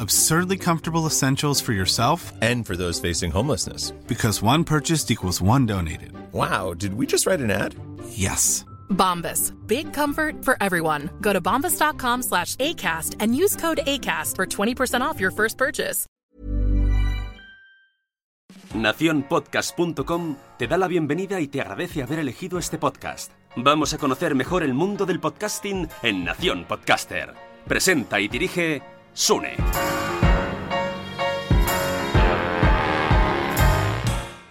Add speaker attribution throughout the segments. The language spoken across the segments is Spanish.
Speaker 1: Absurdly comfortable essentials for yourself
Speaker 2: And for those facing homelessness.
Speaker 1: because one purchased equals one donated.
Speaker 2: Wow, did we just write an ad?
Speaker 1: Yes.
Speaker 3: Bombas. Big comfort for everyone. Go to bombas.com slash ACAST and use code ACAST for 20% off your first purchase.
Speaker 4: Naciónpodcast.com te da la bienvenida y te agradece haber elegido este podcast. Vamos a conocer mejor el mundo del podcasting en Nación Podcaster. Presenta y dirige Sune.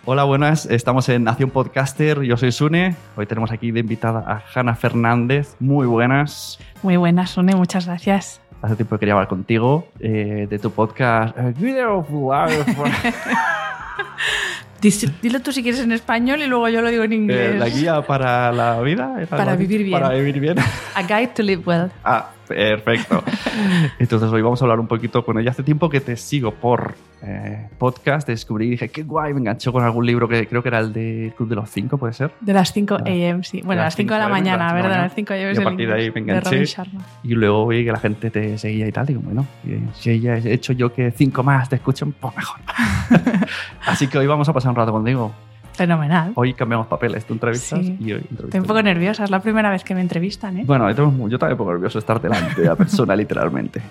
Speaker 5: Hola, buenas. Estamos en Nación Podcaster. Yo soy Sune. Hoy tenemos aquí de invitada a Hanna Fernández. Muy buenas.
Speaker 6: Muy buenas, Sune, muchas gracias.
Speaker 5: Hace tiempo que quería hablar contigo eh, de tu podcast. eh,
Speaker 6: Dilo tú si quieres en español y luego yo lo digo en
Speaker 5: Eh,
Speaker 6: inglés.
Speaker 5: la guía para la vida. ¿era
Speaker 6: Para vivir bien.
Speaker 5: Para vivir bien.
Speaker 6: A Guide to Live Well.
Speaker 5: Ah, perfecto. Entonces hoy vamos a hablar un poquito. Bueno, ya hace tiempo que te sigo por eh, podcast. Descubrí y dije, qué guay, me enganchó con algún libro que creo que era el de Club de los Cinco, ¿puede ser?
Speaker 6: De las 5
Speaker 5: Ah.
Speaker 6: a.m., sí. Bueno,
Speaker 5: De las
Speaker 6: las 5 de la mañana, ¿verdad? las 5 a.m.
Speaker 5: Y a partir de ahí me enganché. Y luego vi que la gente te seguía y tal. Digo, bueno, si ya he hecho yo que cinco más te escuchen, pues mejor. Así que hoy vamos a pasar un rato contigo.
Speaker 6: Fenomenal.
Speaker 5: Hoy cambiamos papeles. Tú entrevistas
Speaker 6: Sí.
Speaker 5: y hoy entrevisto
Speaker 6: Estoy un poco nerviosa, es la primera vez que me entrevistan, ¿eh?
Speaker 5: Bueno, yo también un poco nervioso de estar delante de la persona, literalmente.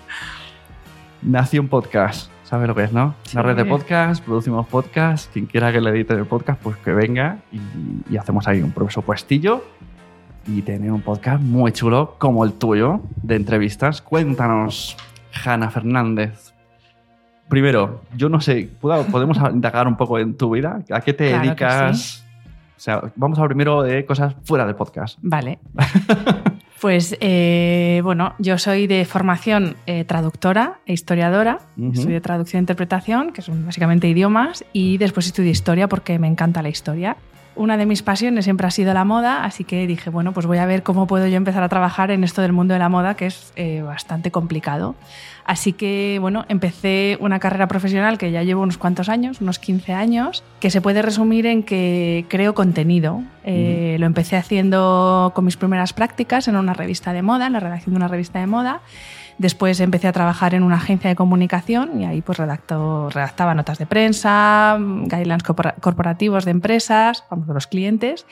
Speaker 5: Nación Podcast. ¿Sabes lo que es, no?
Speaker 6: Sí.
Speaker 5: Una red de podcast, producimos podcast. Quien quiera que le edite el podcast, pues que venga y, y hacemos ahí un presupuestillo y tener un podcast muy chulo como el tuyo de entrevistas. Cuéntanos, Hanna Fernández. Primero, yo no sé, ¿puedo- ¿podemos indagar un poco en tu vida? ¿A qué te
Speaker 6: Claro
Speaker 5: dedicas? O sea, vamos a primero de cosas fuera del podcast.
Speaker 6: Vale. Pues eh, bueno, yo soy de formación eh, traductora e historiadora.
Speaker 5: Ujú.
Speaker 6: Estudié traducción e interpretación, que son básicamente idiomas, y después estudié historia porque me encanta la historia. Una de mis pasiones siempre ha sido la moda, así que dije, bueno, pues voy a ver cómo puedo yo empezar a trabajar en esto del mundo de la moda, que es eh, bastante complicado. Así que, bueno, empecé una carrera profesional que ya llevo unos cuantos años, unos 15 años, que se puede resumir en que creo contenido. Eh, Lo empecé haciendo con mis primeras prácticas en una revista de moda, en la redacción de una revista de moda. Después empecé a trabajar en una agencia de comunicación y ahí pues redacto, redactaba notas de prensa, guidelines corpora- corporativos de empresas, vamos, de los clientes.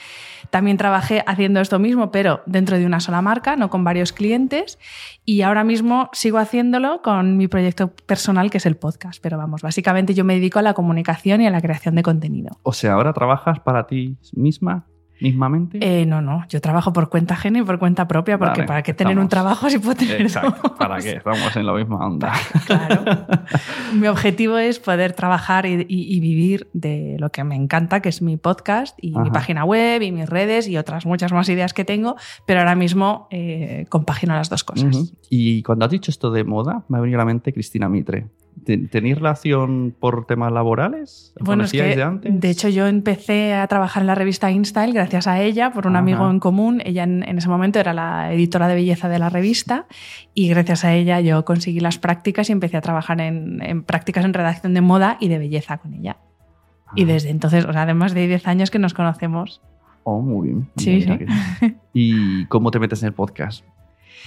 Speaker 6: También trabajé haciendo esto mismo, pero dentro de una sola marca, no con varios clientes. Y ahora mismo sigo haciéndolo con mi proyecto personal, que es el podcast. Pero vamos, básicamente yo me dedico a la comunicación y a la creación de contenido.
Speaker 5: O sea, ahora trabajas para ti misma, mismamente.
Speaker 6: Eh, no, no, yo trabajo por cuenta ajena y por cuenta propia, porque
Speaker 5: Vale,
Speaker 6: ¿para qué tener un trabajo si puedo tener
Speaker 5: Exacto,
Speaker 6: dos?
Speaker 5: ¿para qué? Estamos en la misma onda.
Speaker 6: Claro. mi objetivo es poder trabajar y, y- y vivir de lo que me encanta, que es mi podcast y mi página web y mis redes y otras muchas más ideas que tengo, pero ahora mismo eh, compagino las dos cosas.
Speaker 5: Y cuando has dicho esto de moda, me ha venido a la mente Cristina Mitre. ¿Ten- ¿Tenéis relación por temas laborales? ¿Os
Speaker 6: Bueno, es que
Speaker 5: de antes?
Speaker 6: de hecho yo empecé a trabajar en la revista InStyle gracias a ella, por un
Speaker 5: Ajá.
Speaker 6: amigo en común. Ella en, en ese momento era la editora de belleza de la revista y gracias a ella yo conseguí las prácticas y empecé a trabajar en, en prácticas en redacción de moda y de belleza con ella. Y
Speaker 5: Ah.
Speaker 6: desde entonces, o sea, además de 10 años que nos conocemos.
Speaker 5: Oh, muy bien.
Speaker 6: Sí, sí.
Speaker 5: ¿Y cómo te metes en el podcast?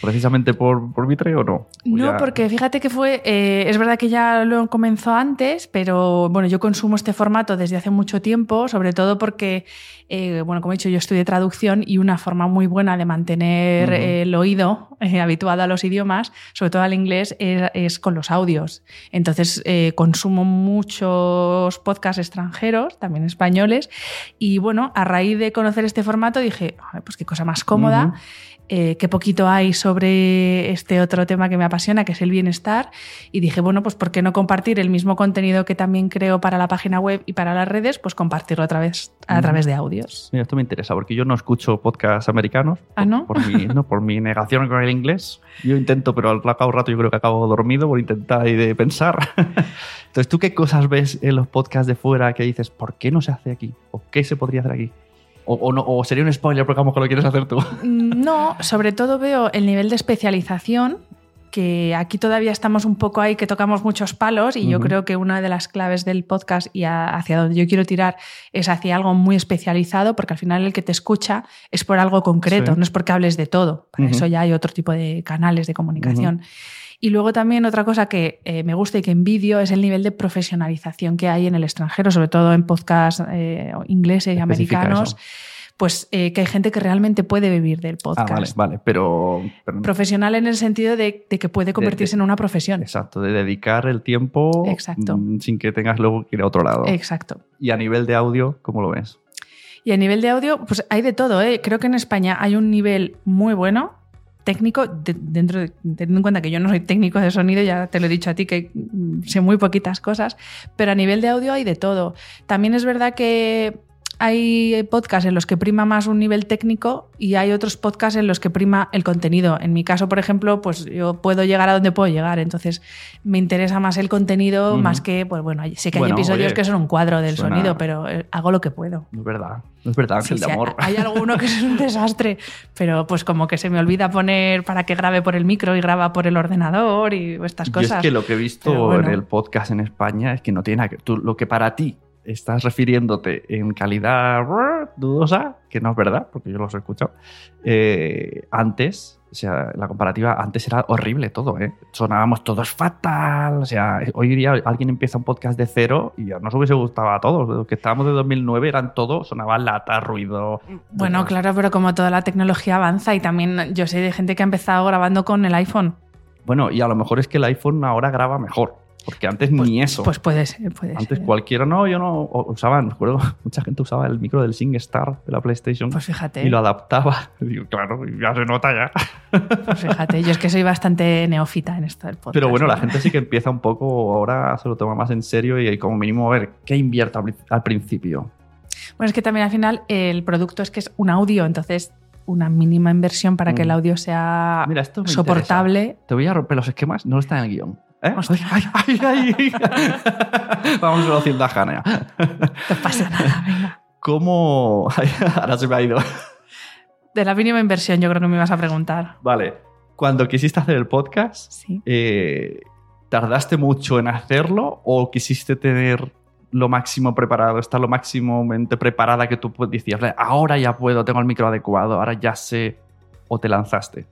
Speaker 5: ¿Precisamente por, por Vitre o no? ¿O
Speaker 6: No,
Speaker 5: ya-
Speaker 6: porque fíjate que fue, eh, es verdad que ya lo comenzó antes, pero bueno, yo consumo este formato desde hace mucho tiempo, sobre todo porque, eh, bueno, como he dicho, yo estudié traducción y una forma muy buena de mantener eh, el oído habituado a los idiomas, sobre todo al inglés, es, es con los audios. Entonces, consumo muchos podcasts extranjeros, también españoles, y bueno, a raíz de conocer este formato dije, "Ay, pues qué cosa más cómoda. Eh, qué poquito hay sobre este otro tema que me apasiona, que es el bienestar. Y dije, bueno, pues ¿por qué no compartir el mismo contenido que también creo para la página web y para las redes? Pues compartirlo a través, a
Speaker 5: Ujú.
Speaker 6: través de audios.
Speaker 5: Mira, esto me interesa porque yo no escucho podcasts americanos.
Speaker 6: ¿Ah, no?
Speaker 5: Por, mi, no, por mi negación con el inglés. Yo intento, pero al cabo rato yo creo que acabo dormido por intentar ahí de pensar. Entonces, ¿tú qué cosas ves en los podcasts de fuera que dices, ¿por qué no se hace aquí? ¿O qué se podría hacer aquí? O, o no, o sería un spoiler porque a lo mejor lo quieres hacer tú.
Speaker 6: Mm, No, sobre todo veo el nivel de especialización que aquí todavía estamos un poco ahí que tocamos muchos palos y yo creo que una de las claves del podcast y a- hacia donde yo quiero tirar es hacia algo muy especializado porque al final el que te escucha es por algo concreto,
Speaker 5: Sí.
Speaker 6: no es porque hables de todo. Para eso ya hay otro tipo de canales de comunicación. Y luego también otra cosa que eh, me gusta y que envidio es el nivel de profesionalización que hay en el extranjero, sobre todo en podcasts eh, ingleses y americanos.
Speaker 5: eso.
Speaker 6: Pues eh, que hay gente que realmente puede vivir del
Speaker 5: Ah,
Speaker 6: podcast.
Speaker 5: vale, vale, pero... pero-
Speaker 6: Profesional en el sentido de, de que puede convertirse en una profesión.
Speaker 5: Exacto, de dedicar el tiempo
Speaker 6: Exacto.
Speaker 5: mm, sin que tengas luego que ir a otro lado.
Speaker 6: Exacto.
Speaker 5: Y a nivel de audio, ¿cómo lo ves?
Speaker 6: Y a nivel de audio, pues hay de todo. ¿eh? Creo que en España hay un nivel muy bueno técnico, de- dentro de- teniendo en cuenta que yo no soy técnico de sonido, ya te lo he dicho a ti que mm, sé muy poquitas cosas, pero a nivel de audio hay de todo. También es verdad que hay podcasts en los que prima más un nivel técnico y hay otros podcasts en los que prima el contenido. En mi caso, por ejemplo, pues yo puedo llegar a donde puedo llegar, entonces me interesa más el contenido más que, pues bueno, sé que
Speaker 5: Bueno,
Speaker 6: hay episodios
Speaker 5: oye,
Speaker 6: que son un cuadro del
Speaker 5: suena-
Speaker 6: sonido, pero eh, hago lo que puedo.
Speaker 5: No es verdad, es verdad, Ángel
Speaker 6: sí,
Speaker 5: de amor.
Speaker 6: Hay alguno que es un desastre, pero pues como que se me olvida poner para que grabe por el micro y graba por el ordenador y estas
Speaker 5: Yo
Speaker 6: cosas.
Speaker 5: es que lo que he visto
Speaker 6: bueno.
Speaker 5: en el podcast en España es que no tiene nada que tú, lo que para ti estás refiriéndote en calidad dudosa, que no es verdad, porque yo los he escuchado, eh, antes, o sea, la comparativa antes era horrible todo, ¿eh? Sonábamos todos fatal, o sea, hoy día alguien empieza un podcast de cero y ya nos hubiese gustado a todos, los que estábamos de 2009 eran todo, sonaba lata, ruido.
Speaker 6: Bueno, claro, pero como toda la tecnología avanza y también yo sé de gente que ha empezado grabando con el iPhone.
Speaker 5: Bueno, y a lo mejor es que el iPhone ahora graba mejor, porque antes ni eso.
Speaker 6: Pues puede ser, puede
Speaker 5: Antes
Speaker 6: ser.
Speaker 5: cualquiera, no, yo no usaba, me acuerdo, mucha gente usaba el micro del SingStar de la PlayStation
Speaker 6: Pues fíjate,
Speaker 5: y lo adaptaba. Y digo, claro, ya se nota ya.
Speaker 6: pues fíjate, yo es que soy bastante neófita en esto del podcast.
Speaker 5: Pero bueno, la gente sí que empieza un poco, ahora se lo toma más en serio y como mínimo a ver qué invierta al pri- al principio.
Speaker 6: Bueno, es que también al final el producto es que es un audio, entonces una mínima inversión para que
Speaker 5: Mm.
Speaker 6: el audio sea
Speaker 5: Mira,
Speaker 6: soportable.
Speaker 5: Te voy a romper los esquemas, no está en el guion. ¿Eh? Ay, ay, ay. Vamos Hanea.
Speaker 6: No pasa nada, venga.
Speaker 5: ¿Cómo...? Ahora se me ha ido.
Speaker 6: De la mínima inversión, yo creo que me ibas a preguntar.
Speaker 5: Vale. Cuando quisiste hacer el podcast,
Speaker 6: Sí.
Speaker 5: eh, ¿tardaste mucho en hacerlo o quisiste tener lo máximo preparado, estar lo máximamente preparada que tú decías, "Vale, ahora ya puedo, tengo el micro adecuado, ahora ya sé, o te lanzaste?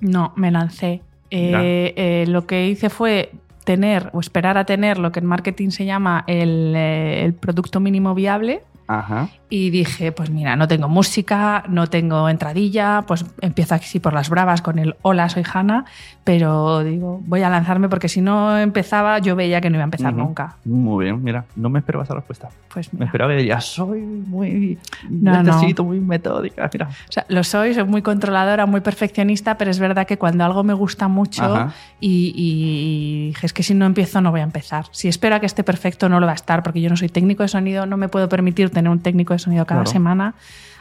Speaker 6: No, me lancé. Eh, eh, lo que hice fue tener o esperar a tener lo que en marketing se llama el, eh, el producto mínimo viable
Speaker 5: Ajá.
Speaker 6: y dije, pues mira, no tengo música, no tengo entradilla, pues empiezo así por las bravas con el hola, soy Hanna, pero digo, voy a lanzarme porque si no empezaba yo veía que no iba a empezar nunca.
Speaker 5: Muy bien, mira, no me esperaba esa respuesta.
Speaker 6: Pues
Speaker 5: Me
Speaker 6: mira.
Speaker 5: esperaba que dirías, soy muy...
Speaker 6: No,
Speaker 5: necesito muy metódica, mira.
Speaker 6: O sea, lo soy, soy muy controladora, muy perfeccionista, pero es verdad que cuando algo me gusta mucho y, y dije, es que si no empiezo no voy a empezar. Si espero a que esté perfecto no lo va a estar, porque yo no soy técnico de sonido, no me puedo permitir tener un técnico de sonido cada
Speaker 5: Claro.
Speaker 6: semana.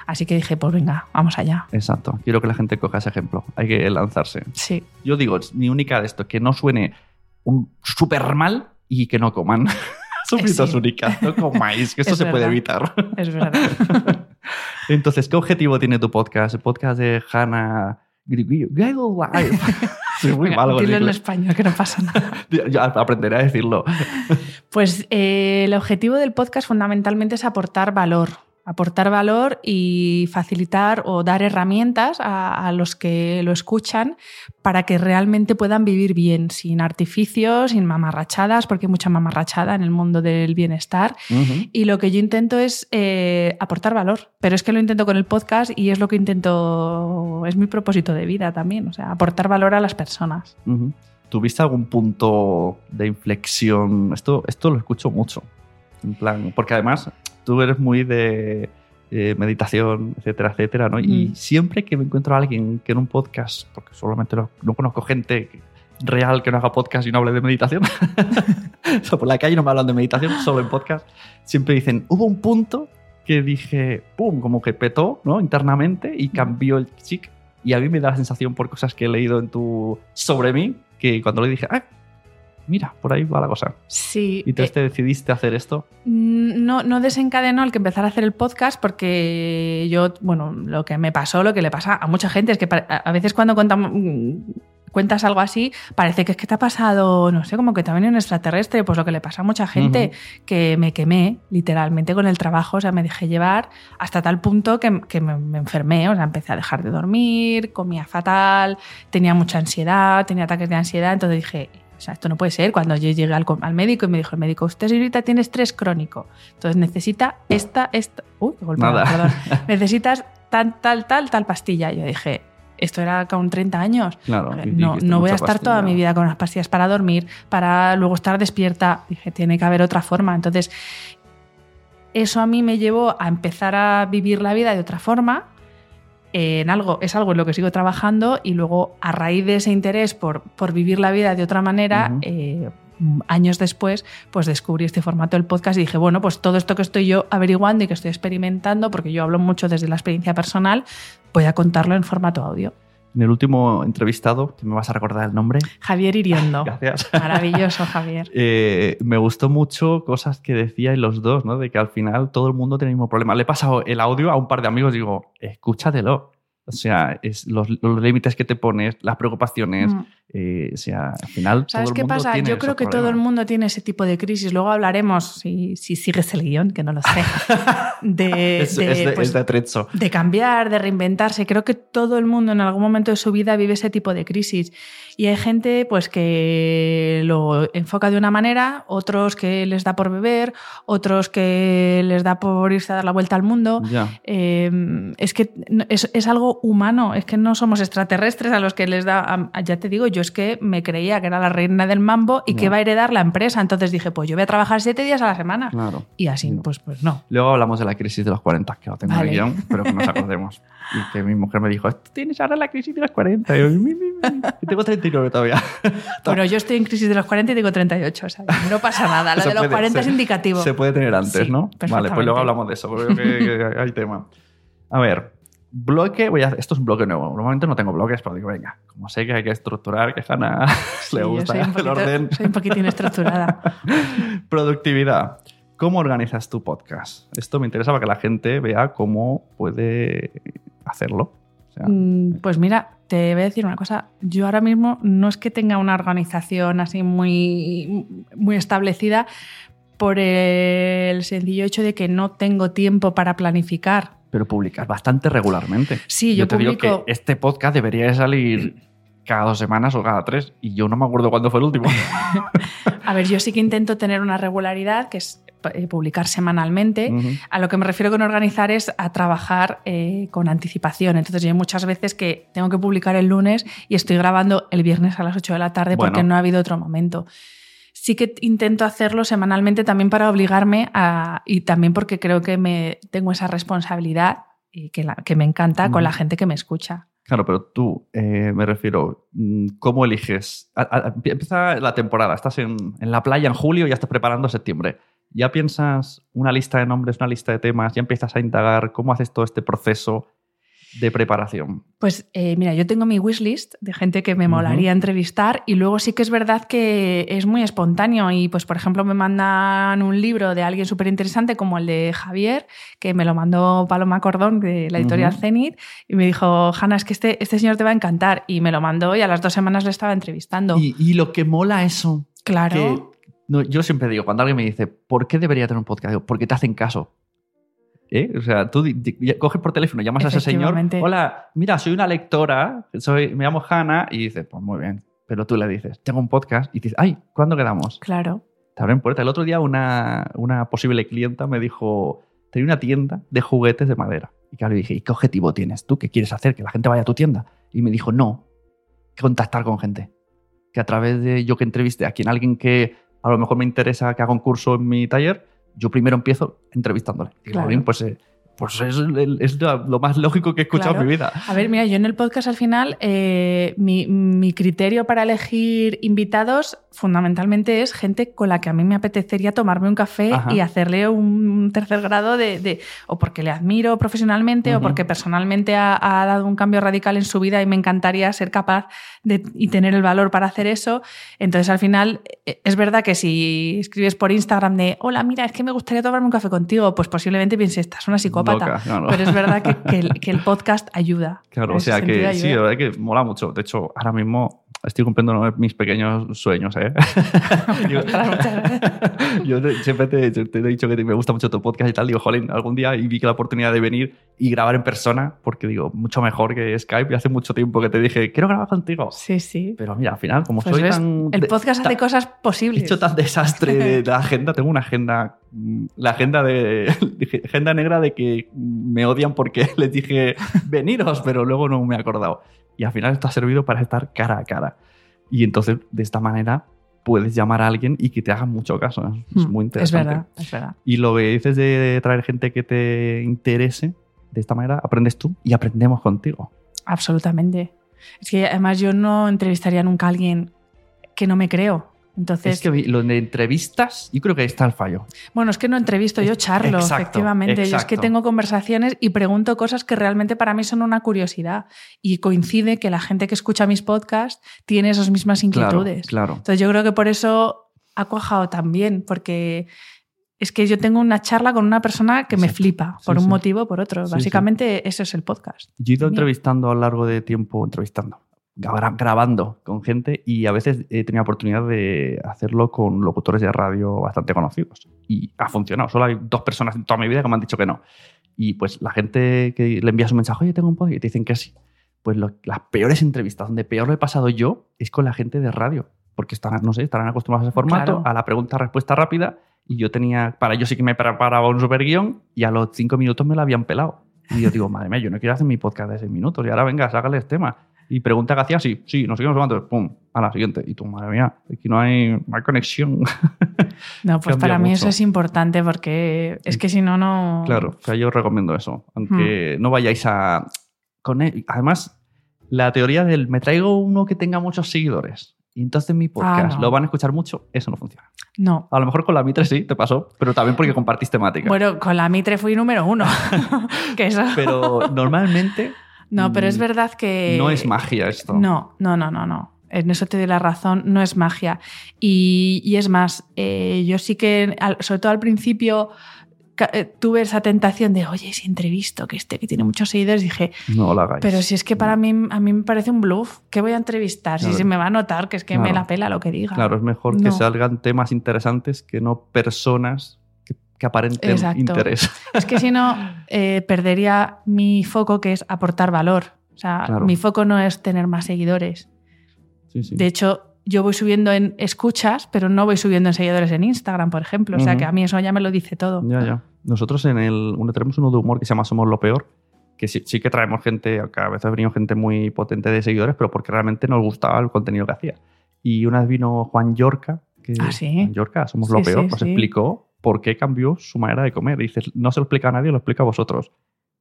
Speaker 6: Así que dije, pues venga, vamos allá.
Speaker 5: Exacto, quiero que la gente coja ese ejemplo, hay que lanzarse.
Speaker 6: Sí,
Speaker 5: Yo digo, mi única de esto, que no suene un súper mal, y que no coman. Sofitos
Speaker 6: Sí.
Speaker 5: únicas, no comáis, que eso
Speaker 6: Es
Speaker 5: se puede evitar.
Speaker 6: Es verdad.
Speaker 5: Entonces, ¿qué objetivo tiene tu podcast? El podcast de Hannah Grigio. Live. Soy muy
Speaker 6: Venga,
Speaker 5: malo
Speaker 6: dilo en español, que no pasa nada.
Speaker 5: Ya aprenderé a decirlo.
Speaker 6: Pues eh, el objetivo del podcast fundamentalmente es aportar valor. Aportar valor y facilitar o dar herramientas a, a los que lo escuchan para que realmente puedan vivir bien, sin artificios, sin mamarrachadas, porque hay mucha mamarrachada en el mundo del bienestar. Y lo que yo intento es eh, aportar valor, pero es que lo intento con el podcast y es lo que intento, es mi propósito de vida también, o sea, aportar valor a las personas.
Speaker 5: ¿Tuviste algún punto de inflexión? Esto, esto lo escucho mucho. En plan, porque además tú eres muy de eh, meditación, etcétera, etcétera, ¿no? Y
Speaker 6: Mm.
Speaker 5: siempre que me encuentro a alguien que en un podcast, porque solamente no, no conozco gente real que no haga podcast y no hable de meditación, o sea, por la calle no me hablan de meditación, solo en podcast, siempre dicen, hubo un punto que dije, pum, como que petó, ¿no? Internamente y cambió el chic. Y a mí me da la sensación por cosas que he leído en tu sobre mí, que cuando le dije, ah, mira, por ahí va la cosa.
Speaker 6: Sí.
Speaker 5: Y entonces
Speaker 6: eh,
Speaker 5: te decidiste a hacer esto.
Speaker 6: No, no desencadenó el que empezara a hacer el podcast porque yo, bueno, lo que me pasó, lo que le pasa a mucha gente es que a veces cuando contamos, mm, cuentas algo así, parece que es que te ha pasado, no sé, como que te ha venido un extraterrestre, pues lo que le pasa a mucha gente, que me quemé literalmente con el trabajo, o sea, me dejé llevar hasta tal punto que, que me, me enfermé, o sea, empecé a dejar de dormir, comía fatal, tenía mucha ansiedad, tenía ataques de ansiedad, entonces dije, sea, esto no puede ser. Cuando yo llegué al, al médico y me dijo el médico, usted señorita tiene estrés crónico, entonces necesita esta, esta, uy, qué golpeada,
Speaker 5: Nada.
Speaker 6: perdón, necesitas tal, tal, tal, tal pastilla. Yo dije, esto era con 30 años.
Speaker 5: Claro.
Speaker 6: No, no voy a estar toda mi vida con las pastillas para dormir, para luego estar despierta. Dije, tiene que haber otra forma. Entonces, eso a mí me llevó a empezar a vivir la vida de otra forma. En algo, es algo en lo que sigo trabajando y luego a raíz de ese interés por, por vivir la vida de otra manera, eh, años después, pues descubrí este formato del podcast y dije, bueno, pues todo esto que estoy yo averiguando y que estoy experimentando, porque yo hablo mucho desde la experiencia personal, voy a contarlo en formato audio.
Speaker 5: En el último entrevistado, que me vas a recordar el nombre.
Speaker 6: Javier Iriondo.
Speaker 5: Gracias.
Speaker 6: Maravilloso, Javier.
Speaker 5: Eh, me gustó mucho cosas que decíais los dos, ¿no? De que al final todo el mundo tiene el mismo problema. Le he pasado el audio a un par de amigos y digo, escúchatelo. O sea, es los, los límites que te pones, las preocupaciones.
Speaker 6: Mm.
Speaker 5: eh, o sea, al final.
Speaker 6: ¿Sabes
Speaker 5: todo el
Speaker 6: qué
Speaker 5: mundo
Speaker 6: pasa?
Speaker 5: tiene
Speaker 6: Yo creo que todo el mundo tiene ese tipo de crisis. Luego hablaremos, si, si sigues el guion, que no lo sé, de,
Speaker 5: Es,
Speaker 6: de,
Speaker 5: es de,
Speaker 6: pues,
Speaker 5: de
Speaker 6: cambiar, de reinventarse. Creo que todo el mundo en algún momento de su vida vive ese tipo de crisis. Y hay gente pues, que lo enfoca de una manera, otros que les da por beber, otros que les da por irse a dar la vuelta al mundo. Eh, es que es, es algo humano, es que no somos extraterrestres a los que les da, a- a- ya te digo, yo es que me creía que era la reina del mambo y que va a heredar la empresa, entonces dije, pues yo voy a trabajar siete días a la semana.
Speaker 5: Claro.
Speaker 6: Y así,
Speaker 5: No.
Speaker 6: pues, pues no.
Speaker 5: Luego hablamos de la crisis de los 40, que no tengo
Speaker 6: Vale.
Speaker 5: el guion, pero que nos acordemos. y que mi mujer me dijo, "Esto tienes ahora la crisis de los 40. Y yo, "Mi, mi, mi". Y tengo 39 todavía.
Speaker 6: Bueno, yo estoy en crisis de los 40 y digo 38, o sea, no pasa nada.
Speaker 5: Se
Speaker 6: de los
Speaker 5: puede-
Speaker 6: 40 es
Speaker 5: se-
Speaker 6: indicativo.
Speaker 5: Se puede tener antes,
Speaker 6: Sí,
Speaker 5: ¿no? Vale, pues luego hablamos de eso, porque que, hay tema. A ver, bloque, voy a, esto es un bloque nuevo. Normalmente no tengo bloques, pero digo, venga, como sé que hay que estructurar, que a Hanna
Speaker 6: Sí,
Speaker 5: le gusta
Speaker 6: un,
Speaker 5: el
Speaker 6: poquito,
Speaker 5: orden.
Speaker 6: soy un poquitín estructurada.
Speaker 5: Productividad. ¿Cómo organizas tu podcast? Esto me interesa para que la gente vea cómo puede hacerlo. O sea,
Speaker 6: Mm, Pues mira, te voy a decir una cosa. Yo ahora mismo no es que tenga una organización así muy, muy establecida por el sencillo hecho de que no tengo tiempo para planificar.
Speaker 5: pero publicas bastante regularmente.
Speaker 6: Sí, yo,
Speaker 5: te digo
Speaker 6: publico.
Speaker 5: que este podcast debería de salir cada dos semanas o cada tres y yo no me acuerdo cuándo fue el último.
Speaker 6: A ver, yo sí que intento tener una regularidad, que es eh, publicar semanalmente.
Speaker 5: Ujú.
Speaker 6: A lo que me refiero con organizar es a trabajar eh, con anticipación. Entonces, yo hay muchas veces que tengo que publicar el lunes y estoy grabando el viernes a las 8 de la tarde porque
Speaker 5: Bueno.
Speaker 6: no ha habido otro momento. Sí que intento hacerlo semanalmente también para obligarme a, y también porque creo que me tengo esa responsabilidad y que, la- que me encanta con la gente que me escucha.
Speaker 5: Claro, pero tú, eh, me refiero, mm, ¿cómo eliges? A- a- empieza la temporada, estás en, en la playa en julio y ya estás preparando septiembre. ¿Ya piensas una lista de nombres, una lista de temas? ¿Ya empiezas a indagar cómo haces todo este proceso de preparación?
Speaker 6: Pues eh, mira, yo tengo mi wishlist de gente que me molaría entrevistar y luego sí que es verdad que es muy espontáneo y pues por ejemplo me mandan un libro de alguien súper interesante como el de Javier, que me lo mandó Paloma Cordón de la editorial Zenit y me dijo, Hanna, es que este, este señor te va a encantar y me lo mandó y a las dos semanas le estaba entrevistando.
Speaker 5: Y, y lo que mola eso.
Speaker 6: claro.
Speaker 5: que- no, yo siempre digo, cuando alguien me dice, ¿por qué debería tener un podcast? Digo, porque te hacen caso. ¿Eh? O sea, tú coges por teléfono, llamas a ese señor, hola, mira, soy una lectora, soy, me llamo Hanna, y dices, pues muy bien. Pero tú le dices, tengo un podcast, y dices, ay, ¿cuándo quedamos?
Speaker 6: Claro.
Speaker 5: Te abren puerta. El otro día una, una posible clienta me dijo, tenía una tienda de juguetes de madera. Y claro, le dije, ¿y qué objetivo tienes tú? ¿Qué quieres hacer? ¿Que la gente vaya a tu tienda? Y me dijo, no, contactar con gente. Que a través de yo que entreviste a quien alguien que a lo mejor me interesa que haga un curso en mi taller, yo primero empiezo entrevistándole. Digo,
Speaker 6: Claro.
Speaker 5: "Jolín, pues, eh, pues es, es lo más lógico que he escuchado
Speaker 6: Claro.
Speaker 5: en mi vida.
Speaker 6: A ver, mira, yo en el podcast al final, eh, mi, mi criterio para elegir invitados fundamentalmente es gente con la que a mí me apetecería tomarme un café
Speaker 5: Ajá.
Speaker 6: y hacerle un tercer grado de, de- o porque le admiro profesionalmente o porque personalmente ha, ha dado un cambio radical en su vida y me encantaría ser capaz de, y tener el valor para hacer eso. Entonces al final eh, es verdad que si escribes por Instagram de, hola, mira, es que me gustaría tomarme un café contigo, pues posiblemente pienses, estás una psicópata.
Speaker 5: Loca, claro.
Speaker 6: Pero es verdad que, que el, que el podcast ayuda.
Speaker 5: Claro, o sea que sí, la verdad que mola mucho. De hecho, ahora mismo estoy cumpliendo de mis pequeños sueños, ¿eh? yo, yo siempre te, te he dicho que me gusta mucho tu podcast y tal. Digo, jolín, algún día y vi que la oportunidad de venir y grabar en persona, porque digo, mucho mejor que Skype. Y hace mucho tiempo que te dije, quiero grabar contigo.
Speaker 6: Sí, sí.
Speaker 5: Pero mira, al final, como
Speaker 6: Pues
Speaker 5: soy
Speaker 6: ves,
Speaker 5: tan...
Speaker 6: el
Speaker 5: de-
Speaker 6: podcast hace
Speaker 5: tan-
Speaker 6: cosas posibles.
Speaker 5: He hecho tan desastre de la agenda. Tengo una agenda, mm, la agenda de agenda negra de que me odian porque les dije veniros, pero luego no me he acordado. Y al final esto ha servido para estar cara a cara. Y entonces de esta manera puedes llamar a alguien y que te haga mucho caso. Es
Speaker 6: Hmm,
Speaker 5: muy
Speaker 6: Es
Speaker 5: interesante.
Speaker 6: verdad, es verdad.
Speaker 5: Y lo que dices de traer gente que te interese, de esta manera aprendes tú y aprendemos contigo.
Speaker 6: Absolutamente. Es que además yo no entrevistaría nunca a alguien que no me creo. Entonces,
Speaker 5: es que lo de entrevistas, yo creo que ahí está el fallo.
Speaker 6: bueno, es que no entrevisto, yo charlo,
Speaker 5: Exacto,
Speaker 6: efectivamente. Yo es que
Speaker 5: exacto.
Speaker 6: tengo conversaciones y pregunto cosas que realmente para mí son una curiosidad. Y coincide que la gente que escucha mis podcasts tiene esas mismas
Speaker 5: Claro,
Speaker 6: inquietudes.
Speaker 5: claro.
Speaker 6: Entonces yo creo que por eso ha cuajado también, porque es que yo tengo una charla con una persona que me
Speaker 5: Exacto.
Speaker 6: flipa,
Speaker 5: Sí,
Speaker 6: por un
Speaker 5: sí.
Speaker 6: motivo o por otro.
Speaker 5: Sí, sí.
Speaker 6: Básicamente eso es el podcast.
Speaker 5: Yo he ido
Speaker 6: Mira.
Speaker 5: entrevistando a lo largo de tiempo, entrevistando, grabando con gente y a veces he tenido oportunidad de hacerlo con locutores de radio bastante conocidos. Y ha funcionado. Solo hay dos personas en toda mi vida que me han dicho que no. Y pues la gente que le envías un mensaje, oye, tengo un podcast, y te dicen que sí. Pues lo- las peores entrevistas, donde peor lo he pasado yo, es con la gente de radio. Porque están, no sé, estarán acostumbrados a ese formato,
Speaker 6: Claro.
Speaker 5: a la pregunta-respuesta rápida. Y yo tenía, para yo sí que me preparaba un super guion y a los cinco minutos me lo habían pelado. Y yo digo, madre mía, yo no quiero hacer mi podcast de seis minutos. Y ahora venga, sácales tema. Y pregunta que hacía, sí, sí, no sé qué, no sé cuánto. Pum, a la siguiente. Y tú, madre mía, aquí no hay, no hay conexión.
Speaker 6: No, pues para mí
Speaker 5: mucho.
Speaker 6: eso es importante porque es que si no, no...
Speaker 5: Claro, o sea, yo recomiendo eso. Aunque no vayáis a. Con él- Además, la teoría del me traigo uno que tenga muchos seguidores. Y entonces mi podcast
Speaker 6: no.
Speaker 5: lo van a escuchar mucho. Eso no funciona.
Speaker 6: No.
Speaker 5: A lo mejor con la Mitre sí, te pasó, pero también porque compartís temática.
Speaker 6: Bueno, con la Mitre fui número uno. que eso...
Speaker 5: Pero normalmente
Speaker 6: No, pero es
Speaker 5: mm,
Speaker 6: verdad que...
Speaker 5: no es magia esto.
Speaker 6: No, no, no, no, no. En eso te doy la razón, no es magia. Y, y es más, eh, yo sí que, al- sobre todo al principio, eh, tuve esa tentación de, oye, si entrevisto que este que tiene muchos seguidores, dije,
Speaker 5: No lo hagáis.
Speaker 6: pero si es que para mí, a mí me parece un bluff, ¿qué voy a entrevistar?
Speaker 5: Claro.
Speaker 6: Si se me va a notar que es que me la pela lo que diga.
Speaker 5: Claro, es mejor que salgan temas interesantes que no personas que, aparenten
Speaker 6: Exacto.
Speaker 5: interés.
Speaker 6: Es que si no, eh, perdería mi foco, que es aportar valor. O sea,
Speaker 5: Claro.
Speaker 6: mi foco no es tener más seguidores.
Speaker 5: Sí, sí.
Speaker 6: De hecho, yo voy subiendo en escuchas, pero no voy subiendo en seguidores en Instagram, por ejemplo. O sea, que a mí eso ya me lo dice todo.
Speaker 5: Ya, ya. Nosotros en el, uno, tenemos uno de humor que se llama Somos lo Peor, que sí, sí que traemos gente, aunque a veces ha venido gente muy potente de seguidores, pero porque realmente nos gustaba el contenido que hacía. Y una vez vino Juan Yorca, que
Speaker 6: Ah, sí.
Speaker 5: Juan Yorca, Somos lo Peor, nos
Speaker 6: sí.
Speaker 5: explicó por qué cambió su manera de comer. Y dices, no se lo explica a nadie, lo explica a vosotros.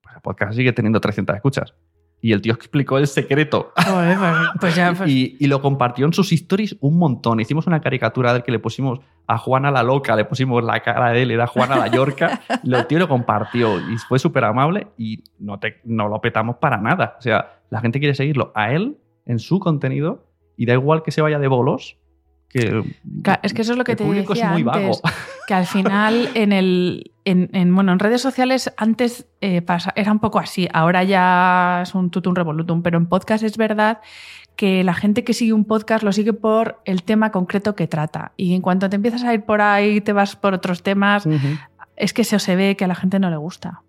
Speaker 5: Pues el podcast sigue teniendo 300 escuchas. Y el tío explicó el secreto.
Speaker 6: Pues, pues ya, pues-
Speaker 5: Y, y lo compartió en sus stories un montón. Hicimos una caricatura del que le pusimos a Juana la loca, le pusimos la cara de él, era Juana la Yorca. el tío lo compartió y fue súper amable y no, te, no lo petamos para nada. O sea, la gente quiere seguirlo a él en su contenido y da igual que se vaya de bolos. Que
Speaker 6: es que eso es lo que
Speaker 5: el
Speaker 6: te
Speaker 5: público
Speaker 6: decía
Speaker 5: es muy
Speaker 6: antes,
Speaker 5: vago.
Speaker 6: que al final en el en, en- bueno en redes sociales antes eh, pasa- era un poco así ahora ya es un tutum revolutum pero en podcast es verdad que la gente que sigue un podcast lo sigue por el tema concreto que trata. Y en cuanto te empiezas a ir por ahí te vas por otros temas es que eso se ve que a la gente no le gusta.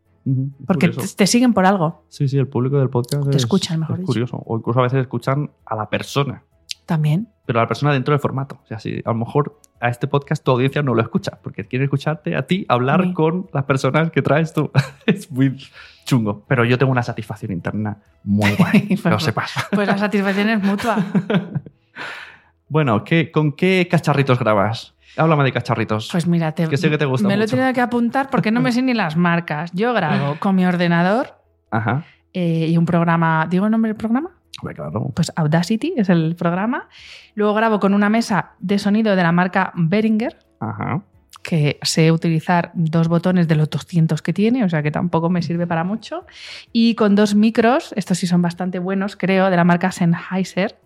Speaker 6: Porque te, siguen por algo.
Speaker 5: Sí, sí, el público del podcast
Speaker 6: Te
Speaker 5: es,
Speaker 6: escuchan, mejor
Speaker 5: es curioso. O incluso a veces escuchan a la persona.
Speaker 6: también
Speaker 5: pero a la persona dentro del formato. O sea, si a lo mejor a este podcast tu audiencia no lo escucha, porque quiere escucharte a ti hablar
Speaker 6: Sí.
Speaker 5: con las personas que traes tú. es muy chungo. Pero yo tengo una satisfacción interna muy guay, que lo
Speaker 6: Pues-
Speaker 5: sepas.
Speaker 6: pues la satisfacción es mutua
Speaker 5: bueno, ¿qué, ¿con qué cacharritos grabas? Háblame de cacharritos.
Speaker 6: Pues mira, te-
Speaker 5: Que sé que te gusta
Speaker 6: me lo he tenido que apuntar porque no me sé ni las marcas. Yo grabo con mi ordenador
Speaker 5: Ajá.
Speaker 6: eh, y un programa. ¿Digo el nombre del programa?
Speaker 5: Claro.
Speaker 6: Pues Audacity es el programa. Luego grabo con una mesa de sonido de la marca Behringer,
Speaker 5: Ajá.
Speaker 6: que sé utilizar dos botones de los 200 que tiene, o sea que tampoco me sirve para mucho. Y con dos micros, estos sí son bastante buenos, creo, de la marca Sennheiser.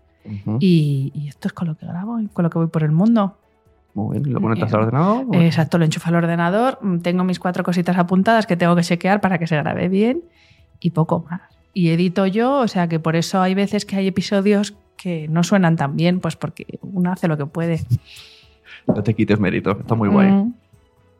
Speaker 6: Y, y esto es con lo que grabo y con lo que voy por el mundo.
Speaker 5: Muy bien. ¿Y lo conectas
Speaker 6: Eh,
Speaker 5: al ordenador?
Speaker 6: Exacto, lo enchufo al ordenador, mm, tengo mis cuatro cositas apuntadas que tengo que chequear para que se grabe bien y poco más. Y edito yo, o sea que por eso hay veces que hay episodios que no suenan tan bien, pues porque uno hace lo que puede.
Speaker 5: No te quites mérito. Está muy guay.
Speaker 6: Mm.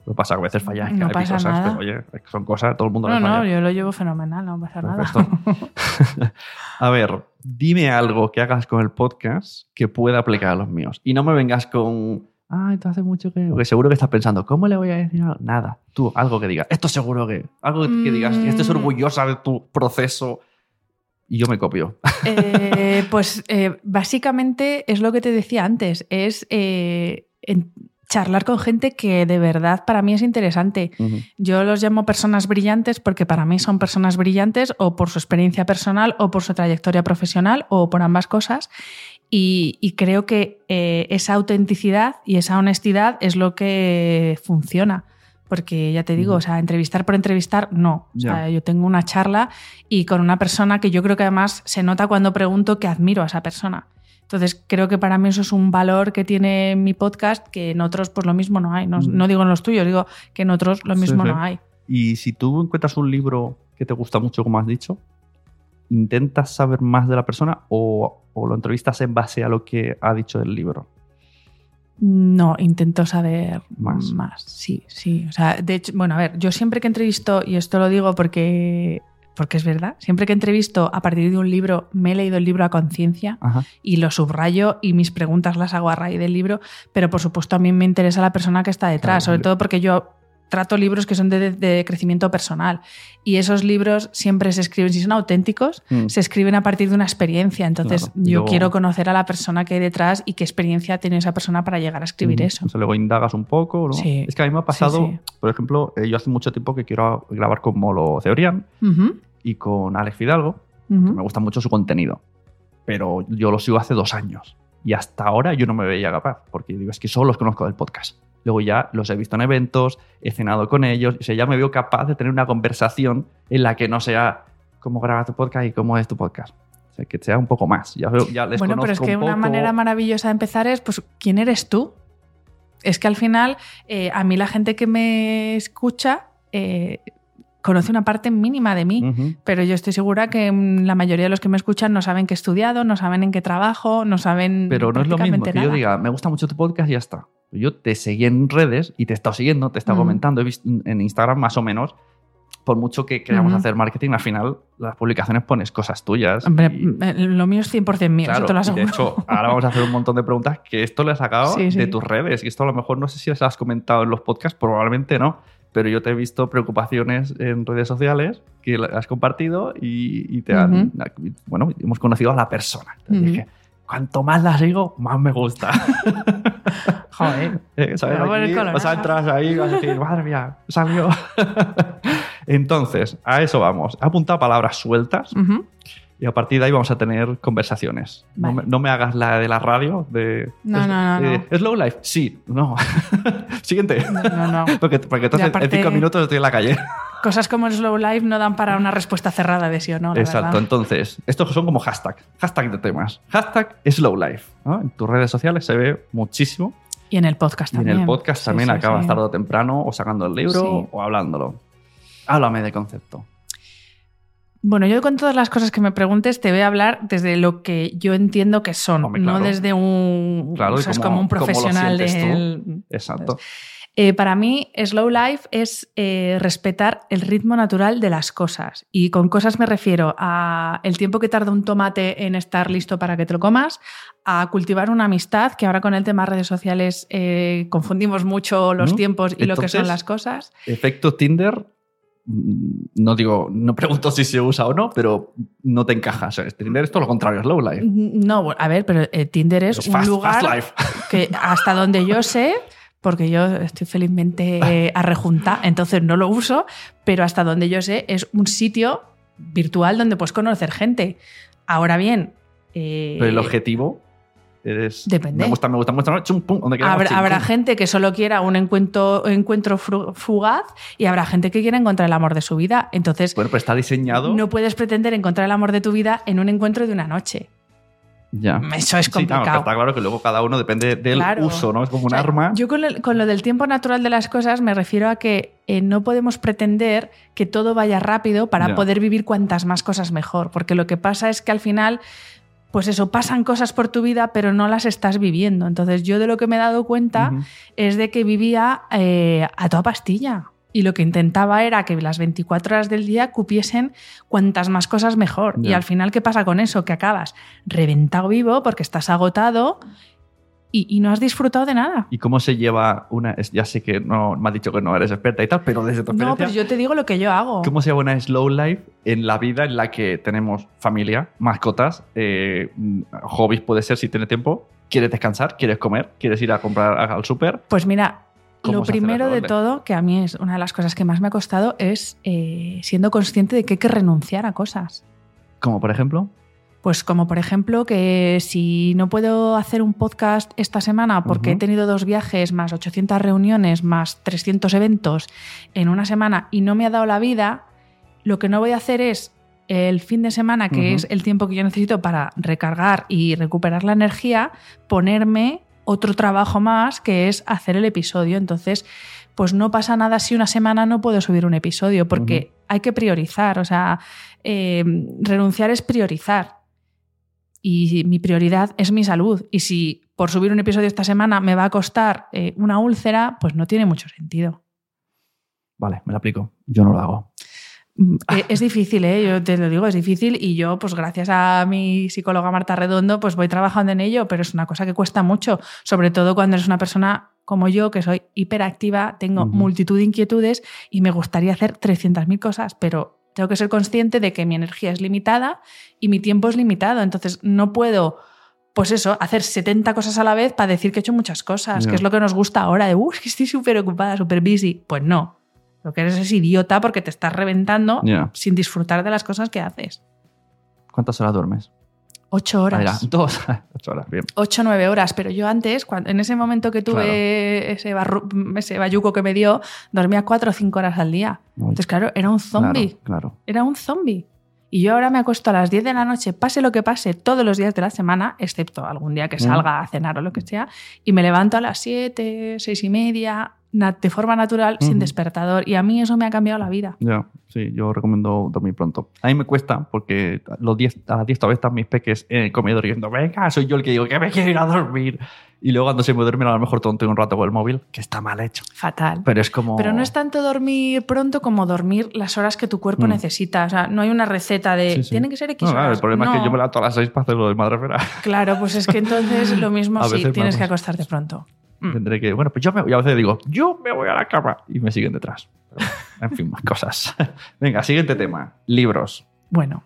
Speaker 5: Lo pasa, a veces fallas, que
Speaker 6: No
Speaker 5: hay
Speaker 6: pasa
Speaker 5: cosas,
Speaker 6: nada.
Speaker 5: pero oye, son cosas, todo el mundo
Speaker 6: No, no, yo lo llevo fenomenal, no pasa nada.
Speaker 5: A ver, dime algo que hagas con el podcast que pueda aplicar a los míos. Y no me vengas con. Ay, tú hace mucho que. Porque seguro que estás pensando, ¿cómo le voy a decir? Nada. Tú, algo que digas. Esto seguro que. Algo que, que digas, que estés
Speaker 6: Mm.
Speaker 5: orgullosa de tu proceso. Y yo me copio.
Speaker 6: Eh, pues eh, básicamente es lo que te decía antes, es eh, en- charlar con gente que de verdad para mí es interesante. Yo los llamo personas brillantes porque para mí son personas brillantes o por su experiencia personal o por su trayectoria profesional o por ambas cosas. Y, y creo que esa autenticidad y esa honestidad es lo que funciona. Porque ya te digo, o sea, entrevistar por entrevistar, no. O sea, yo tengo una charla y con una persona que yo creo que además se nota cuando pregunto que admiro a esa persona. Entonces, creo que para mí eso es un valor que tiene mi podcast que en otros, pues lo mismo no hay. No, digo en los tuyos, digo que en otros lo
Speaker 5: Sí,
Speaker 6: mismo
Speaker 5: sí.
Speaker 6: no hay.
Speaker 5: Y si tú encuentras un libro que te gusta mucho, como has dicho, ¿intentas saber más de la persona o, o lo entrevistas en base a lo que ha dicho del libro?
Speaker 6: No, intento saber
Speaker 5: Más.
Speaker 6: más. Sí, sí. O sea, de hecho, bueno, a ver, yo siempre que entrevisto, y esto lo digo porque, porque es verdad, siempre que entrevisto a partir de un libro, me he leído el libro a conciencia y lo subrayo y mis preguntas las hago a raíz del libro, pero por supuesto a mí me interesa la persona que está detrás,
Speaker 5: Claro,
Speaker 6: sobre todo porque yo trato libros que son de, de crecimiento personal y esos libros siempre se escriben, si son auténticos,
Speaker 5: Mm.
Speaker 6: se escriben a partir de una experiencia. Entonces
Speaker 5: Claro,
Speaker 6: yo
Speaker 5: luego-
Speaker 6: quiero conocer a la persona que hay detrás y qué experiencia tiene esa persona para llegar a escribir
Speaker 5: Ujú.
Speaker 6: eso.
Speaker 5: Luego indagas un poco, ¿no?
Speaker 6: Sí.
Speaker 5: Es que a mí me ha pasado,
Speaker 6: Sí,
Speaker 5: por ejemplo, eh, yo hace mucho tiempo que quiero grabar con Molo Cebrián
Speaker 6: Ujú,
Speaker 5: y con Alex Fidalgo,
Speaker 6: ujú.
Speaker 5: que me gusta mucho su contenido, pero yo lo sigo hace dos años y hasta ahora yo no me veía capaz, porque digo, es que solo los conozco del podcast. Luego ya los he visto en eventos, he cenado con ellos, o sea, ya me veo capaz de tener una conversación en la que no sea cómo graba tu podcast y cómo es tu podcast. O sea, que sea un poco más. Ya, veo- ya les
Speaker 6: bueno, pero es que
Speaker 5: un
Speaker 6: una manera maravillosa de empezar es, pues, ¿quién eres tú? Es que al final, eh, a mí la gente que me escucha eh, conoce una parte mínima de mí,
Speaker 5: Ujú.
Speaker 6: pero yo estoy segura que mm, la mayoría de los que me escuchan no saben qué he estudiado, no saben en qué trabajo, no saben.
Speaker 5: Pero no es lo mismo que yo
Speaker 6: nada.
Speaker 5: diga, me gusta mucho tu podcast y ya está. Yo te seguí en redes y te he estado siguiendo, te he estado
Speaker 6: Mm.
Speaker 5: comentando, he visto en Instagram más o menos. Por mucho que queramos
Speaker 6: Ujú.
Speaker 5: hacer marketing, al final las publicaciones pones cosas tuyas.
Speaker 6: Hombre,
Speaker 5: y-
Speaker 6: eh, lo mío es 100% mío,
Speaker 5: claro,
Speaker 6: eso te lo
Speaker 5: y de
Speaker 6: aseguro.
Speaker 5: hecho, ahora vamos a hacer un montón de preguntas que esto lo he sacado
Speaker 6: Sí, sí.
Speaker 5: de tus redes. Y esto a lo mejor no sé si las has comentado en los podcasts, probablemente no. Pero yo te he visto preocupaciones en redes sociales que has compartido y, y te han. Bueno, hemos conocido a la persona. Entonces
Speaker 6: Ujú.
Speaker 5: dije, cuanto más la sigo, más me gusta.
Speaker 6: Joder.
Speaker 5: Eh, vas a entrar ahí y vas a decir, madre mía, salió. Entonces, a eso vamos. He apuntado palabras sueltas
Speaker 6: Ujú.
Speaker 5: Y a partir de ahí vamos a tener conversaciones. No, me, no me hagas la de la radio de...
Speaker 6: No,
Speaker 5: es-
Speaker 6: no, no,
Speaker 5: eh, ¿Slow life? Sí, no. Siguiente.
Speaker 6: No, no, no.
Speaker 5: Porque, porque entonces
Speaker 6: aparte-
Speaker 5: en cinco minutos estoy en la calle.
Speaker 6: Cosas como el slow life no dan para una respuesta cerrada de sí o no. la
Speaker 5: Exacto.
Speaker 6: verdad.
Speaker 5: Entonces, estos son como hashtag. Hashtag de temas. Hashtag slow life. ¿no? En tus redes sociales se ve muchísimo.
Speaker 6: Y en el podcast
Speaker 5: Y en
Speaker 6: también.
Speaker 5: el podcast también
Speaker 6: sí,
Speaker 5: acabas
Speaker 6: sí.
Speaker 5: tarde o temprano o sacando el libro o hablándolo. Háblame de concepto.
Speaker 6: Bueno, yo con todas las cosas que me preguntes te voy a hablar desde lo que yo entiendo que son,
Speaker 5: Hombre,
Speaker 6: no desde un,
Speaker 5: Claro,
Speaker 6: o sea, es como un profesional del...
Speaker 5: Exacto.
Speaker 6: Eh, para mí, slow life es eh, respetar el ritmo natural de las cosas. Y con cosas me refiero a el tiempo que tarda un tomate en estar listo para que te lo comas, a cultivar una amistad, que ahora con el tema redes sociales eh, confundimos mucho los tiempos y lo que son las cosas.
Speaker 5: Efecto Tinder. Mm, No digo, no pregunto si se usa o no, pero no te encaja. O sea, Tinder es todo lo contrario, slow life.
Speaker 6: No, bueno, a ver, pero eh, Tinder es,
Speaker 5: Es
Speaker 6: un
Speaker 5: fast-
Speaker 6: lugar
Speaker 5: fast life.
Speaker 6: que hasta donde yo sé, porque yo estoy felizmente eh, arrejunta, entonces no lo uso, pero hasta donde yo sé es un sitio virtual donde puedes conocer gente. Ahora bien, eh,
Speaker 5: Pero el objetivo es.
Speaker 6: Depende.
Speaker 5: Me gusta, me gusta, me. Chum, pum, donde
Speaker 6: habrá, gente que solo quiera un encuentro, fugaz y habrá gente que quiera encontrar el amor de su vida. Entonces,
Speaker 5: Bueno, pero está diseñado.
Speaker 6: no puedes pretender encontrar el amor de tu vida en un encuentro de una noche.
Speaker 5: Ya.
Speaker 6: Eso es
Speaker 5: Sí,
Speaker 6: complicado.
Speaker 5: está claro que luego cada uno depende del
Speaker 6: Claro.
Speaker 5: uso, ¿no? Es como un
Speaker 6: O sea,
Speaker 5: arma.
Speaker 6: Yo con, el- con lo del tiempo natural de las cosas me refiero a que eh, no podemos pretender que todo vaya rápido para
Speaker 5: Ya.
Speaker 6: poder vivir cuantas más cosas mejor, porque lo que pasa es que al final, pues eso, pasan cosas por tu vida, pero no las estás viviendo. Entonces yo de lo que me he dado cuenta es de que vivía eh, a toda pastilla. Y lo que intentaba era que las 24 horas del día cupiesen cuantas más cosas mejor. Y al final, ¿qué pasa con eso? Que acabas reventado vivo porque estás agotado y, y no has disfrutado de nada.
Speaker 5: ¿Y cómo se lleva una.? Ya sé que no me has dicho que no eres experta y tal, pero desde tu
Speaker 6: No,
Speaker 5: experiencia.
Speaker 6: pero yo te digo lo que yo hago.
Speaker 5: ¿Cómo se llama una slow life en la vida en la que tenemos familia, mascotas, eh, hobbies puede ser si tienes tiempo? ¿Quieres descansar? ¿Quieres comer? ¿Quieres ir a comprar al súper?
Speaker 6: Pues mira,
Speaker 5: ¿Cómo
Speaker 6: lo primero de todo, que a mí es una de las cosas que más me ha costado, es eh, siendo consciente de que hay que renunciar a cosas.
Speaker 5: Como por ejemplo.
Speaker 6: Pues como por ejemplo que si no puedo hacer un podcast esta semana porque he tenido dos viajes, más 800 reuniones, más 300 eventos en una semana y no me ha dado la vida, lo que no voy a hacer es el fin de semana, que es el tiempo que yo necesito para recargar y recuperar la energía, ponerme otro trabajo más que es hacer el episodio. Entonces, pues no pasa nada si una semana no puedo subir un episodio, porque hay que priorizar. O sea, eh, renunciar es priorizar. Y mi prioridad es mi salud. Y si por subir un episodio esta semana me va a costar eh, una úlcera, pues no tiene mucho sentido.
Speaker 5: Vale, me lo aplico. Yo no lo hago.
Speaker 6: Mm, eh, Es difícil, ¿eh? yo te lo digo, es difícil y yo, pues gracias a mi psicóloga Marta Redondo, pues voy trabajando en ello, pero es una cosa que cuesta mucho, sobre todo cuando eres una persona como yo, que soy hiperactiva, tengo multitud de inquietudes y me gustaría hacer 300.000 cosas, pero tengo que ser consciente de que mi energía es limitada y mi tiempo es limitado, entonces no puedo... Pues eso, hacer 70 cosas a la vez para decir que he hecho muchas cosas, que es lo que nos gusta ahora, de, uff, que estoy súper ocupada, súper busy. Pues no, lo que eres es idiota porque te estás reventando sin disfrutar de las cosas que haces.
Speaker 5: ¿Cuántas horas duermes?
Speaker 6: Ocho
Speaker 5: era
Speaker 6: horas.
Speaker 5: dos. Ocho horas, bien.
Speaker 6: Ocho, nueve horas. Pero yo antes, cuando, en ese momento que tuve ese, barru- ese bayuco que me dio, dormía cuatro o cinco horas al día.
Speaker 5: Uy,
Speaker 6: Entonces, claro, era un zombie.
Speaker 5: Claro, claro.
Speaker 6: Era un zombie. Y yo ahora me acuesto a las 10 de la noche, pase lo que pase, todos los días de la semana, excepto algún día que salga a cenar o lo que sea, y me levanto a las 7, seis y media, de forma natural, sin
Speaker 5: Ujú.
Speaker 6: despertador. Y a mí eso me ha cambiado la vida.
Speaker 5: Ya, sí, yo recomiendo dormir pronto. A mí me cuesta porque los 10, a las 10 todavía están mis peques en el comedor diciendo, venga, soy yo el que digo que me quiero ir a dormir. Y luego cuando se me duermen a lo mejor tonto un rato con el móvil, que está mal hecho.
Speaker 6: Fatal.
Speaker 5: Pero es como...
Speaker 6: Pero no es tanto dormir pronto como dormir las horas que tu cuerpo
Speaker 5: Mm.
Speaker 6: necesita. O sea, no hay una receta de
Speaker 5: Sí, sí.
Speaker 6: tiene que ser X
Speaker 5: No, claro,
Speaker 6: horas.
Speaker 5: el problema es que yo me levanto a las 6 para hacerlo de madre fera.
Speaker 6: Claro, pues es que entonces lo mismo si tienes que acostarte pronto. Mm.
Speaker 5: Tendré que, bueno, pues yo me voy. A veces digo, yo me voy a la cama y me siguen detrás. Pero, en fin, más cosas. Venga, siguiente tema. Libros.
Speaker 6: Bueno,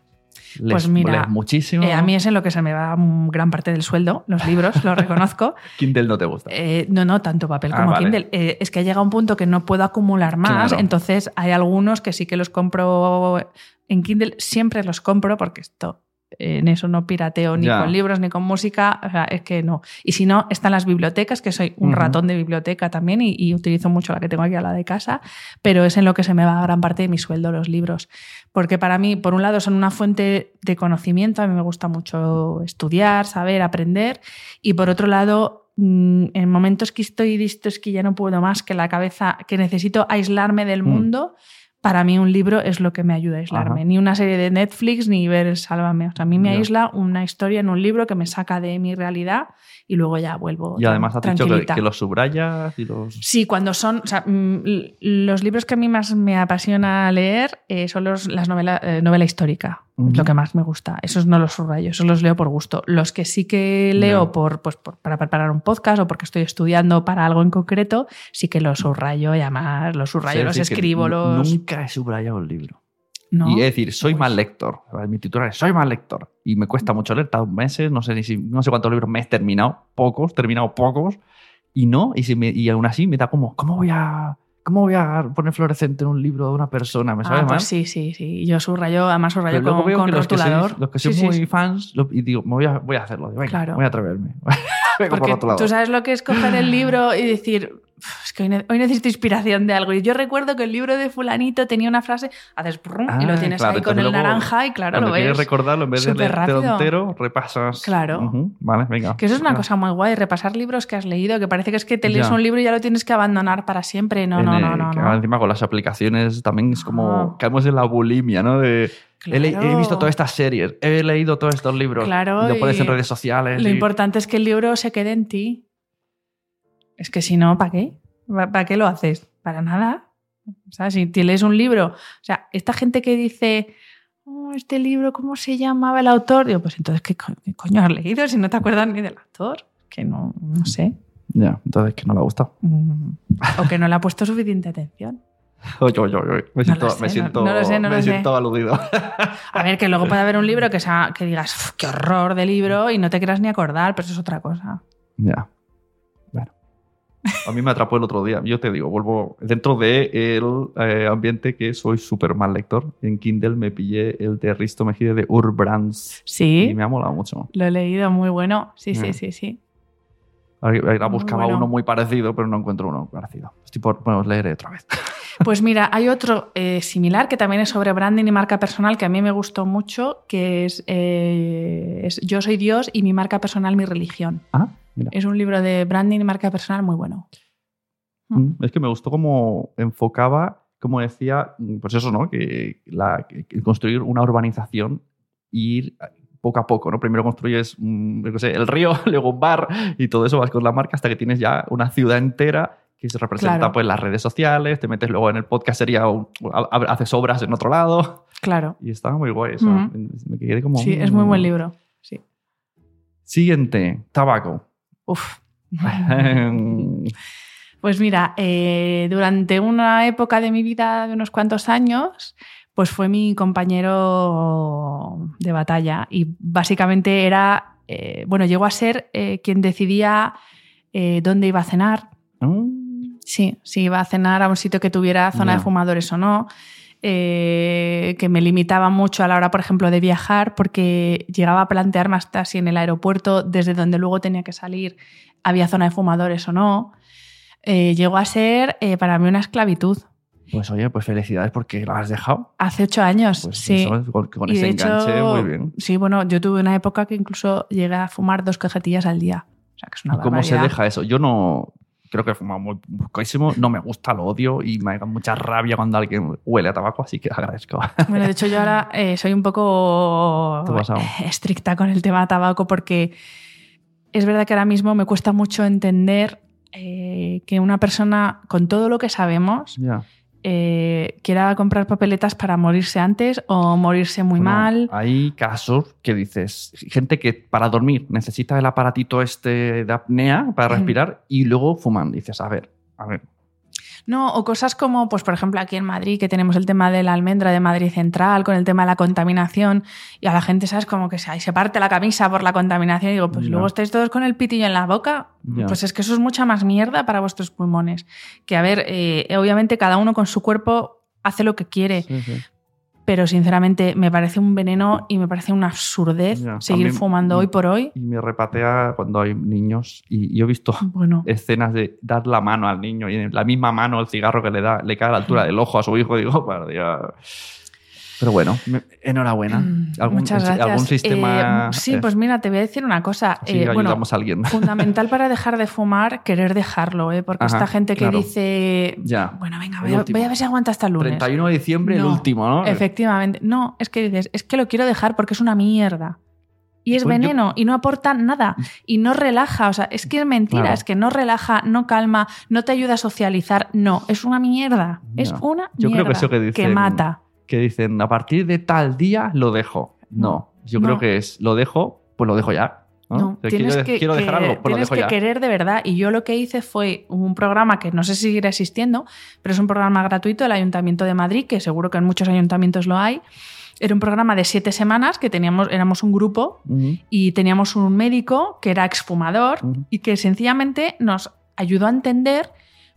Speaker 6: Pues mira,
Speaker 5: muchísimo.
Speaker 6: eh, a mí es en lo que se me va gran parte del sueldo, los libros, lo reconozco.
Speaker 5: Kindle no te gusta.
Speaker 6: Eh, no, no, tanto papel
Speaker 5: Ah,
Speaker 6: como
Speaker 5: vale.
Speaker 6: Kindle. Eh, es que ha llegado un punto que no puedo acumular más,
Speaker 5: Claro.
Speaker 6: entonces hay algunos que sí que los compro en Kindle, siempre los compro porque esto en eso no pirateo ni
Speaker 5: Ya.
Speaker 6: con libros ni con música, o sea, es que no. Y si no, están las bibliotecas, que soy un ratón de biblioteca también y, y utilizo mucho la que tengo aquí a la de casa, pero es en lo que se me va gran parte de mi sueldo los libros. Porque para mí, por un lado, son una fuente de conocimiento, a mí me gusta mucho estudiar, saber, aprender, y por otro lado, mm, en momentos que estoy listo es que ya no puedo más, que la cabeza, que necesito aislarme del
Speaker 5: Mm.
Speaker 6: mundo, para mí un libro es lo que me ayuda a aislarme.
Speaker 5: Ajá.
Speaker 6: Ni una serie de Netflix ni ver Sálvame. O sea, a mí me
Speaker 5: Ya.
Speaker 6: aísla una historia en un libro que me saca de mi realidad y luego ya vuelvo.
Speaker 5: Y además has dicho que, los subrayas y los...
Speaker 6: Sí, cuando son. O sea, mm, los libros que a mí más me apasiona leer eh, son los, las novelas novela histórica. Es lo que más me gusta. Esos no los subrayo, esos los leo por gusto. Los que sí que leo por, pues, por- para preparar un podcast o porque estoy estudiando para algo en concreto, sí que los subrayo y además los subrayo, los escribo, los.
Speaker 5: Nunca he subrayado un libro.
Speaker 6: ¿No?
Speaker 5: Y es decir, soy mal lector. Mi titular es Soy mal lector. Y me cuesta mucho leer, tardo meses, no sé, ni si, no sé cuántos libros me he terminado, pocos, terminado pocos. Y no, y, si me- y aún así me da como, ¿cómo voy a, cómo voy a poner fluorescente en un libro de una persona? ¿Me sabe
Speaker 6: Ah, pues sí, sí, sí. Yo subrayo, además subrayo
Speaker 5: Pero luego
Speaker 6: con,
Speaker 5: veo
Speaker 6: con
Speaker 5: que los que sois, los que sois
Speaker 6: sí,
Speaker 5: muy
Speaker 6: sí.
Speaker 5: fans, lo- y digo, me voy a, voy a hacerlo. Venga,
Speaker 6: Claro.
Speaker 5: voy a atreverme. Vengo por
Speaker 6: Porque
Speaker 5: otro lado.
Speaker 6: tú sabes lo que es coger el libro y decir, "Uf, es que hoy, ne- hoy necesito inspiración de algo. Y yo recuerdo que el libro de fulanito tenía una frase, haces brum, y lo
Speaker 5: Ah,
Speaker 6: tienes
Speaker 5: claro,
Speaker 6: ahí con el naranja y claro, lo
Speaker 5: quieres
Speaker 6: ves.
Speaker 5: recordarlo, en vez de leerte entero, repasas.
Speaker 6: Claro.
Speaker 5: Ujú, Vale, venga.
Speaker 6: Que eso es una cosa muy guay, repasar libros que has leído, que parece que es que te lees
Speaker 5: Ya.
Speaker 6: un libro y ya lo tienes que abandonar para siempre. No,
Speaker 5: En
Speaker 6: no, no, no.
Speaker 5: que
Speaker 6: no.
Speaker 5: encima con las aplicaciones también es como
Speaker 6: Ah.
Speaker 5: caemos en la bulimia, ¿no? De
Speaker 6: Claro.
Speaker 5: he visto todas estas series, he leído todos estos libros,
Speaker 6: Claro,
Speaker 5: lo pones en redes sociales.
Speaker 6: Lo
Speaker 5: y-
Speaker 6: importante es que el libro se quede en ti. Es que si no, ¿para qué? ¿Para qué lo haces? Para nada. O sea, si te lees un libro, o sea, esta gente que dice, "Oh, este libro, ¿cómo se llamaba el autor? Digo, pues entonces, ¿qué, co- qué coño has leído si no te acuerdas ni del autor? Que no, no sé.
Speaker 5: Ya, entonces que no le ha gustado.
Speaker 6: Mm, O que no le ha puesto suficiente atención.
Speaker 5: Oye, oye, oye, Me siento,
Speaker 6: sé,
Speaker 5: me siento,
Speaker 6: no sé,
Speaker 5: me siento aludido.
Speaker 6: A ver, que luego puede haber un libro que, sea, que digas, "Uf, qué horror de libro y no te quieras ni acordar, pero eso es otra cosa.
Speaker 5: ya. Bueno. A mí me atrapó el otro día. Yo te digo, vuelvo dentro del de ambiente que soy súper mal lector. En Kindle me pillé el de Risto Mejide de Urbrands.
Speaker 6: Sí.
Speaker 5: Y me ha molado mucho.
Speaker 6: Lo he leído, muy bueno. Sí, sí, sí, sí.
Speaker 5: Ahora buscaba
Speaker 6: bueno.
Speaker 5: uno muy parecido, pero no encuentro uno parecido. Estoy por, bueno, leeré otra vez.
Speaker 6: Pues mira, hay otro eh, similar que también es sobre branding y marca personal que a mí me gustó mucho, que es, eh, es Yo soy Dios y mi marca personal, mi religión.
Speaker 5: Ah, mira.
Speaker 6: Es un libro de branding y marca personal muy bueno.
Speaker 5: Mm, Es que me gustó cómo enfocaba, como decía, mm, pues eso, ¿no? Que, la, que construir una urbanización e ir poco a poco, ¿no? Primero construyes, qué sé, el río, luego un bar y todo eso vas con la marca hasta que tienes ya una ciudad entera que se representa
Speaker 6: Claro.
Speaker 5: pues las redes sociales, te metes luego en el podcast, sería un- ha- ha- haces obras en otro lado
Speaker 6: Claro.
Speaker 5: y estaba muy guay eso.
Speaker 6: Ujú.
Speaker 5: Me quedé como...
Speaker 6: Sí, es muy buen libro. Sí.
Speaker 5: Siguiente, tabaco.
Speaker 6: Uf. Pues mira, eh, durante una época de mi vida de unos cuantos años, pues fue mi compañero de batalla y básicamente era, eh, bueno, llegó a ser eh, quien decidía eh, dónde iba a cenar.
Speaker 5: Mm,
Speaker 6: Sí, si iba a cenar a un sitio que tuviera zona de fumadores o no. que me limitaba mucho a la hora, por ejemplo, de viajar, porque llegaba a plantearme hasta si en el aeropuerto, desde donde luego tenía que salir, había zona de fumadores o no. Llegó a ser para mí una esclavitud.
Speaker 5: Pues oye, pues felicidades porque lo has dejado.
Speaker 6: Hace ocho años,
Speaker 5: Pues
Speaker 6: sí.
Speaker 5: eso, con, ese
Speaker 6: de hecho,
Speaker 5: enganche, muy bien.
Speaker 6: Sí, bueno, yo tuve una época que incluso llegué a fumar dos cajetillas al día. O sea, que es una
Speaker 5: ¿Y ¿Cómo se deja eso? Yo no. Creo que he fumado muy poquísimo, no me gusta, lo odio y me da mucha rabia cuando alguien huele a tabaco, así que agradezco.
Speaker 6: Bueno, de hecho yo ahora eh, soy un poco estricta con el tema tabaco porque es verdad que ahora mismo me cuesta mucho entender eh, que una persona, con todo lo que sabemos,
Speaker 5: Ya.
Speaker 6: Eh, quiera comprar papeletas para morirse antes o morirse muy
Speaker 5: Bueno,
Speaker 6: mal.
Speaker 5: Hay casos que dices, gente que para dormir necesita el aparatito este de apnea para
Speaker 6: Mm.
Speaker 5: respirar y luego fuman. Dices, a ver, a ver.
Speaker 6: No, o cosas como, pues por ejemplo, aquí en Madrid, que tenemos el tema de la almendra de Madrid Central, con el tema de la contaminación, y a la gente, ¿sabes? Como que se, se parte la camisa por la contaminación, y digo, pues luego estáis todos con el pitillo en la boca. Pues es que eso es mucha más mierda para vuestros pulmones. Que a ver, eh, obviamente cada uno con su cuerpo hace lo que quiere,
Speaker 5: Sí, sí.
Speaker 6: Pero sinceramente me parece un veneno y me parece una absurdez
Speaker 5: Ya,
Speaker 6: seguir
Speaker 5: mí-
Speaker 6: fumando hoy por hoy.
Speaker 5: Y me repatea cuando hay niños. Y yo he visto
Speaker 6: Bueno,
Speaker 5: escenas de dar la mano al niño y en la misma mano el cigarro que le da le cae a la altura del ojo a su hijo. Digo, para Dios. Pero bueno, enhorabuena. ¿Algún,
Speaker 6: Mm, muchas gracias.
Speaker 5: algún sistema.
Speaker 6: Eh, sí,
Speaker 5: eh,
Speaker 6: pues mira, te voy a decir una cosa. Eh, bueno,
Speaker 5: a alguien.
Speaker 6: fundamental para dejar de fumar, querer dejarlo, ¿eh? porque
Speaker 5: Ajá,
Speaker 6: esta gente que
Speaker 5: claro.
Speaker 6: dice,
Speaker 5: Ya.
Speaker 6: bueno, venga, voy a,
Speaker 5: último.
Speaker 6: voy a ver si aguanta hasta el lunes.
Speaker 5: 31 de diciembre, el último, ¿no?
Speaker 6: Efectivamente. No, es que dices, es que lo quiero dejar porque es una mierda. Y es
Speaker 5: Pues yo-
Speaker 6: veneno y no aporta nada y no relaja. O sea, es que es mentira,
Speaker 5: Claro.
Speaker 6: es que no relaja, no calma, no te ayuda a socializar. No, es una mierda. Es una
Speaker 5: Yo creo
Speaker 6: mierda
Speaker 5: que eso que dicen-
Speaker 6: mata.
Speaker 5: Que dicen, a partir de tal día lo dejo. No, yo
Speaker 6: no.
Speaker 5: creo que es, lo dejo, pues lo dejo ya. ¿no?
Speaker 6: No,
Speaker 5: O sea,
Speaker 6: tienes
Speaker 5: quiero,
Speaker 6: que,
Speaker 5: quiero dejar
Speaker 6: que-
Speaker 5: algo, pues lo
Speaker 6: tienes
Speaker 5: dejo
Speaker 6: que
Speaker 5: ya.
Speaker 6: querer de verdad. Y yo lo que hice fue un programa que no sé si seguirá existiendo, pero es un programa gratuito del Ayuntamiento de Madrid, que seguro que en muchos ayuntamientos lo hay. Era un programa de siete semanas que teníamos, éramos un grupo y teníamos un médico que era exfumador y que sencillamente nos ayudó a entender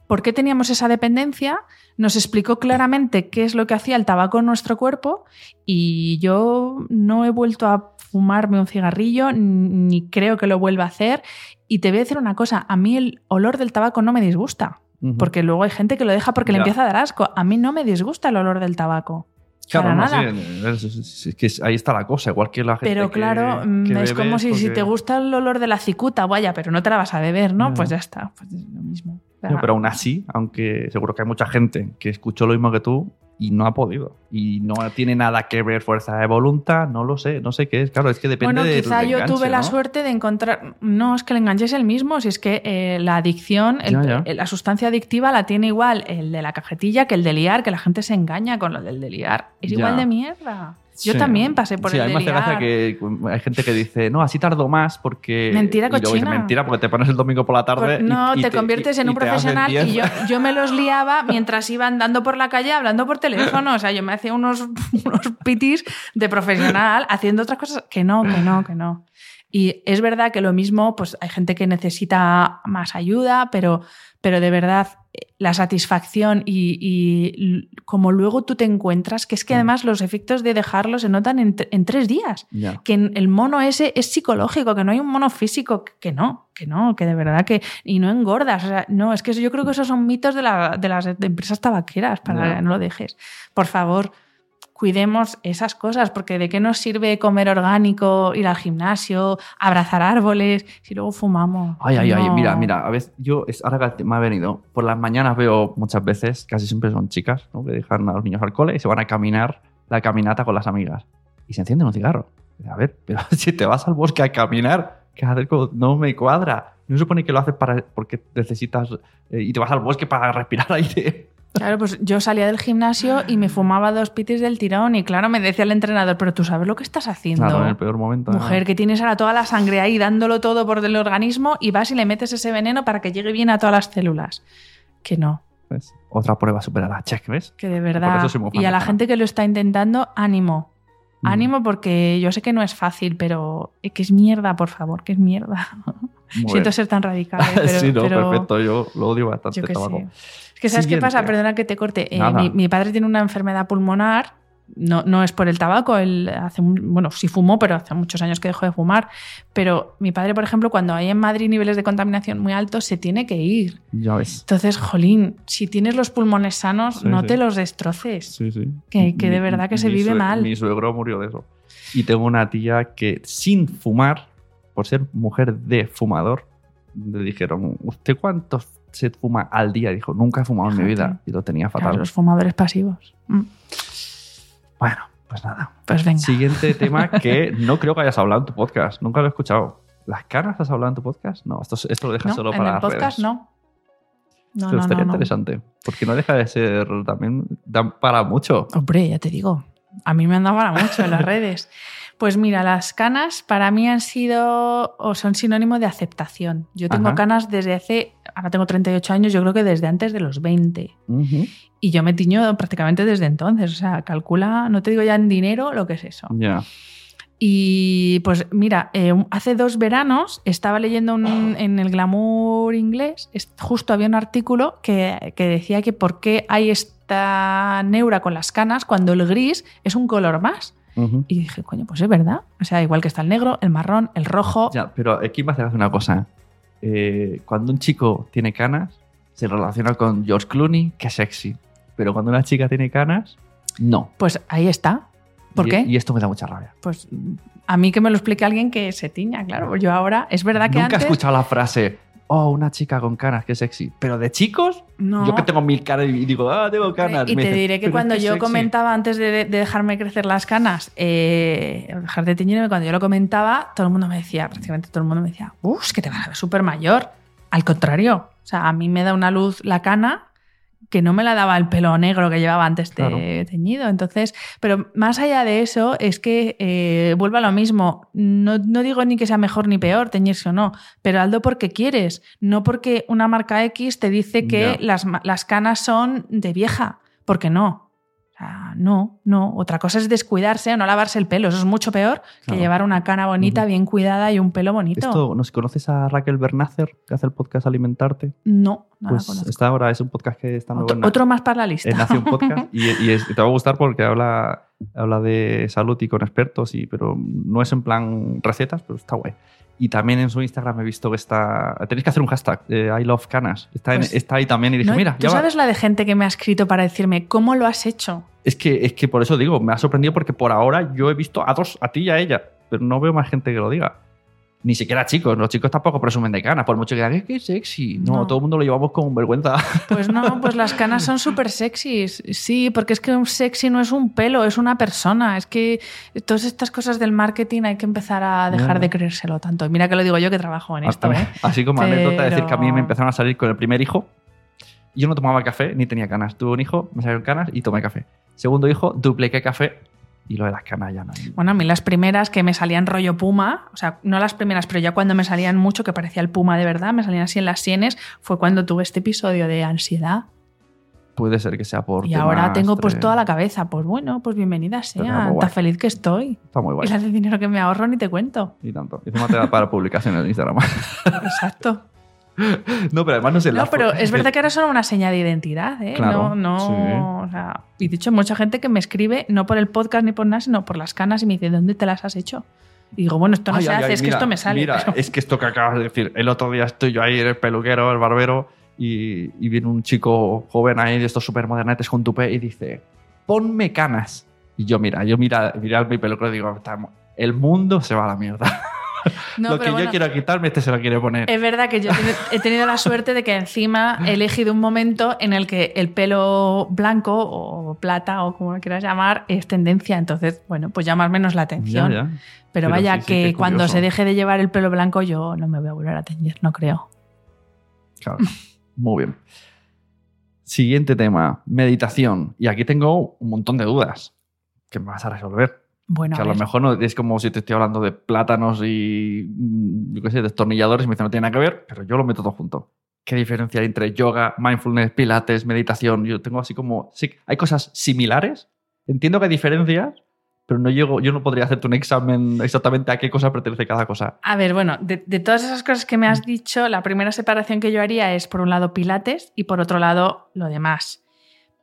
Speaker 6: por qué teníamos esa dependencia, nos explicó claramente qué es lo que hacía el tabaco en nuestro cuerpo y yo no he vuelto a fumarme un cigarrillo ni creo que lo vuelva a hacer. Y te voy a decir una cosa, a mí el olor del tabaco no me disgusta, porque luego hay gente que lo deja porque le empieza a dar asco. A mí no me disgusta el olor del tabaco.
Speaker 5: Claro,
Speaker 6: para
Speaker 5: no,
Speaker 6: nada.
Speaker 5: sí, es, es- es que es- ahí está la cosa, igual que la gente
Speaker 6: Pero claro, mm,
Speaker 5: que
Speaker 6: es como si, si te gusta el olor de la cicuta, vaya, pero no te la vas a beber, ¿no?
Speaker 5: Ya.
Speaker 6: Pues ya está, pues es lo mismo.
Speaker 5: No, pero aún así, aunque seguro que hay mucha gente que escuchó lo mismo que tú y no ha podido. Y no tiene nada que ver fuerza de voluntad, no lo sé, no sé qué es. Claro, es que depende
Speaker 6: bueno,
Speaker 5: del
Speaker 6: quizá yo
Speaker 5: enganche,
Speaker 6: tuve la suerte de encontrar. No, es que el enganche es el mismo, si es que eh, la adicción, el-
Speaker 5: Ya, ya.
Speaker 6: la sustancia adictiva la tiene igual el de la cajetilla que el de liar, que la gente se engaña con lo del de liar. Es
Speaker 5: Ya.
Speaker 6: igual de mierda. Yo
Speaker 5: Sí.
Speaker 6: también pasé por
Speaker 5: sí,
Speaker 6: el
Speaker 5: a mí me hace gracia que hay gente que dice, no, así tardo más porque...
Speaker 6: Mentira
Speaker 5: y luego dice,
Speaker 6: cochina.
Speaker 5: mentira porque te pones el domingo por la tarde
Speaker 6: Por- no,
Speaker 5: y- y
Speaker 6: te, conviertes en un profesional y
Speaker 5: 10.
Speaker 6: yo, yo me los liaba mientras iba andando por la calle hablando por teléfono. O sea, yo me hacía unos, unos pitis de profesional haciendo otras cosas que no, que no, que no. Y es verdad que lo mismo, pues hay gente que necesita más ayuda, pero, pero de verdad la satisfacción y, como luego tú te encuentras, que es que
Speaker 5: Mm.
Speaker 6: además los efectos de dejarlo se notan en, tre- en tres días que el mono ese es psicológico, que no hay un mono físico, que- no, que no, que de verdad que. Y no engordas. O sea, no, es que yo creo que esos son mitos de, la- de las empresas tabaqueras para que no lo dejes. Por favor, cuidemos esas cosas, porque ¿de qué nos sirve comer orgánico, ir al gimnasio, abrazar árboles, si luego fumamos?
Speaker 5: Ay, ay, ay,
Speaker 6: No.
Speaker 5: mira, mira, a veces yo, es, ahora que me ha venido, por las mañanas veo muchas veces, casi siempre son chicas, ¿no? que dejan a los niños al cole y se van a caminar la caminata con las amigas y se encienden un cigarro. A ver, pero si te vas al bosque a caminar, ¿qué haces con- no me cuadra. No supone que lo haces para, porque necesitas eh, y te vas al bosque para respirar aire.
Speaker 6: Claro, pues yo salía del gimnasio y me fumaba dos pitis del tirón y claro, me decía el entrenador, pero tú sabes lo que estás haciendo.
Speaker 5: Claro, en el peor momento. ¿no?
Speaker 6: Mujer, que tienes ahora toda la sangre ahí dándolo todo por el organismo y vas y le metes ese veneno para que llegue bien a todas las células. Que no,
Speaker 5: ¿Ves? Otra prueba superada. Check, ¿ves?
Speaker 6: que de verdad. Y a la gente que lo está intentando, ánimo.
Speaker 5: Mm.
Speaker 6: Ánimo porque yo sé que no es fácil, pero es que es mierda, por favor, que es mierda.
Speaker 5: Muy
Speaker 6: Siento
Speaker 5: bien.
Speaker 6: ser tan radical, ¿eh? pero,
Speaker 5: sí, no,
Speaker 6: pero
Speaker 5: perfecto. Yo lo odio bastante
Speaker 6: yo que ¿sabes qué pasa? Perdona que te corte. Eh, mi, mi padre tiene una enfermedad pulmonar. No, no es por el tabaco, él hace, un- bueno, sí fumó, pero hace muchos años que dejó de fumar. Pero mi padre, por ejemplo, cuando hay en Madrid niveles de contaminación muy altos, se tiene que ir.
Speaker 5: Ya ves.
Speaker 6: Entonces, jolín, si tienes los pulmones sanos,
Speaker 5: Sí,
Speaker 6: no
Speaker 5: sí.
Speaker 6: te los destroces.
Speaker 5: Sí, sí.
Speaker 6: Que- que de verdad que se
Speaker 5: mi
Speaker 6: vive mal.
Speaker 5: Mi suegro murió de eso. Y tengo una tía que, sin fumar, por ser mujer de fumador, le dijeron, ¿usted cuánto se fuma al día? Dijo, nunca he fumado en mi vida. Y lo tenía
Speaker 6: Claro,
Speaker 5: fatal.
Speaker 6: los fumadores pasivos. Mm,
Speaker 5: Bueno, pues nada.
Speaker 6: Pues venga.
Speaker 5: Siguiente tema que no creo que hayas hablado en tu podcast. Nunca lo he escuchado. ¿Las caras has hablado en tu podcast? No, esto, esto lo dejas
Speaker 6: No,
Speaker 5: solo
Speaker 6: en
Speaker 5: para
Speaker 6: el
Speaker 5: las
Speaker 6: podcast
Speaker 5: redes.
Speaker 6: no. No,
Speaker 5: Pero
Speaker 6: no,
Speaker 5: estaría
Speaker 6: no, no.
Speaker 5: interesante. Porque no deja de ser también... Dan para mucho.
Speaker 6: Hombre, ya te digo. A mí me han dado para mucho en las redes. Pues mira, las canas para mí han sido o son sinónimo de aceptación. Yo tengo
Speaker 5: Ajá.
Speaker 6: canas desde hace, ahora tengo 38 años, yo creo que desde antes de los 20.
Speaker 5: Ujú.
Speaker 6: Y yo me tiño prácticamente desde entonces. O sea, calcula, no te digo ya en dinero lo que es eso.
Speaker 5: Ya.
Speaker 6: Y pues mira, eh, hace dos veranos estaba leyendo un- en el glamour inglés, justo había un artículo que, que decía que por qué hay es- esta neura con las canas cuando el gris es un color más. Y dije, coño, pues es verdad. O sea, igual que está el negro, el marrón, el rojo.
Speaker 5: Ya, pero aquí me hace una cosa. Eh, cuando un chico tiene canas, se relaciona con George Clooney, que es sexy. Pero cuando una chica tiene canas, no.
Speaker 6: Pues ahí está. ¿Por
Speaker 5: Y-
Speaker 6: qué?
Speaker 5: Y esto me da mucha rabia.
Speaker 6: Pues a mí que me lo explique alguien que se tiña, claro. Yo ahora, es verdad que
Speaker 5: Nunca he escuchado la frase, oh, una chica con canas, qué sexy. Pero de chicos,
Speaker 6: No.
Speaker 5: yo que tengo mil canas y digo, ah, tengo canas.
Speaker 6: Y
Speaker 5: me
Speaker 6: te
Speaker 5: dicen,
Speaker 6: diré que
Speaker 5: "Pero
Speaker 6: cuando yo
Speaker 5: sexy".
Speaker 6: comentaba antes de, de dejarme crecer las canas, eh, dejar de teñirme, cuando yo lo comentaba, todo el mundo me decía, prácticamente todo el mundo me decía, uff, es que te vas a ver súper mayor. Al contrario, o sea, a mí me da una luz la cana que no me la daba el pelo negro que llevaba antes de teñido. Entonces, pero más allá de eso, es que eh, vuelvo a lo mismo. No, no digo ni que sea mejor ni peor teñirse o no, pero hazlo porque quieres, no porque una marca X te dice que las, las canas son de vieja, porque no. O sea, no, no. Otra cosa es descuidarse o no lavarse el pelo. Eso es mucho peor que
Speaker 5: Claro.
Speaker 6: llevar una cana bonita, bien cuidada y un pelo bonito.
Speaker 5: Esto, ¿nos conoces a Raquel Bernácer, que hace el podcast Alimentarte?
Speaker 6: No, no la
Speaker 5: Pues
Speaker 6: conozco.
Speaker 5: esta ahora es un podcast que está nuevo
Speaker 6: Otro,
Speaker 5: en Na-
Speaker 6: otro más para la lista.
Speaker 5: en Nación Podcast y, y es- te va a gustar porque habla, habla de salud y con expertos, y, pero no es en plan recetas, pero está guay. Y también en su Instagram he visto que está... Tenéis que hacer un hashtag, eh, I love canas. Está, en-
Speaker 6: Pues-
Speaker 5: está ahí también y dije,
Speaker 6: No,
Speaker 5: mira,
Speaker 6: ¿Tú
Speaker 5: ya va".
Speaker 6: sabes la de gente que me ha escrito para decirme cómo lo has hecho?
Speaker 5: Es que, es que por eso digo, me ha sorprendido porque por ahora yo he visto a dos, a ti y a ella, pero no veo más gente que lo diga. Ni siquiera chicos, los chicos tampoco presumen de canas, por mucho que digan, es que sexy. No,
Speaker 6: No.
Speaker 5: todo el mundo lo llevamos con vergüenza.
Speaker 6: Pues no, pues las canas son súper sexys. Sí, porque es que un sexy no es un pelo, es una persona. Es que todas estas cosas del marketing hay que empezar a dejar
Speaker 5: Ya.
Speaker 6: de creérselo tanto. Mira que lo digo yo que trabajo en esto, ¿eh?
Speaker 5: Así como anécdota, decir
Speaker 6: Pero-
Speaker 5: que a mí me empezaron a salir con el primer hijo. Yo no tomaba café ni tenía canas. Tuve un hijo, me salieron canas y tomé café. Segundo hijo, dupliqué café y lo de las canas ya no.
Speaker 6: Bueno, a mí las primeras que me salían rollo puma, o sea, no las primeras, pero ya cuando me salían mucho, que parecía el puma de verdad, me salían así en las sienes, fue cuando tuve este episodio de ansiedad.
Speaker 5: Puede ser que sea por.
Speaker 6: Y ahora tengo pues toda la cabeza. Pues bueno, pues bienvenida sea. Tan feliz que estoy.
Speaker 5: Está muy guay.
Speaker 6: Y la de dinero que me ahorro ni te cuento.
Speaker 5: Y tanto. Y encima te da para publicaciones en Instagram.
Speaker 6: Exacto.
Speaker 5: no, pero además no sé.
Speaker 6: No, pero es verdad que ahora son una señal de identidad, ¿eh?
Speaker 5: Claro,
Speaker 6: no, no,
Speaker 5: sí.
Speaker 6: o sea, y de hecho, mucha gente que me escribe, no por el podcast ni por nada, sino por las canas y me dice, ¿dónde te las has hecho? Y digo, bueno, esto no
Speaker 5: Ay,
Speaker 6: se
Speaker 5: ay,
Speaker 6: hace,
Speaker 5: ay,
Speaker 6: es que esto me sale.
Speaker 5: Mira,
Speaker 6: pero-
Speaker 5: es que esto que acabas de decir. El otro día estoy yo ahí el peluquero, el barbero, y, y viene un chico joven ahí de estos super modernetes con tupé y dice: Ponme canas. Y yo, mira, yo mira, mira mi peluquero y digo: "Estamos- El mundo se va a la mierda.
Speaker 6: No,
Speaker 5: Lo que
Speaker 6: bueno,
Speaker 5: yo quiero quitarme, este se lo quiere poner.
Speaker 6: Es verdad que yo he teni- he tenido la suerte de que encima he elegido un momento en el que el pelo blanco o plata o como lo quieras llamar es tendencia. Entonces, bueno, pues llama menos la atención.
Speaker 5: Ya, ya.
Speaker 6: Pero,
Speaker 5: Pero
Speaker 6: vaya
Speaker 5: sí,
Speaker 6: que cuando se deje de llevar el pelo blanco yo no me voy a volver a teñir, no creo.
Speaker 5: Claro. Muy bien. Siguiente tema: meditación. Y aquí tengo un montón de dudas que me vas a resolver.
Speaker 6: Bueno,
Speaker 5: que a,
Speaker 6: a
Speaker 5: lo mejor no, es como si te estoy hablando de plátanos y, mm, yo qué sé, destornilladores y me dice no tiene nada que ver, pero yo lo meto todo junto. ¿Qué diferencia hay entre yoga, mindfulness, pilates, meditación? Yo tengo así como... Sí, hay cosas similares. Entiendo que hay diferencias, pero no llego, yo no podría hacerte un examen exactamente a qué cosa pertenece cada cosa.
Speaker 6: A ver, bueno, de, de todas esas cosas que me has dicho, la primera separación que yo haría es, por un lado, pilates y por otro lado, lo demás.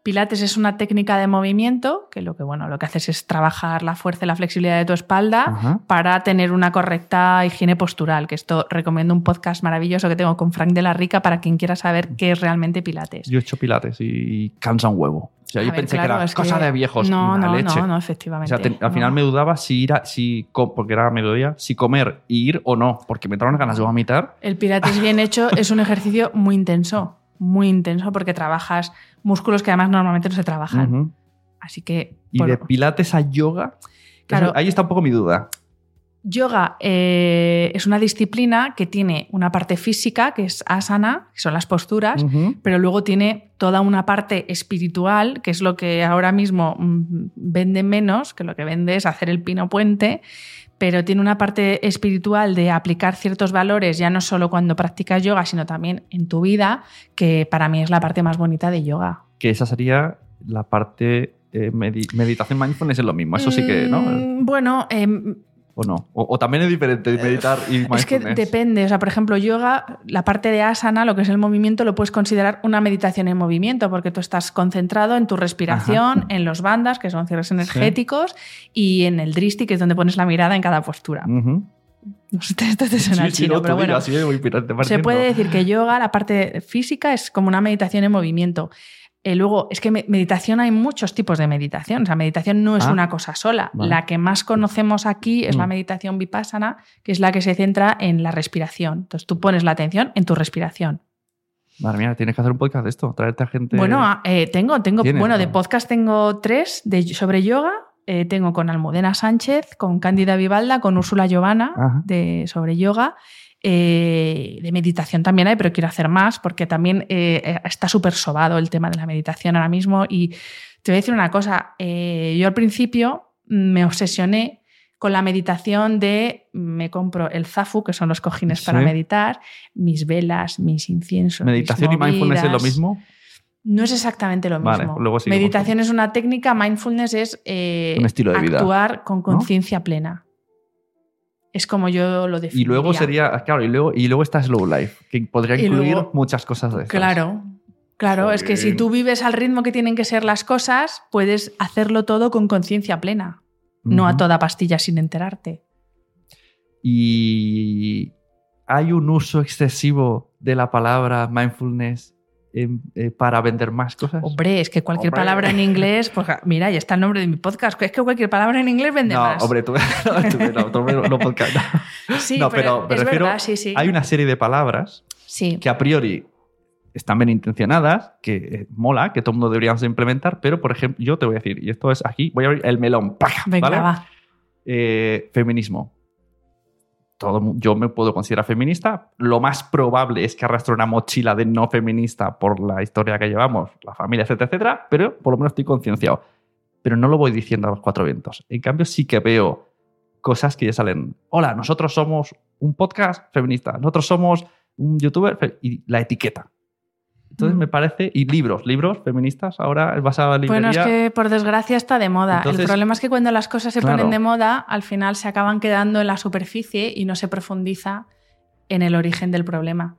Speaker 6: Pilates es una técnica de movimiento que lo que, bueno, lo que haces es trabajar la fuerza y la flexibilidad de tu espalda
Speaker 5: Ajá.
Speaker 6: para tener una correcta higiene postural, que esto recomiendo un podcast maravilloso que tengo con Frank de la Rica para quien quiera saber qué es realmente pilates.
Speaker 5: Yo he hecho pilates y cansa un huevo. O sea,
Speaker 6: A
Speaker 5: yo
Speaker 6: ver,
Speaker 5: pensé
Speaker 6: claro,
Speaker 5: que era
Speaker 6: que-
Speaker 5: cosa de viejos.
Speaker 6: No, no,
Speaker 5: leche.
Speaker 6: no, no,
Speaker 5: O
Speaker 6: efectivamente.
Speaker 5: sea, te- al
Speaker 6: no.
Speaker 5: final me dudaba si ir a, si, porque era mediodía, si comer y ir o no, porque me entraron ganas de vomitar.
Speaker 6: El pilates bien hecho es un ejercicio muy intenso, muy intenso porque trabajas músculos que además normalmente no se trabajan. Así que
Speaker 5: Y
Speaker 6: por-
Speaker 5: de pilates a yoga,
Speaker 6: Claro.
Speaker 5: eso- ahí está un poco mi duda.
Speaker 6: yoga eh, es una disciplina que tiene una parte física, que es asana, que son las posturas, pero luego tiene toda una parte espiritual, que es lo que ahora mismo mm, vende menos, que lo que vende es hacer el pino puente, pero tiene una parte espiritual de aplicar ciertos valores, ya no solo cuando practicas yoga, sino también en tu vida, que para mí es la parte más bonita de yoga.
Speaker 5: Que esa sería la parte eh, medi- meditación mindfulness es lo mismo. Eso sí que, ¿no?
Speaker 6: Mm, Bueno, eh,
Speaker 5: ¿O no? O, o también es diferente meditar y
Speaker 6: Eh, Es que
Speaker 5: mindfulness?
Speaker 6: depende. O sea, por ejemplo, yoga, la parte de asana, lo que es el movimiento, lo puedes considerar una meditación en movimiento, porque tú estás concentrado en tu respiración, en los bandas, que son cierres energéticos, y en el dristi, que es donde pones la mirada en cada postura.
Speaker 5: Ujú.
Speaker 6: No sé, esto te suena
Speaker 5: Sí, sí,
Speaker 6: chino,
Speaker 5: no,
Speaker 6: pero bueno.
Speaker 5: así es muy pirata, te
Speaker 6: Se puede decir que yoga, la parte física, es como una meditación en movimiento. Eh, luego, es que me- meditación hay muchos tipos de meditación. O sea, meditación no es
Speaker 5: Ah,
Speaker 6: una cosa sola.
Speaker 5: vale.
Speaker 6: La que más conocemos aquí es la
Speaker 5: Mm.
Speaker 6: meditación vipassana, que es la que se centra en la respiración. Entonces, tú pones la atención en tu respiración.
Speaker 5: Madre mía, tienes que hacer un podcast de esto, traerte a gente.
Speaker 6: Bueno, ah, eh, tengo, tengo, bueno, de podcast tengo tres de, sobre yoga. Eh, tengo con Almudena Sánchez, con Cándida Vivalda, con Úrsula Giovanna de, sobre yoga. Eh, de meditación también hay, pero quiero hacer más porque también eh, está súper sobado el tema de la meditación ahora mismo. Y te voy a decir una cosa, eh, yo al principio me obsesioné con la meditación de me compro el zafu, que son los cojines para meditar, mis velas, mis inciensos. mis
Speaker 5: Meditación y mindfulness es lo mismo.
Speaker 6: No es exactamente lo
Speaker 5: Vale,
Speaker 6: mismo.
Speaker 5: luego.
Speaker 6: Meditación es una técnica, mindfulness es
Speaker 5: Un estilo de vida,
Speaker 6: actuar con conciencia plena. Es como yo lo defino.
Speaker 5: Y luego sería, claro, y luego, y luego está Slow Life, que podría incluir
Speaker 6: luego-
Speaker 5: muchas cosas de estas.
Speaker 6: Claro, claro, es que si tú vives al ritmo que tienen que ser las cosas, puedes hacerlo todo con conciencia plena, no a toda pastilla sin enterarte.
Speaker 5: Y hay un uso excesivo de la palabra mindfulness eh, para vender más cosas.
Speaker 6: Hombre, es que cualquier
Speaker 5: Hombre.
Speaker 6: palabra en inglés, pues mira, ya está el nombre de mi podcast, es que cualquier palabra en inglés vende
Speaker 5: no,
Speaker 6: más.
Speaker 5: hombre, tú, no, tú- no, tú- no, no, podcast, no.
Speaker 6: sí,
Speaker 5: no, pero me
Speaker 6: es
Speaker 5: refiero,
Speaker 6: verdad, sí, sí.
Speaker 5: hay una serie de palabras
Speaker 6: Sí.
Speaker 5: que a priori están bien intencionadas, que eh, mola, que todo el mundo deberíamos implementar, pero por ejemplo, yo te voy a decir, y esto es aquí, voy a abrir el melón, ¡paca!
Speaker 6: Venga,
Speaker 5: ¿vale?
Speaker 6: va.
Speaker 5: Eh, feminismo. Todo, yo me puedo considerar feminista. Lo más probable es que arrastre una mochila de no feminista por la historia que llevamos, la familia, etcétera, etcétera, pero por lo menos estoy concienciado. Pero no lo voy diciendo a los cuatro vientos. En cambio, sí que veo cosas que ya salen. Hola, nosotros somos un podcast feminista, nosotros somos un youtuber fe-", y la etiqueta. Entonces
Speaker 6: Mm.
Speaker 5: me parece, y libros, libros feministas, ahora vas a la librería.
Speaker 6: Bueno, es que por desgracia está de moda.
Speaker 5: Entonces-
Speaker 6: el problema es que cuando las cosas se
Speaker 5: Claro.
Speaker 6: ponen de moda, al final se acaban quedando en la superficie y no se profundiza en el origen del problema.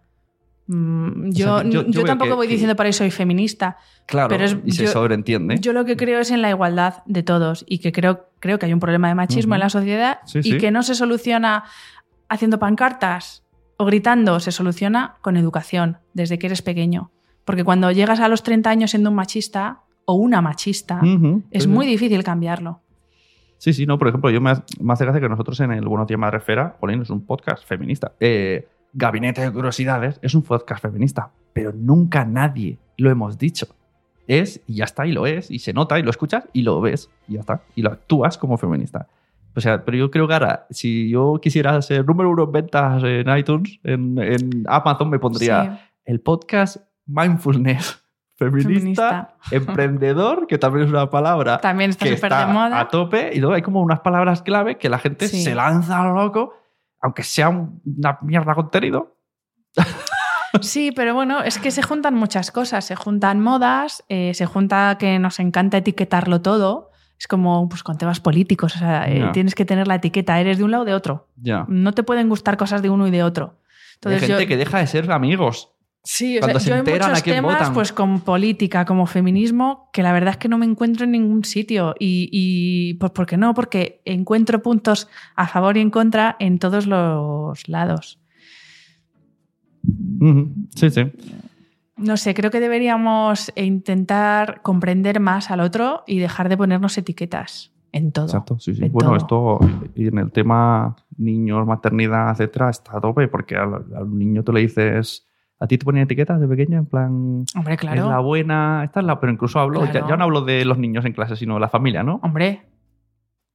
Speaker 6: Mm,
Speaker 5: sea,
Speaker 6: Yo,
Speaker 5: yo-
Speaker 6: tampoco
Speaker 5: que-
Speaker 6: voy
Speaker 5: que-
Speaker 6: diciendo por ahí soy feminista.
Speaker 5: claro,
Speaker 6: pero es-
Speaker 5: y se
Speaker 6: yo-
Speaker 5: sobreentiende.
Speaker 6: Yo lo que creo es en la igualdad de todos y que creo, creo que hay un problema de machismo en la sociedad
Speaker 5: Sí,
Speaker 6: y
Speaker 5: sí.
Speaker 6: que no se soluciona haciendo pancartas o gritando, se soluciona con educación desde que eres pequeño. Porque cuando llegas a los 30 años siendo un machista o una machista, es
Speaker 5: sí,
Speaker 6: muy
Speaker 5: sí.
Speaker 6: difícil cambiarlo.
Speaker 5: Sí, sí, no, por ejemplo, yo me, me hace gracia que nosotros en el Buenos Días Madre Esfera, Jolín, es un podcast feminista. Eh, Gabinete de Curiosidades es un podcast feminista, pero nunca nadie lo hemos dicho. Es, y ya está, y lo es, y se nota, y lo escuchas, y lo ves, y ya está, y lo actúas como feminista. O sea, pero yo creo que ahora, si yo quisiera ser número uno en ventas en iTunes, en, en Amazon, me pondría
Speaker 6: Sí.
Speaker 5: el podcast Mindfulness Feminista,
Speaker 6: Feminista.
Speaker 5: Emprendedor, que también es una palabra
Speaker 6: También está
Speaker 5: que
Speaker 6: súper de
Speaker 5: está
Speaker 6: moda.
Speaker 5: a tope y luego hay como unas palabras clave que la gente
Speaker 6: Sí.
Speaker 5: se lanza a lo loco, aunque sea un- una mierda contenido.
Speaker 6: Sí, pero bueno, es que se juntan muchas cosas. Se juntan modas, eh, se junta que nos encanta etiquetarlo todo. Es como pues, con temas políticos. O sea, eh, tienes que tener la etiqueta. Eres de un lado o de otro. No te pueden gustar cosas de uno y de otro.
Speaker 5: hay
Speaker 6: Entonces,
Speaker 5: gente
Speaker 6: yo,
Speaker 5: que deja de ser amigos.
Speaker 6: Sí, o sea,
Speaker 5: se
Speaker 6: yo hay
Speaker 5: enteran a
Speaker 6: muchos
Speaker 5: quién
Speaker 6: temas,
Speaker 5: votan.
Speaker 6: pues con política, como feminismo, que la verdad es que no me encuentro en ningún sitio. Y, y pues, ¿por qué no? Porque encuentro puntos a favor y en contra en todos los lados.
Speaker 5: Sí, sí.
Speaker 6: No sé, creo que deberíamos intentar comprender más al otro y dejar de ponernos etiquetas en todo.
Speaker 5: Exacto, sí, sí.
Speaker 6: En
Speaker 5: Bueno,
Speaker 6: todo.
Speaker 5: esto y en el tema niños, maternidad, etcétera, está a tope porque al, niño tú le dices. ¿A ti te ponían etiquetas de pequeña? En plan.
Speaker 6: Hombre,
Speaker 5: Es la
Speaker 6: claro.
Speaker 5: buena. Esta es la. Pero incluso hablo. Ya,
Speaker 6: Claro.
Speaker 5: ya no hablo de los niños en clase, sino de la familia, ¿no?
Speaker 6: Hombre,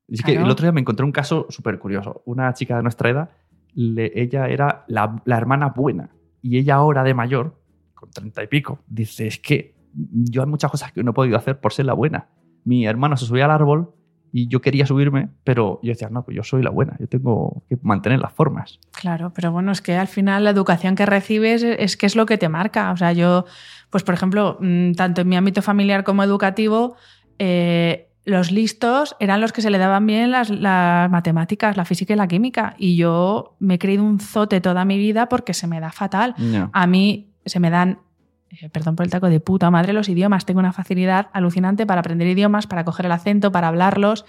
Speaker 5: Es que
Speaker 6: Claro.
Speaker 5: el otro día me encontré un caso súper curioso. Una chica de nuestra edad, le- ella era la, la hermana buena. Y ella ahora de mayor, con treinta y pico, dice, es que yo hay muchas cosas que no he podido hacer por ser la buena. Mi hermano se subía al árbol y yo quería subirme, pero yo decía, no, pues yo soy la buena, yo tengo que mantener las formas.
Speaker 6: claro, pero bueno, es que al final la educación que recibes es que es lo que te marca. O sea, yo, pues por ejemplo, mm, tanto en mi ámbito familiar como educativo, eh, los listos eran los que se le daban bien las, las, matemáticas, la física y la química. Y yo me he creído un zote toda mi vida porque se me da fatal. A mí se me dan, eh, perdón por el taco de puta madre, los idiomas. Tengo una facilidad alucinante para aprender idiomas, para coger el acento, para hablarlos.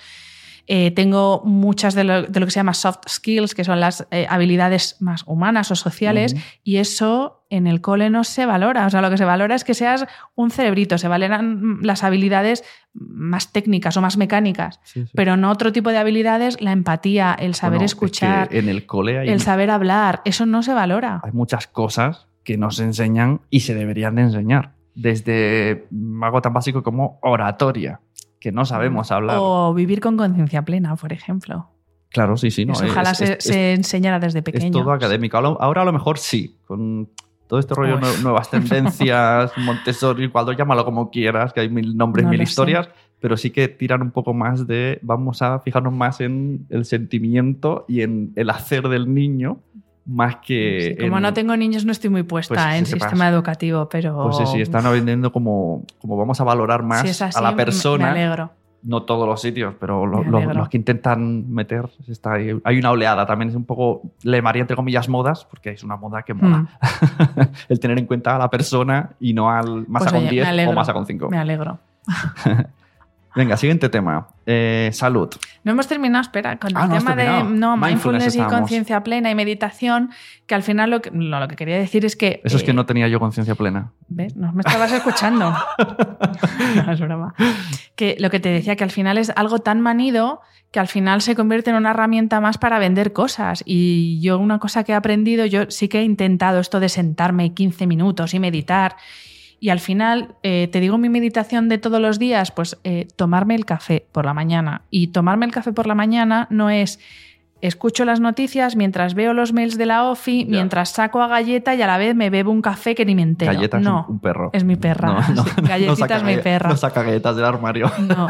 Speaker 6: Eh, tengo muchas de lo, de lo, que se llama soft skills, que son las eh, habilidades más humanas o sociales, uh -huh. y eso en el cole no se valora. O sea, lo que se valora es que seas un cerebrito, se valoran las habilidades más técnicas o más mecánicas, sí, sí. pero no otro tipo de habilidades, la empatía, el saber
Speaker 5: bueno,
Speaker 6: escuchar,
Speaker 5: es que en el, cole hay
Speaker 6: el saber hablar, eso no se valora.
Speaker 5: Hay muchas cosas que no se enseñan y se deberían de enseñar. Desde algo tan básico como oratoria que no sabemos hablar.
Speaker 6: O vivir con conciencia plena, por ejemplo.
Speaker 5: Claro, sí, sí. No,
Speaker 6: Eso ojalá
Speaker 5: es,
Speaker 6: se,
Speaker 5: es,
Speaker 6: se, enseñara desde pequeño.
Speaker 5: Es todo académico. Ahora a lo mejor sí, con todo este rollo, Uf. nuevas tendencias, Montessori, cuando llámalo como quieras, que hay mil nombres, no mil historias, sé. pero sí que tiran un poco más de, vamos a fijarnos más en el sentimiento y en el hacer del niño, más que...
Speaker 6: Sí, como
Speaker 5: en...
Speaker 6: no tengo niños no estoy muy puesta
Speaker 5: Pues sí,
Speaker 6: en sistema
Speaker 5: pasa.
Speaker 6: educativo, pero...
Speaker 5: Pues sí, sí, están vendiendo como, como vamos a valorar más
Speaker 6: si es así,
Speaker 5: a la persona.
Speaker 6: Me alegro.
Speaker 5: No todos los sitios, pero lo, lo- los que intentan meter, está ahí. hay una oleada también, es un poco, le llamaría entre comillas modas, porque es una moda que mola.
Speaker 6: Mm.
Speaker 5: el tener en cuenta a la persona y no al masa
Speaker 6: Pues,
Speaker 5: con
Speaker 6: oye,
Speaker 5: 10
Speaker 6: me alegro.
Speaker 5: o masa con 5.
Speaker 6: Me alegro.
Speaker 5: Venga, siguiente tema. Eh, salud.
Speaker 6: No hemos terminado, espera, con
Speaker 5: Ah,
Speaker 6: el
Speaker 5: no
Speaker 6: tema de no,
Speaker 5: Mindfulness
Speaker 6: mindfulness, y conciencia plena y meditación, que al final lo que, no, lo que quería decir es que...
Speaker 5: Eso es que
Speaker 6: eh,
Speaker 5: no tenía yo conciencia plena.
Speaker 6: ¿Ves? No me estabas escuchando. no, es broma. Que lo que te decía, que al final es algo tan manido que al final se convierte en una herramienta más para vender cosas. Y yo una cosa que he aprendido, yo sí que he intentado esto de sentarme 15 minutos y meditar. Y al final, eh, te digo mi meditación de todos los días, pues eh, tomarme el café por la mañana. Y tomarme el café por la mañana no es escucho las noticias mientras veo los mails de la OFI,
Speaker 5: Ya.
Speaker 6: mientras saco a galleta y a la vez me bebo un café que ni me entero.
Speaker 5: Galletas
Speaker 6: no,
Speaker 5: un, un perro.
Speaker 6: es mi perra.
Speaker 5: No, no,
Speaker 6: Sí,
Speaker 5: no
Speaker 6: Galletita
Speaker 5: saca
Speaker 6: es mi perra.
Speaker 5: No saca galletas del armario.
Speaker 6: No.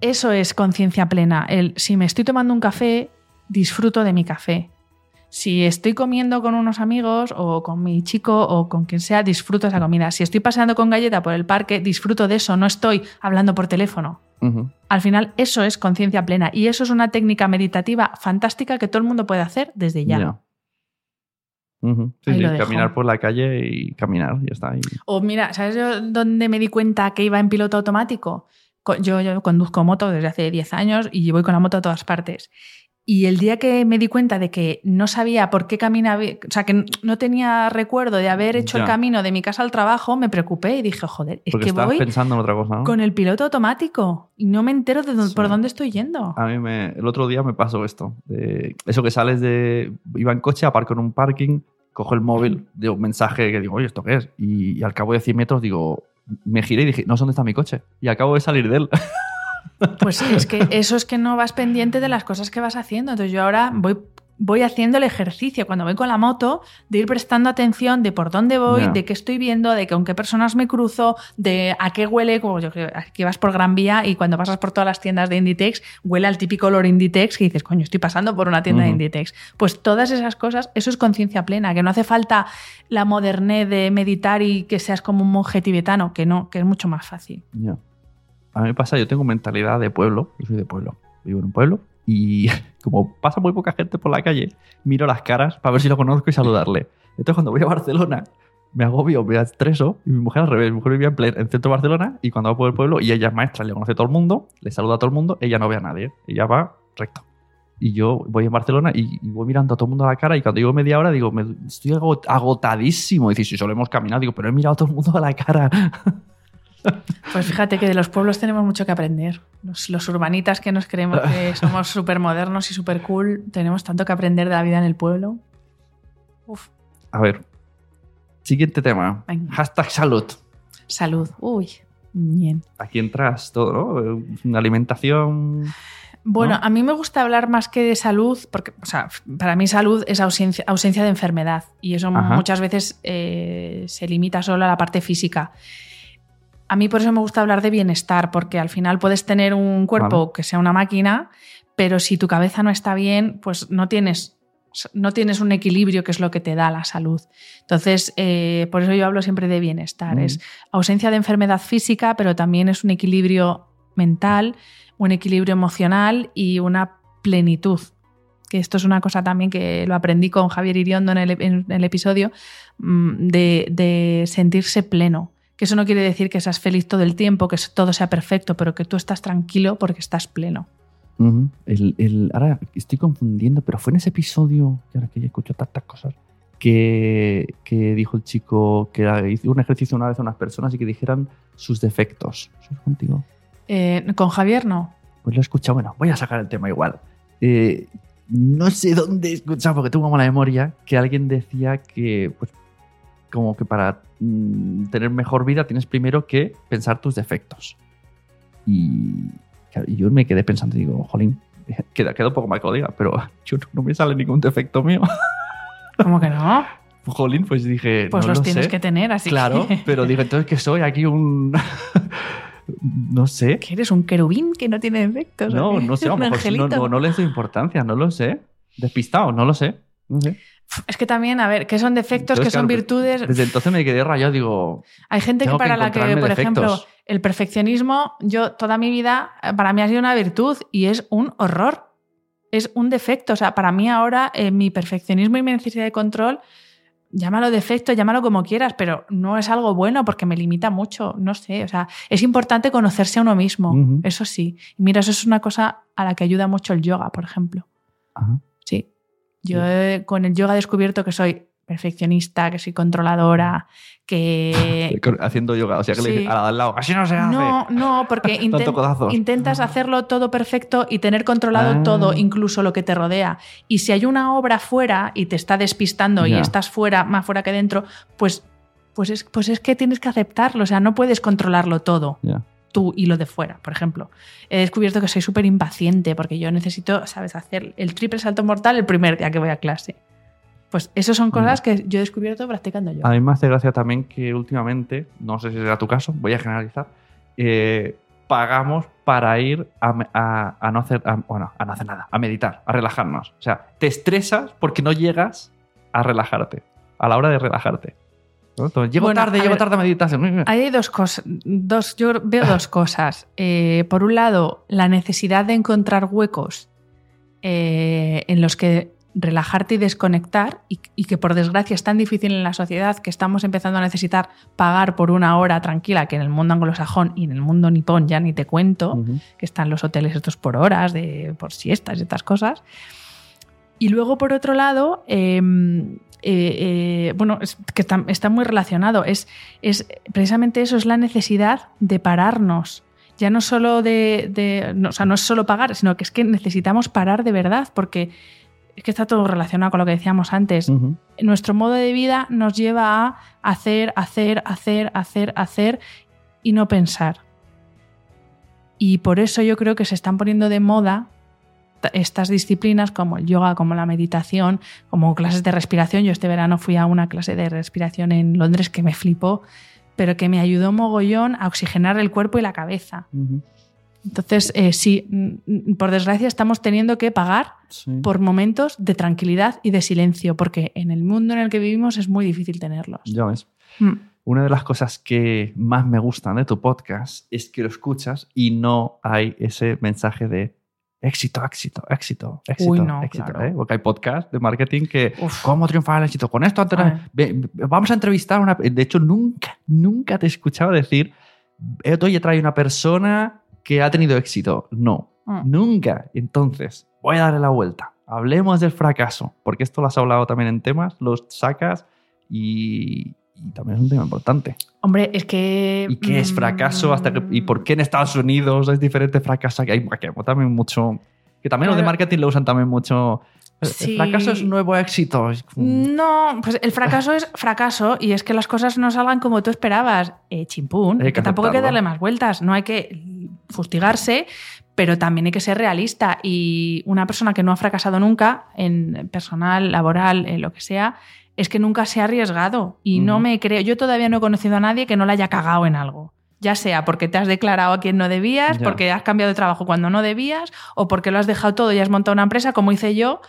Speaker 6: Eso es conciencia plena. El, si me estoy tomando un café, disfruto de mi café. Si estoy comiendo con unos amigos o con mi chico o con quien sea, disfruto esa comida. Si estoy paseando con galleta por el parque, disfruto de eso. No estoy hablando por teléfono. Al final, eso es conciencia plena. Y eso es una técnica meditativa fantástica que todo el mundo puede hacer desde ya.
Speaker 5: Sí, sí,
Speaker 6: dejo.
Speaker 5: caminar por la calle y caminar, ya está. Y-
Speaker 6: O mira, ¿sabes yo dónde me di cuenta que iba en piloto automático? Co- Yo, yo conduzco moto desde hace 10 años y voy con la moto a todas partes. Y el día que me di cuenta de que no sabía por qué caminaba, o sea, que no tenía recuerdo de haber hecho
Speaker 5: Ya.
Speaker 6: el camino de mi casa al trabajo, me preocupé y dije, joder, es
Speaker 5: Porque
Speaker 6: que voy
Speaker 5: pensando en otra cosa, ¿no?
Speaker 6: con el piloto automático y no me entero de
Speaker 5: Sí.
Speaker 6: por dónde estoy yendo.
Speaker 5: A mí me, el otro día me pasó esto. de- eso que sales de. Iba en coche, aparco en un parking, cojo el móvil, digo un mensaje que digo, oye, ¿esto qué es? Y, y al cabo de 100 metros digo, me giré y dije, no sé dónde está mi coche. Y acabo de salir de él.
Speaker 6: Pues es que eso es que no vas pendiente de las cosas que vas haciendo. Entonces yo ahora voy, voy haciendo el ejercicio cuando voy con la moto de ir prestando atención de por dónde voy, de qué estoy viendo, de con qué personas me cruzo, de a qué huele, como yo que que vas por Gran Vía y cuando pasas por todas las tiendas de Inditex huele al típico olor Inditex que dices, coño, estoy pasando por una tienda de. Inditex. Pues todas esas cosas, eso es conciencia plena, que no hace falta la modernez de meditar y que seas como un monje tibetano, que no, que es mucho más fácil.
Speaker 5: A mí me pasa, yo tengo mentalidad de pueblo, yo soy de pueblo, vivo en un pueblo y como pasa muy poca gente por la calle, miro las caras para ver si lo conozco y saludarle. Entonces cuando voy a Barcelona me agobio, me estreso y mi mujer al revés, mi mujer vivía en, plen- en centro de Barcelona y cuando va por el pueblo y ella es maestra, le conoce a todo el mundo, le saluda a todo el mundo, ella no ve a nadie, ella va recto. Y yo voy en Barcelona y, y voy mirando a todo el mundo a la cara y cuando llego media hora digo, me, estoy agot- agotadísimo. Y si solo hemos caminado, digo, pero he mirado a todo el mundo a la cara.
Speaker 6: Pues fíjate que de los pueblos tenemos mucho que aprender. Los, los urbanitas que nos creemos que somos súper modernos y súper cool, tenemos tanto que aprender de la vida en el pueblo. Uf,
Speaker 5: A ver. Siguiente tema.
Speaker 6: Venga.
Speaker 5: Hashtag salud.
Speaker 6: salud. Uy, bien.
Speaker 5: Aquí entras todo, ¿no? Una alimentación.
Speaker 6: Bueno,
Speaker 5: ¿No?
Speaker 6: a mí me gusta hablar más que de salud, porque o sea, para mí salud es ausencia, ausencia de enfermedad y eso
Speaker 5: Ajá.
Speaker 6: muchas veces eh, se limita solo a la parte física. A mí por eso me gusta hablar de bienestar, porque al final puedes tener un cuerpo
Speaker 5: Vale.
Speaker 6: que sea una máquina, pero si tu cabeza no está bien, pues no tienes, no tienes un equilibrio que es lo que te da la salud. Entonces, eh, por eso yo hablo siempre de bienestar.
Speaker 5: Mm.
Speaker 6: Es ausencia de enfermedad física, pero también es un equilibrio mental, un equilibrio emocional y una plenitud. Que esto es una cosa también que lo aprendí con Javier Iriondo en el, en el episodio, mm, de, de sentirse pleno. Que eso no quiere decir que seas feliz todo el tiempo, que todo sea perfecto, pero que tú estás tranquilo porque estás pleno.
Speaker 5: El- el- ahora estoy confundiendo, pero fue en ese episodio, que ahora que ya escucho tantas cosas, que, que dijo el chico que hizo un ejercicio una vez a unas personas y que dijeran sus defectos. ¿Eso es contigo?
Speaker 6: Eh, con Javier no.
Speaker 5: Pues lo he escuchado, bueno, voy a sacar el tema igual. Eh, no sé dónde he escuchado, porque tengo mala memoria, que alguien decía que, pues, como que para mm, tener mejor vida tienes primero que pensar tus defectos. Y, claro, y yo me quedé pensando y digo, jolín, queda, queda un poco mal que lo diga, pero yo no, no me sale ningún defecto mío.
Speaker 6: ¿Cómo que no?
Speaker 5: jolín, pues dije,
Speaker 6: Pues
Speaker 5: no
Speaker 6: los
Speaker 5: lo
Speaker 6: tienes
Speaker 5: sé.
Speaker 6: que tener, así
Speaker 5: Claro,
Speaker 6: que...
Speaker 5: pero dije, entonces que soy aquí un... no sé.
Speaker 6: que eres un querubín que no tiene defectos. ¿o
Speaker 5: No, no sé, a lo mejor no, no, no les doy importancia, no lo sé. Despistado, no lo sé. No sé.
Speaker 6: Es que también, a ver, ¿qué son defectos?
Speaker 5: Entonces,
Speaker 6: ¿Qué son
Speaker 5: claro,
Speaker 6: virtudes?
Speaker 5: Desde entonces me quedé rayado, digo,
Speaker 6: Hay gente que para la que, por ejemplo, el perfeccionismo, yo toda mi vida, eh, para mí ha sido una virtud y es un horror. Es un defecto. O sea, para mí ahora eh, mi perfeccionismo y mi necesidad de control, llámalo defecto, llámalo como quieras, pero no es algo bueno porque me limita mucho. No sé. O sea, es importante conocerse a uno mismo. Eso sí. Mira, eso es una cosa a la que ayuda mucho el yoga, por ejemplo.
Speaker 5: ajá,
Speaker 6: Sí. Yo con el yoga he descubierto que soy perfeccionista, que soy controladora, que...
Speaker 5: haciendo yoga, o sea que le
Speaker 6: Sí.
Speaker 5: dije al lado, así no se hace.
Speaker 6: No, no, porque intentas hacerlo todo perfecto y tener controlado
Speaker 5: Ah.
Speaker 6: todo, incluso lo que te rodea. Y si hay una obra fuera y te está despistando y estás fuera, más fuera que dentro, pues, pues, es, pues es que tienes que aceptarlo. O sea, no puedes controlarlo todo. Tú y lo de fuera, por ejemplo. He descubierto que soy súper impaciente porque yo necesito, ¿sabes?, hacer el triple salto mortal el primer día que voy a clase. Pues eso son cosas que yo he descubierto practicando yo.
Speaker 5: A mí me hace gracia también que últimamente, no sé si será tu caso, voy a generalizar, eh, pagamos para ir a, me- a- a no hacer, a- bueno, a no hacer nada, a meditar, a relajarnos. O sea, te estresas porque no llegas a relajarte, a la hora de relajarte. ¿No? Entonces, llego
Speaker 6: Bueno,
Speaker 5: tarde, llego
Speaker 6: ver,
Speaker 5: tarde a meditación.
Speaker 6: Hay dos cosas. Dos, yo veo dos cosas. Eh, por un lado, la necesidad de encontrar huecos eh, en los que relajarte y desconectar, y, y que por desgracia es tan difícil en la sociedad que estamos empezando a necesitar pagar por una hora tranquila, que en el mundo anglosajón y en el mundo nipón ya ni te cuento, que están los hoteles estos por horas, de, por siestas y estas cosas. Y luego, por otro lado, eh, eh, eh, bueno, es que está, está muy relacionado. Es, es precisamente eso, es la necesidad de pararnos. Ya no solo de, de- no, o sea, no es solo pagar, sino que es que necesitamos parar de verdad, porque es que está todo relacionado con lo que decíamos antes. Nuestro modo de vida nos lleva a hacer, hacer, hacer, hacer, hacer y no pensar. Y por eso yo creo que se están poniendo de moda estas disciplinas como el yoga, como la meditación, como clases de respiración. Yo este verano fui a una clase de respiración en Londres que me flipó, pero que me ayudó mogollón a oxigenar el cuerpo y la cabeza. Entonces, eh, sí, mm, por desgracia estamos teniendo que pagar
Speaker 5: Sí.
Speaker 6: por momentos de tranquilidad y de silencio, porque en el mundo en el que vivimos es muy difícil tenerlos.
Speaker 5: Ya ves.
Speaker 6: Mm.
Speaker 5: Una de las cosas que más me gustan de tu podcast es que lo escuchas y no hay ese mensaje de éxito, éxito, éxito, éxito,
Speaker 6: Uy, no,
Speaker 5: éxito.
Speaker 6: claro.
Speaker 5: ¿eh? Porque hay podcasts de marketing que,
Speaker 6: Uf.
Speaker 5: ¿cómo triunfar el éxito? Con esto, antes- vamos a entrevistar a una... De hecho, nunca, nunca te he escuchado decir, "Eh, oye, trae una persona que ha tenido éxito. No,
Speaker 6: Mm.
Speaker 5: nunca. Entonces, voy a darle la vuelta. Hablemos del fracaso, porque esto lo has hablado también en temas, los sacas y, y también es un tema importante.
Speaker 6: Hombre, es que...
Speaker 5: ¿Y qué es fracaso? Hasta que, ¿Y por qué en Estados Unidos es diferente fracaso? Que hay que también mucho... Que también los de
Speaker 6: Claro.
Speaker 5: marketing lo usan también mucho. El-
Speaker 6: Sí.
Speaker 5: El fracaso es un nuevo éxito.
Speaker 6: No, pues el fracaso es fracaso y es que las cosas no salgan como tú esperabas. Eh, chimpún,
Speaker 5: Hay que
Speaker 6: que tampoco hay que darle más vueltas, no hay que fustigarse, pero también hay que ser realista. Y una persona que no ha fracasado nunca, en personal, laboral, en lo que sea, es que nunca se ha arriesgado. Y no me creo, yo todavía no he conocido a nadie que no la haya cagado en algo. Ya sea porque te has declarado a quien no debías,
Speaker 5: Ya.
Speaker 6: porque has cambiado de trabajo cuando no debías, o porque lo has dejado todo y has montado una empresa, como hice yo,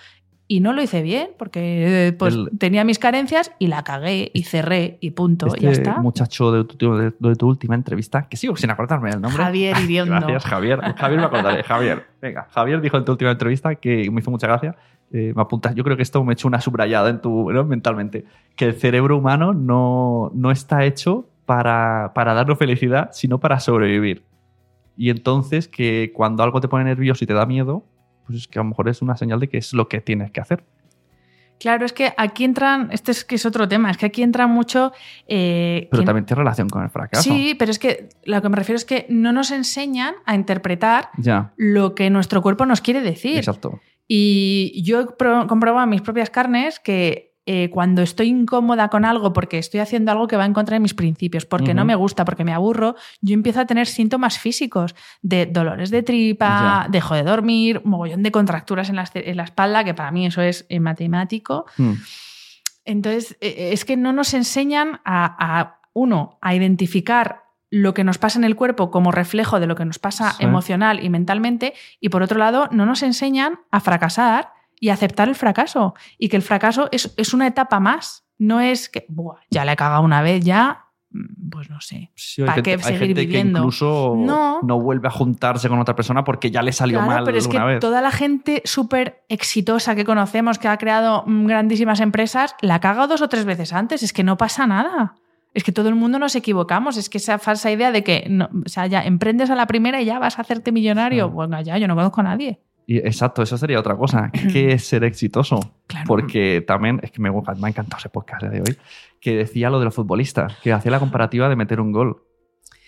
Speaker 6: y no lo hice bien porque eh, pues,
Speaker 5: El-
Speaker 6: tenía mis carencias y la cagué y cerré y punto.
Speaker 5: Este
Speaker 6: ya está.
Speaker 5: muchacho de tu, de- de tu última entrevista, que sigo sin acordarme del nombre.
Speaker 6: Javier Iriondo.
Speaker 5: Gracias, Javier. Javier me acordaré. Javier. Venga, Javier dijo en tu última entrevista que me hizo mucha gracia. eh, me apuntas, yo creo que esto me hecho una subrayada en tu, ¿no? mentalmente. Que el cerebro humano no, no está hecho para, para darnos felicidad, sino para sobrevivir. Y entonces que cuando algo te pone nervioso y te da miedo, pues es que a lo mejor es una señal de que es lo que tienes que hacer.
Speaker 6: Claro, es que aquí entran, este es que es otro tema, es que aquí entra mucho... eh,
Speaker 5: Pero también tiene relación con el fracaso.
Speaker 6: Sí, pero es que lo que me refiero es que no nos enseñan a interpretar
Speaker 5: Ya,
Speaker 6: lo que nuestro cuerpo nos quiere decir.
Speaker 5: exacto.
Speaker 6: Y yo he pro- comprobado en mis propias carnes que eh, cuando estoy incómoda con algo porque estoy haciendo algo que va en contra de mis principios, porque no me gusta, porque me aburro, yo empiezo a tener síntomas físicos de dolores de tripa,
Speaker 5: Ya.
Speaker 6: dejo de dormir, mogollón de contracturas en la, en la espalda, que para mí eso es eh, matemático.
Speaker 5: Hmm.
Speaker 6: Entonces, eh, es que no nos enseñan a, a, uno, a identificar lo que nos pasa en el cuerpo como reflejo de lo que nos pasa
Speaker 5: Sí.
Speaker 6: emocional y mentalmente, y por otro lado, no nos enseñan a fracasar y aceptar el fracaso, y que el fracaso es, es una etapa más, no es que, "Buah, ya le he cagado una vez, ya, mm, pues no sé.
Speaker 5: Sí,
Speaker 6: ¿Para qué seguir
Speaker 5: gente
Speaker 6: viviendo?
Speaker 5: que incluso
Speaker 6: No.
Speaker 5: no. vuelve a juntarse con otra persona porque ya le salió
Speaker 6: Claro,
Speaker 5: mal
Speaker 6: pero es que
Speaker 5: vez.
Speaker 6: toda la gente súper exitosa que conocemos, que ha creado mm, grandísimas empresas, la ha cagado dos o tres veces antes. Es que no pasa nada. Es que todo el mundo nos equivocamos. Es que esa falsa idea de que no, o sea, ya emprendes a la primera y ya vas a hacerte millonario.
Speaker 5: Sí.
Speaker 6: Bueno, ya, yo no conozco a nadie.
Speaker 5: Y exacto, eso sería otra cosa. ¿Qué es ser exitoso?
Speaker 6: Claro.
Speaker 5: Porque también, es que me, me ha encantado ese podcast de hoy, que decía lo de los futbolistas, que hacía la comparativa de meter un gol.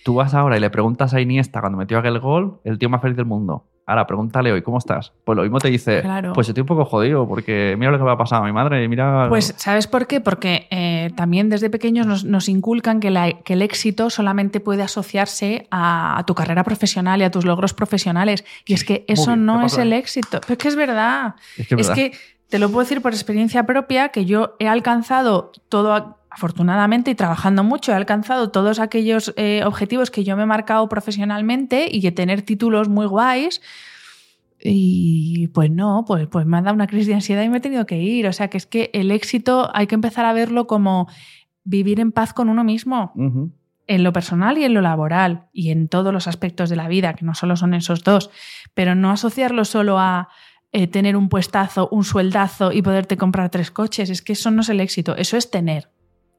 Speaker 5: Tú vas ahora y le preguntas a Iniesta cuando metió aquel gol, el tío más feliz del mundo. Ahora, pregúntale hoy, ¿cómo estás? Pues lo mismo te dice,
Speaker 6: Claro.
Speaker 5: pues estoy un poco jodido porque mira lo que me ha pasado a mi madre, mira...
Speaker 6: Pues, ¿sabes por qué? Porque eh, también desde pequeños nos, nos inculcan que, la- que el éxito solamente puede asociarse a, a tu carrera profesional y a tus logros profesionales. Y es que eso
Speaker 5: bien,
Speaker 6: no
Speaker 5: ¿qué
Speaker 6: es el éxito. Pero es que es verdad.
Speaker 5: es que, es
Speaker 6: Es
Speaker 5: verdad.
Speaker 6: que te lo puedo decir por experiencia propia que yo he alcanzado todo, a- afortunadamente y trabajando mucho, he alcanzado todos aquellos eh, objetivos que yo me he marcado profesionalmente y que tener títulos muy guays. Y pues no, pues, pues me ha dado una crisis de ansiedad y me he tenido que ir. O sea que es que el éxito hay que empezar a verlo como vivir en paz con uno mismo, en lo personal y en lo laboral, y en todos los aspectos de la vida, que no solo son esos dos, pero no asociarlo solo a eh, tener un puestazo, un sueldazo y poderte comprar tres coches. Es que eso no es el éxito, eso es tener.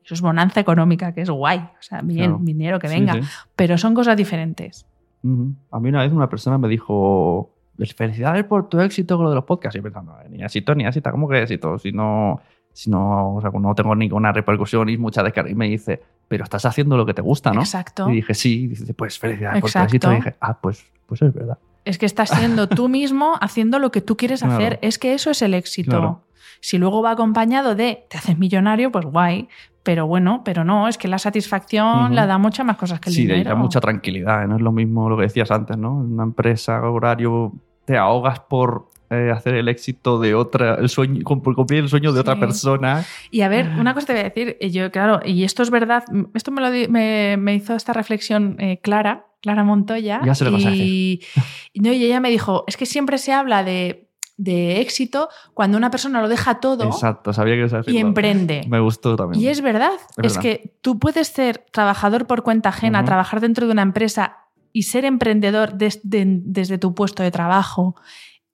Speaker 6: Eso es bonanza económica, que es guay. O sea, bien,
Speaker 5: Claro.
Speaker 6: dinero que
Speaker 5: Sí,
Speaker 6: venga.
Speaker 5: sí.
Speaker 6: Pero son cosas diferentes.
Speaker 5: Ujú. A mí una vez una persona me dijo, felicidades por tu éxito con lo de los podcasts. Y yo pensando, ni éxito, ni éxito, ¿cómo que éxito? Si no, si no, o sea, no tengo ninguna repercusión y mucha descarga. Y me dice, pero estás haciendo lo que te gusta, ¿no?
Speaker 6: Exacto.
Speaker 5: Y dije, sí. Y dice, pues felicidades por tu éxito. Y dije, ah, pues, pues es verdad.
Speaker 6: Es que estás siendo tú mismo haciendo lo que tú quieres
Speaker 5: Claro.
Speaker 6: hacer. Es que eso es el éxito.
Speaker 5: Claro.
Speaker 6: Si luego va acompañado de te haces millonario, pues guay. Pero bueno, pero no, es que la satisfacción la da muchas más cosas que el
Speaker 5: Sí,
Speaker 6: dinero.
Speaker 5: da mucha tranquilidad. ¿eh? No es lo mismo lo que decías antes, ¿no? En una empresa, horario, te ahogas por eh, hacer el éxito de otra, el sueño, por cumplir el sueño de otra
Speaker 6: Sí.
Speaker 5: persona.
Speaker 6: Y a ver, una cosa te voy a decir, yo, claro, y esto es verdad, esto me, lo di- me, me hizo esta reflexión eh, Clara, Clara Montoya.
Speaker 5: Ya sé lo
Speaker 6: y no, y ella me dijo, es que siempre se habla de, de éxito cuando una persona lo deja todo
Speaker 5: Exacto, sabía que ibas a decir
Speaker 6: y emprende.
Speaker 5: Me gustó también.
Speaker 6: Y es verdad,
Speaker 5: Es
Speaker 6: es,
Speaker 5: verdad.
Speaker 6: que tú puedes ser trabajador por cuenta ajena, trabajar dentro de una empresa y ser emprendedor des- de- desde tu puesto de trabajo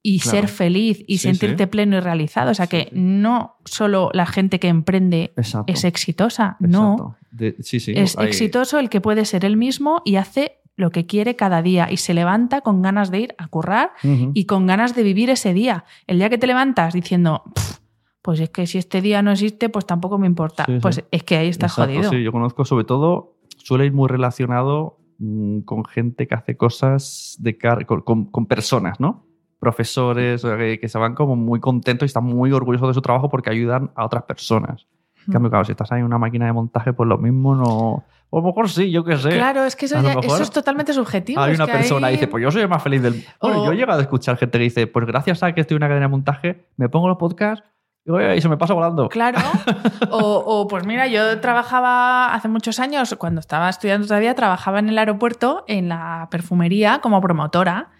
Speaker 6: y
Speaker 5: Claro.
Speaker 6: ser feliz y
Speaker 5: Sí,
Speaker 6: sentirte
Speaker 5: sí.
Speaker 6: pleno y realizado. O sea que
Speaker 5: sí.
Speaker 6: no solo la gente que emprende
Speaker 5: Exacto.
Speaker 6: es exitosa, no.
Speaker 5: De- sí, sí.
Speaker 6: Es exitoso el que puede ser él mismo y hace lo que quiere cada día y se levanta con ganas de ir a currar y con ganas de vivir ese día. El día que te levantas diciendo, "Pff, pues es que si este día no existe, pues tampoco me importa.
Speaker 5: Sí, sí.
Speaker 6: Pues es que ahí estás
Speaker 5: Exacto,
Speaker 6: jodido.
Speaker 5: Sí, yo conozco sobre todo, suele ir muy relacionado mm, con gente que hace cosas de car- con, con- con personas, ¿no? Profesores que, que se van como muy contentos y están muy orgullosos de su trabajo porque ayudan a otras personas. En cambio, claro, si estás ahí en una máquina de montaje, pues lo mismo no. O a lo mejor sí, yo qué sé.
Speaker 6: Claro, es que eso, ya- eso es totalmente subjetivo.
Speaker 5: Hay
Speaker 6: es
Speaker 5: una
Speaker 6: que
Speaker 5: persona que dice, pues yo soy el más feliz del mundo. Bueno,
Speaker 6: O-
Speaker 5: yo he llegado a escuchar gente que dice, pues gracias a que estoy en una cadena de montaje, me pongo los podcasts y, se me pasa volando.
Speaker 6: Claro. O, o, pues mira, yo trabajaba hace muchos años, cuando estaba estudiando todavía, trabajaba en el aeropuerto, en la perfumería como promotora.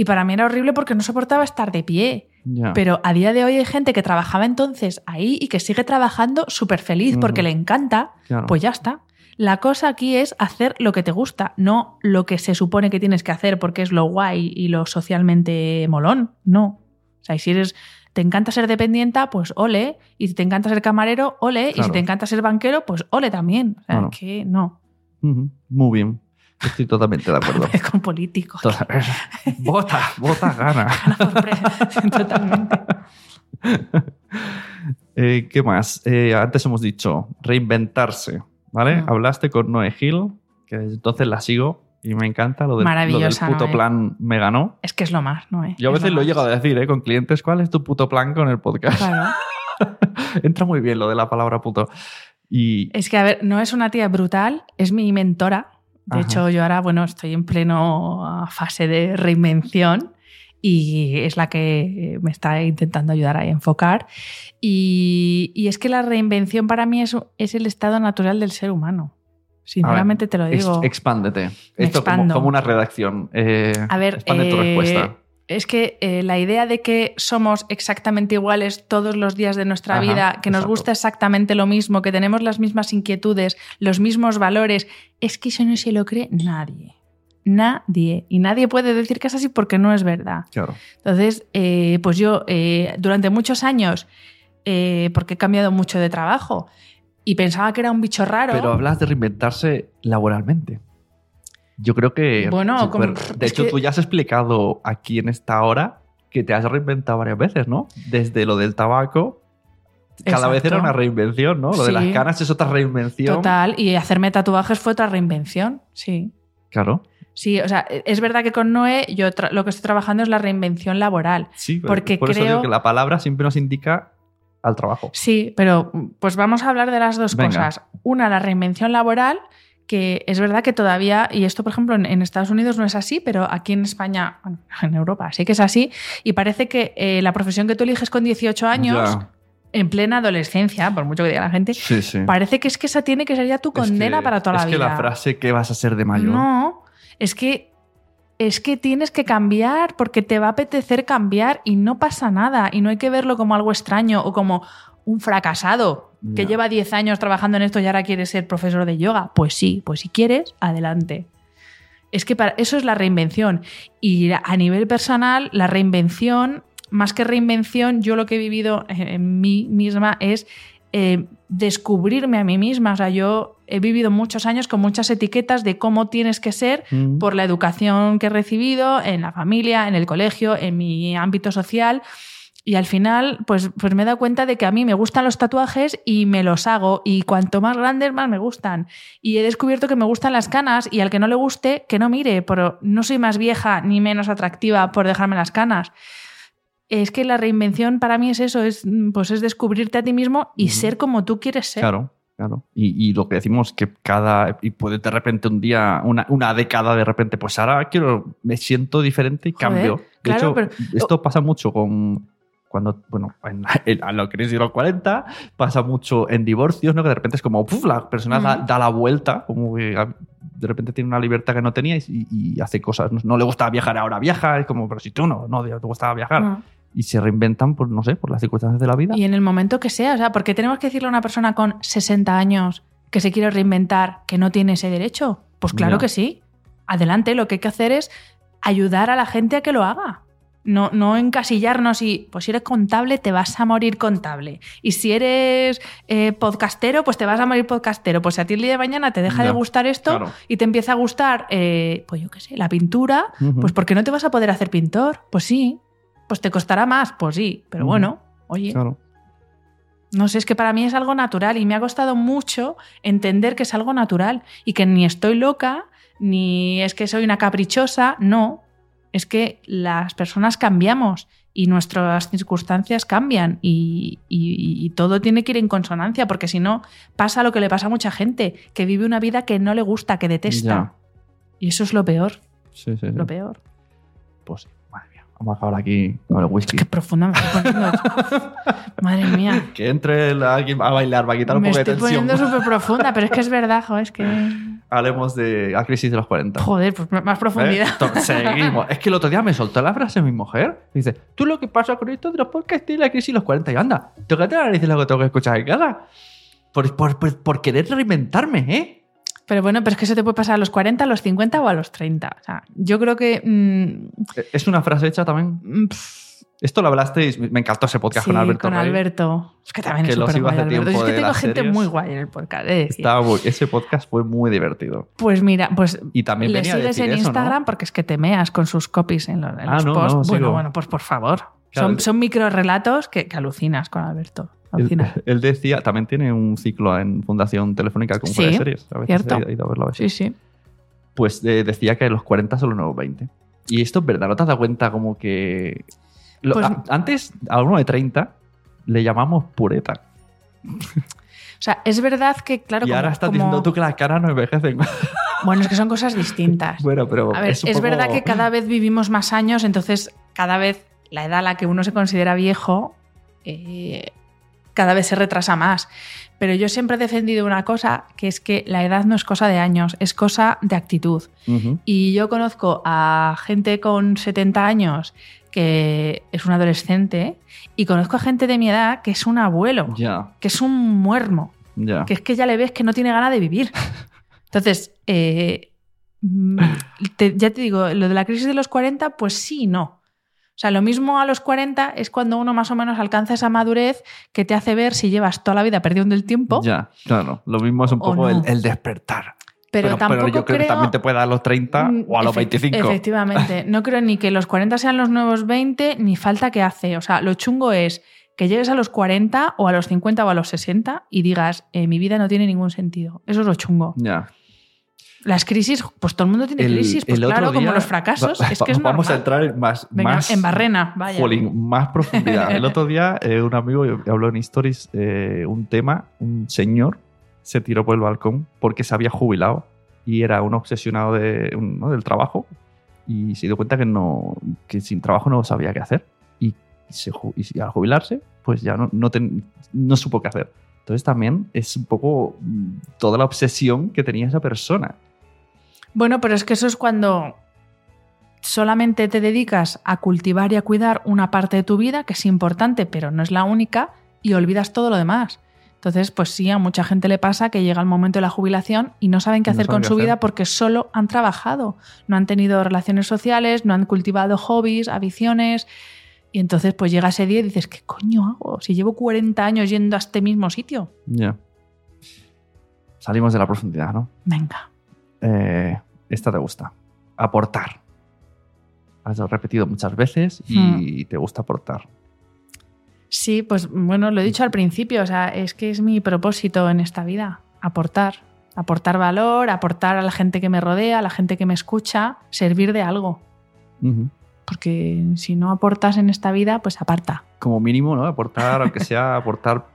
Speaker 6: Y para mí era horrible porque no soportaba estar de pie. Pero a día de hoy hay gente que trabajaba entonces ahí y que sigue trabajando súper feliz porque le encanta.
Speaker 5: Claro.
Speaker 6: Pues ya está. La cosa aquí es hacer lo que te gusta, no lo que se supone que tienes que hacer porque es lo guay y lo socialmente molón. No. O sea, y si eres, te encanta ser dependienta, pues ole. Y si te encanta ser camarero, ole. Y si te encanta ser banquero, pues ole también. O sea, que no.
Speaker 5: Muy bien. Estoy totalmente de acuerdo.
Speaker 6: Es con políticos.
Speaker 5: Toda- Vota, vota, gana.
Speaker 6: Totalmente.
Speaker 5: Eh, ¿Qué más? Eh, antes hemos dicho reinventarse, ¿vale? Hablaste con Noé Gil, que desde entonces la sigo y me encanta lo del, lo del puto
Speaker 6: Noé.
Speaker 5: plan me ganó.
Speaker 6: Es que es lo más, ¿no? eh?
Speaker 5: Yo a
Speaker 6: Es
Speaker 5: veces lo he
Speaker 6: más.
Speaker 5: llegado a decir, ¿eh? Con clientes, ¿cuál es tu puto plan con el podcast?
Speaker 6: Claro.
Speaker 5: Entra muy bien lo de la palabra puto. Y
Speaker 6: Es que, a ver, no es una tía brutal, es mi mentora. De
Speaker 5: Ajá.
Speaker 6: hecho, yo ahora, bueno, estoy en pleno ah, fase de reinvención y es la que me está intentando ayudar a enfocar. Y, y es que la reinvención para mí es, es el estado natural del ser humano. Sinceramente te lo digo.
Speaker 5: expándete. Esto como, como una redacción. Eh,
Speaker 6: A ver,
Speaker 5: expande tu
Speaker 6: eh,
Speaker 5: respuesta.
Speaker 6: Es que eh, la idea de que somos exactamente iguales todos los días de nuestra
Speaker 5: Ajá,
Speaker 6: vida, que nos
Speaker 5: exacto.
Speaker 6: gusta exactamente lo mismo, que tenemos las mismas inquietudes, los mismos valores, es que eso no se lo cree nadie. Nadie. Y nadie puede decir que es así porque no es verdad.
Speaker 5: Claro.
Speaker 6: Entonces, eh, pues yo eh, durante muchos años, porque he cambiado mucho de trabajo, y pensaba que era un bicho raro.
Speaker 5: Pero hablas de reinventarse laboralmente. Yo creo que.
Speaker 6: Bueno, como-
Speaker 5: de hecho,
Speaker 6: que-
Speaker 5: tú ya has explicado aquí en esta hora que te has reinventado varias veces, ¿no? Desde lo del tabaco. Cada vez era una reinvención, ¿no? Lo de las canas es otra reinvención.
Speaker 6: Total, y hacerme tatuajes fue otra reinvención, sí.
Speaker 5: Claro.
Speaker 6: Sí, o sea, es verdad que con Noé yo lo que estoy trabajando es la reinvención laboral.
Speaker 5: Sí,
Speaker 6: Porque
Speaker 5: por eso
Speaker 6: creo-
Speaker 5: digo que la palabra siempre nos indica al trabajo.
Speaker 6: Sí, pero pues vamos a hablar de las dos
Speaker 5: Venga.
Speaker 6: cosas. Una, la reinvención laboral, que es verdad que todavía, y esto por ejemplo en, en Estados Unidos no es así, pero aquí en España, en Europa sí que es así, y parece que eh, la profesión que tú eliges con 18 años,
Speaker 5: Ya.
Speaker 6: en plena adolescencia, por mucho que diga la gente,
Speaker 5: Sí, sí.
Speaker 6: parece que es que esa tiene que ser ya tu
Speaker 5: Es
Speaker 6: condena
Speaker 5: que-
Speaker 6: para toda la
Speaker 5: es
Speaker 6: vida.
Speaker 5: que la frase que vas a ser de mayor.
Speaker 6: No, es que es que tienes que cambiar porque te va a apetecer cambiar y no pasa nada y no hay que verlo como algo extraño o como un fracasado que lleva 10 años trabajando en esto y ahora quiere ser profesor de yoga. Pues sí, pues si quieres, adelante. Es que para, eso es la reinvención. Y a nivel personal, la reinvención, más que reinvención, yo lo que he vivido en mí misma es eh, descubrirme a mí misma. O sea, yo he vivido muchos años con muchas etiquetas de cómo tienes que ser por la educación que he recibido en la familia, en el colegio, en mi ámbito social. Y al final, pues, pues me he dado cuenta de que a mí me gustan los tatuajes y me los hago. Y cuanto más grandes, más me gustan. Y he descubierto que me gustan las canas y al que no le guste, que no mire. Pero no soy más vieja ni menos atractiva por dejarme las canas. Es que la reinvención para mí es eso, es, pues es descubrirte a ti mismo y
Speaker 5: Ujú.
Speaker 6: ser como tú quieres ser.
Speaker 5: Claro, claro. Y, y lo que decimos que cada. Y puede de repente un día, una, una década de repente, pues ahora quiero. Me siento diferente y
Speaker 6: Joder,
Speaker 5: cambio. De
Speaker 6: claro,
Speaker 5: hecho,
Speaker 6: pero-
Speaker 5: esto pasa mucho con. Cuando, bueno, en, en- a lo que es de los 40, pasa mucho en divorcios, ¿no? Que de repente es como, ¡puf! La persona da, da la vuelta, como que a- de repente tiene una libertad que no tenía y, y hace cosas. No, no le gustaba viajar, ahora viaja. Es como, pero si tú no, no te gustaba viajar.
Speaker 6: No.
Speaker 5: Y se reinventan, por, no sé, por las circunstancias de la vida.
Speaker 6: Y en el momento que sea, o sea, porque tenemos que decirle a una persona con 60 años que se quiere reinventar que no tiene ese derecho. Pues claro que sí. Adelante, lo que hay que hacer es ayudar a la gente a que lo haga. No, no encasillarnos y, pues si eres contable, te vas a morir contable. Y si eres eh, podcastero, pues te vas a morir podcastero. Pues si a ti el día de mañana te deja
Speaker 5: Ya,
Speaker 6: de gustar esto
Speaker 5: claro.
Speaker 6: y te empieza a gustar, eh, pues yo qué sé, la pintura, pues ¿por qué no te vas a poder hacer pintor? Pues sí. Pues te costará más, pues sí. Pero bueno, oye.
Speaker 5: Claro.
Speaker 6: No sé, es que para mí es algo natural y me ha costado mucho entender que es algo natural y que ni estoy loca, ni es que soy una caprichosa, no. Es que las personas cambiamos y nuestras circunstancias cambian y, y- y todo tiene que ir en consonancia porque si no pasa lo que le pasa a mucha gente, que vive una vida que no le gusta, que detesta.
Speaker 5: Ya.
Speaker 6: Y eso es lo peor,
Speaker 5: Sí, sí, sí.
Speaker 6: lo peor.
Speaker 5: Pues. Vamos a acabar aquí con el whisky.
Speaker 6: Qué profunda me estoy poniendo. Madre mía.
Speaker 5: Que entre la- alguien a bailar, va a quitar un
Speaker 6: Me
Speaker 5: poco de
Speaker 6: estoy
Speaker 5: tensión.
Speaker 6: poniendo súper profunda, pero es que es verdad, jo, es que.
Speaker 5: Hablemos de la crisis de los 40.
Speaker 6: Joder, pues más profundidad.
Speaker 5: ¿Eh? To- Seguimos. Es que el otro día me soltó la frase mi mujer. Dice, tú lo que pasa con esto de los podcasts y la crisis de los 40. Y anda, tócate la nariz de lo que tengo que escuchar en casa. Por, por, por, por querer reinventarme, ¿eh?
Speaker 6: Pero bueno, pero es que eso te puede pasar a los 40, a los 50 o a los 30. O sea, yo creo que. mm,
Speaker 5: Es una frase hecha también.
Speaker 6: mm, pff,
Speaker 5: Esto lo hablaste y me encantó ese podcast
Speaker 6: sí,
Speaker 5: con Alberto.
Speaker 6: con
Speaker 5: Rey.
Speaker 6: Alberto. Es que también
Speaker 5: Que
Speaker 6: es súper guay, Alberto. Es que tengo gente
Speaker 5: series.
Speaker 6: muy guay en el podcast.
Speaker 5: Estaba muy- ese podcast fue muy divertido.
Speaker 6: Pues mira, pues
Speaker 5: Y también
Speaker 6: le sigues en
Speaker 5: eso, ¿no?
Speaker 6: Instagram porque es que te meas con sus copies en los, en
Speaker 5: Ah,
Speaker 6: los
Speaker 5: no,
Speaker 6: posts.
Speaker 5: no,
Speaker 6: bueno,
Speaker 5: sigo.
Speaker 6: bueno, pues por favor.
Speaker 5: Claro.
Speaker 6: Son, son micro relatos que, que alucinas con Alberto.
Speaker 5: Él,
Speaker 6: Alucinas.
Speaker 5: él decía, también tiene un ciclo en Fundación Telefónica con
Speaker 6: Sí,
Speaker 5: de series. A veces
Speaker 6: cierto.
Speaker 5: he ido a verlo a veces.
Speaker 6: Sí, sí.
Speaker 5: Pues eh, decía que los 40 son los nuevos 20. Y esto es verdad, ¿no te has dado cuenta como que... lo-
Speaker 6: Pues-
Speaker 5: a- antes, a uno de 30 le llamamos pureta.
Speaker 6: O sea, es verdad que, claro,
Speaker 5: y ahora
Speaker 6: como-
Speaker 5: estás
Speaker 6: como-
Speaker 5: diciendo tú que las caras no envejecen.
Speaker 6: Bueno, es que son cosas distintas.
Speaker 5: bueno, pero
Speaker 6: A ver,
Speaker 5: es,
Speaker 6: es,
Speaker 5: poco-
Speaker 6: verdad que cada vez vivimos más años, entonces cada vez la edad a la que uno se considera viejo, eh, cada vez se retrasa más. Pero yo siempre he defendido una cosa, que es que la edad no es cosa de años, es cosa de actitud. Y yo conozco a gente con 70 años que es un adolescente y conozco a gente de mi edad que es un abuelo, que es un muermo, que es que ya le ves que no tiene ganas de vivir. Entonces, eh, mm, te- ya te digo, lo de la crisis de los 40, pues sí y no. O sea, lo mismo a los 40 es cuando uno más o menos alcanza esa madurez que te hace ver si llevas toda la vida perdiendo el tiempo.
Speaker 5: Ya, claro. Lo mismo es un poco
Speaker 6: no.
Speaker 5: el, el despertar.
Speaker 6: Pero, tampoco
Speaker 5: yo creo, que también te puede dar a los 30
Speaker 6: Mm,
Speaker 5: o a los
Speaker 6: efect-
Speaker 5: 25.
Speaker 6: Efectivamente. No creo ni que los 40 sean los nuevos 20, ni falta que hace. O sea, lo chungo es que llegues a los 40 o a los 50 o a los 60 y digas, eh, mi vida no tiene ningún sentido. Eso es lo chungo.
Speaker 5: Ya.
Speaker 6: Las crisis, pues todo el mundo tiene
Speaker 5: El-
Speaker 6: crisis, pues claro, como los fracasos.
Speaker 5: va-
Speaker 6: es que es
Speaker 5: Vamos a
Speaker 6: normal.
Speaker 5: entrar en más,
Speaker 6: Venga,
Speaker 5: más
Speaker 6: en barrena, vaya.
Speaker 5: Jolín, más profundidad. El otro día eh, un amigo habló en Stories eh, un tema, un señor se tiró por el balcón porque se había jubilado y era un obsesionado de, ¿no? del trabajo y se dio cuenta que, no, que sin trabajo no sabía qué hacer. Y, se y al jubilarse, pues ya no, no, ten- no supo qué hacer. Entonces también es un poco mm, toda la obsesión que tenía esa persona.
Speaker 6: Bueno, pero es que eso es cuando solamente te dedicas a cultivar y a cuidar una parte de tu vida, que es importante, pero no es la única, y olvidas todo lo demás. Entonces, pues sí, a mucha gente le pasa que llega el momento de la jubilación y no saben qué
Speaker 5: No
Speaker 6: hacer
Speaker 5: saben
Speaker 6: con
Speaker 5: qué
Speaker 6: su
Speaker 5: hacer.
Speaker 6: vida porque solo han trabajado, no han tenido relaciones sociales, no han cultivado hobbies, aficiones. Y entonces, pues llega ese día y dices, ¿qué coño hago? Si llevo 40 años yendo a este mismo sitio.
Speaker 5: Ya. Salimos de la profundidad, ¿no?
Speaker 6: Venga.
Speaker 5: Eh, esta te gusta. Aportar. Has repetido muchas veces
Speaker 6: Hmm.
Speaker 5: y te gusta aportar.
Speaker 6: Sí, pues bueno, lo he dicho al principio, o sea, es que es mi propósito en esta vida, aportar, aportar valor, aportar a la gente que me rodea, a la gente que me escucha, servir de algo, porque si no aportas en esta vida, pues aparta.
Speaker 5: Como mínimo, ¿no? Aportar, aunque sea aportar,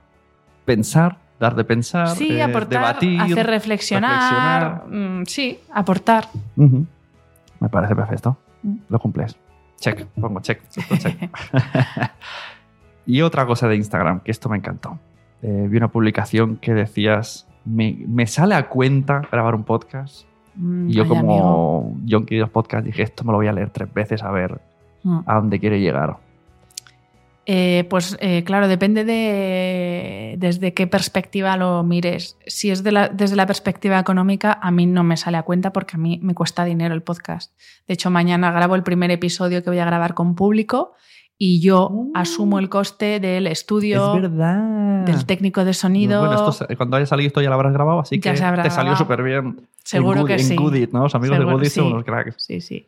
Speaker 5: pensar, dar de pensar,
Speaker 6: Sí,
Speaker 5: eh,
Speaker 6: aportar,
Speaker 5: debatir.
Speaker 6: hacer reflexionar, mm, sí, aportar.
Speaker 5: Me parece perfecto.
Speaker 6: Mm.
Speaker 5: Lo cumples. Check, pongo check. check. y otra cosa de Instagram, que esto me encantó. Eh, vi una publicación que decías, me, me sale a cuenta grabar un podcast.
Speaker 6: Mm,
Speaker 5: Y yo como. John que los podcasts dije, esto me lo voy a leer tres veces a ver
Speaker 6: Mm.
Speaker 5: a dónde quiere llegar.
Speaker 6: Eh, pues eh, claro, depende de desde qué perspectiva lo mires. Si es de la- desde la perspectiva económica, a mí no me sale a cuenta porque a mí me cuesta dinero el podcast. De hecho, mañana grabo el primer episodio que voy a grabar con público y yo asumo el coste del estudio,
Speaker 5: es
Speaker 6: del técnico de sonido.
Speaker 5: Bueno, esto cuando haya salido esto ya lo habrás grabado, así que te salió súper bien.
Speaker 6: Seguro
Speaker 5: en
Speaker 6: que sí.
Speaker 5: En Goodit, ¿no? Los amigos
Speaker 6: Seguro-
Speaker 5: de Goodit son
Speaker 6: sí.
Speaker 5: unos cracks.
Speaker 6: Sí, sí.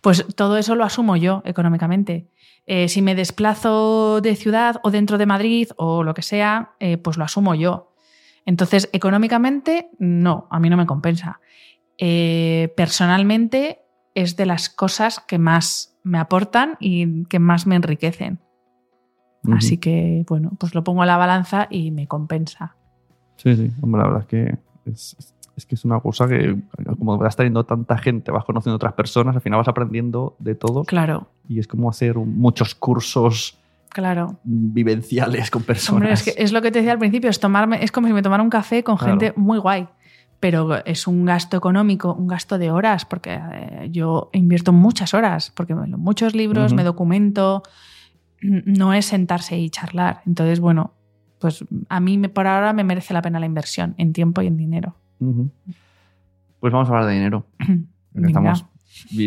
Speaker 6: Pues todo eso lo asumo yo económicamente. Eh, si me desplazo de ciudad o dentro de Madrid o lo que sea, eh, pues lo asumo yo. Entonces, económicamente, no, a mí no me compensa. Eh, personalmente, es de las cosas que más me aportan y que más me enriquecen. Así que, bueno, pues lo pongo a la balanza y me compensa.
Speaker 5: Sí, sí. Hombre, la verdad es que es, es- que es una cosa que, como vas teniendo tanta gente, vas conociendo otras personas, al final vas aprendiendo de todo.
Speaker 6: Claro,
Speaker 5: Y es como hacer muchos cursos
Speaker 6: claro.
Speaker 5: vivenciales con personas.
Speaker 6: Hombre, es, que es lo que te decía al principio, es, tomarme, es como si me tomara un café con
Speaker 5: Claro.
Speaker 6: gente muy guay. Pero es un gasto económico, un gasto de horas, porque eh, yo invierto muchas horas, porque muchos libros, me documento, no es sentarse y charlar. Entonces, bueno, pues a mí por ahora me merece la pena la inversión en tiempo y en dinero.
Speaker 5: Pues vamos a hablar de dinero. Estamos,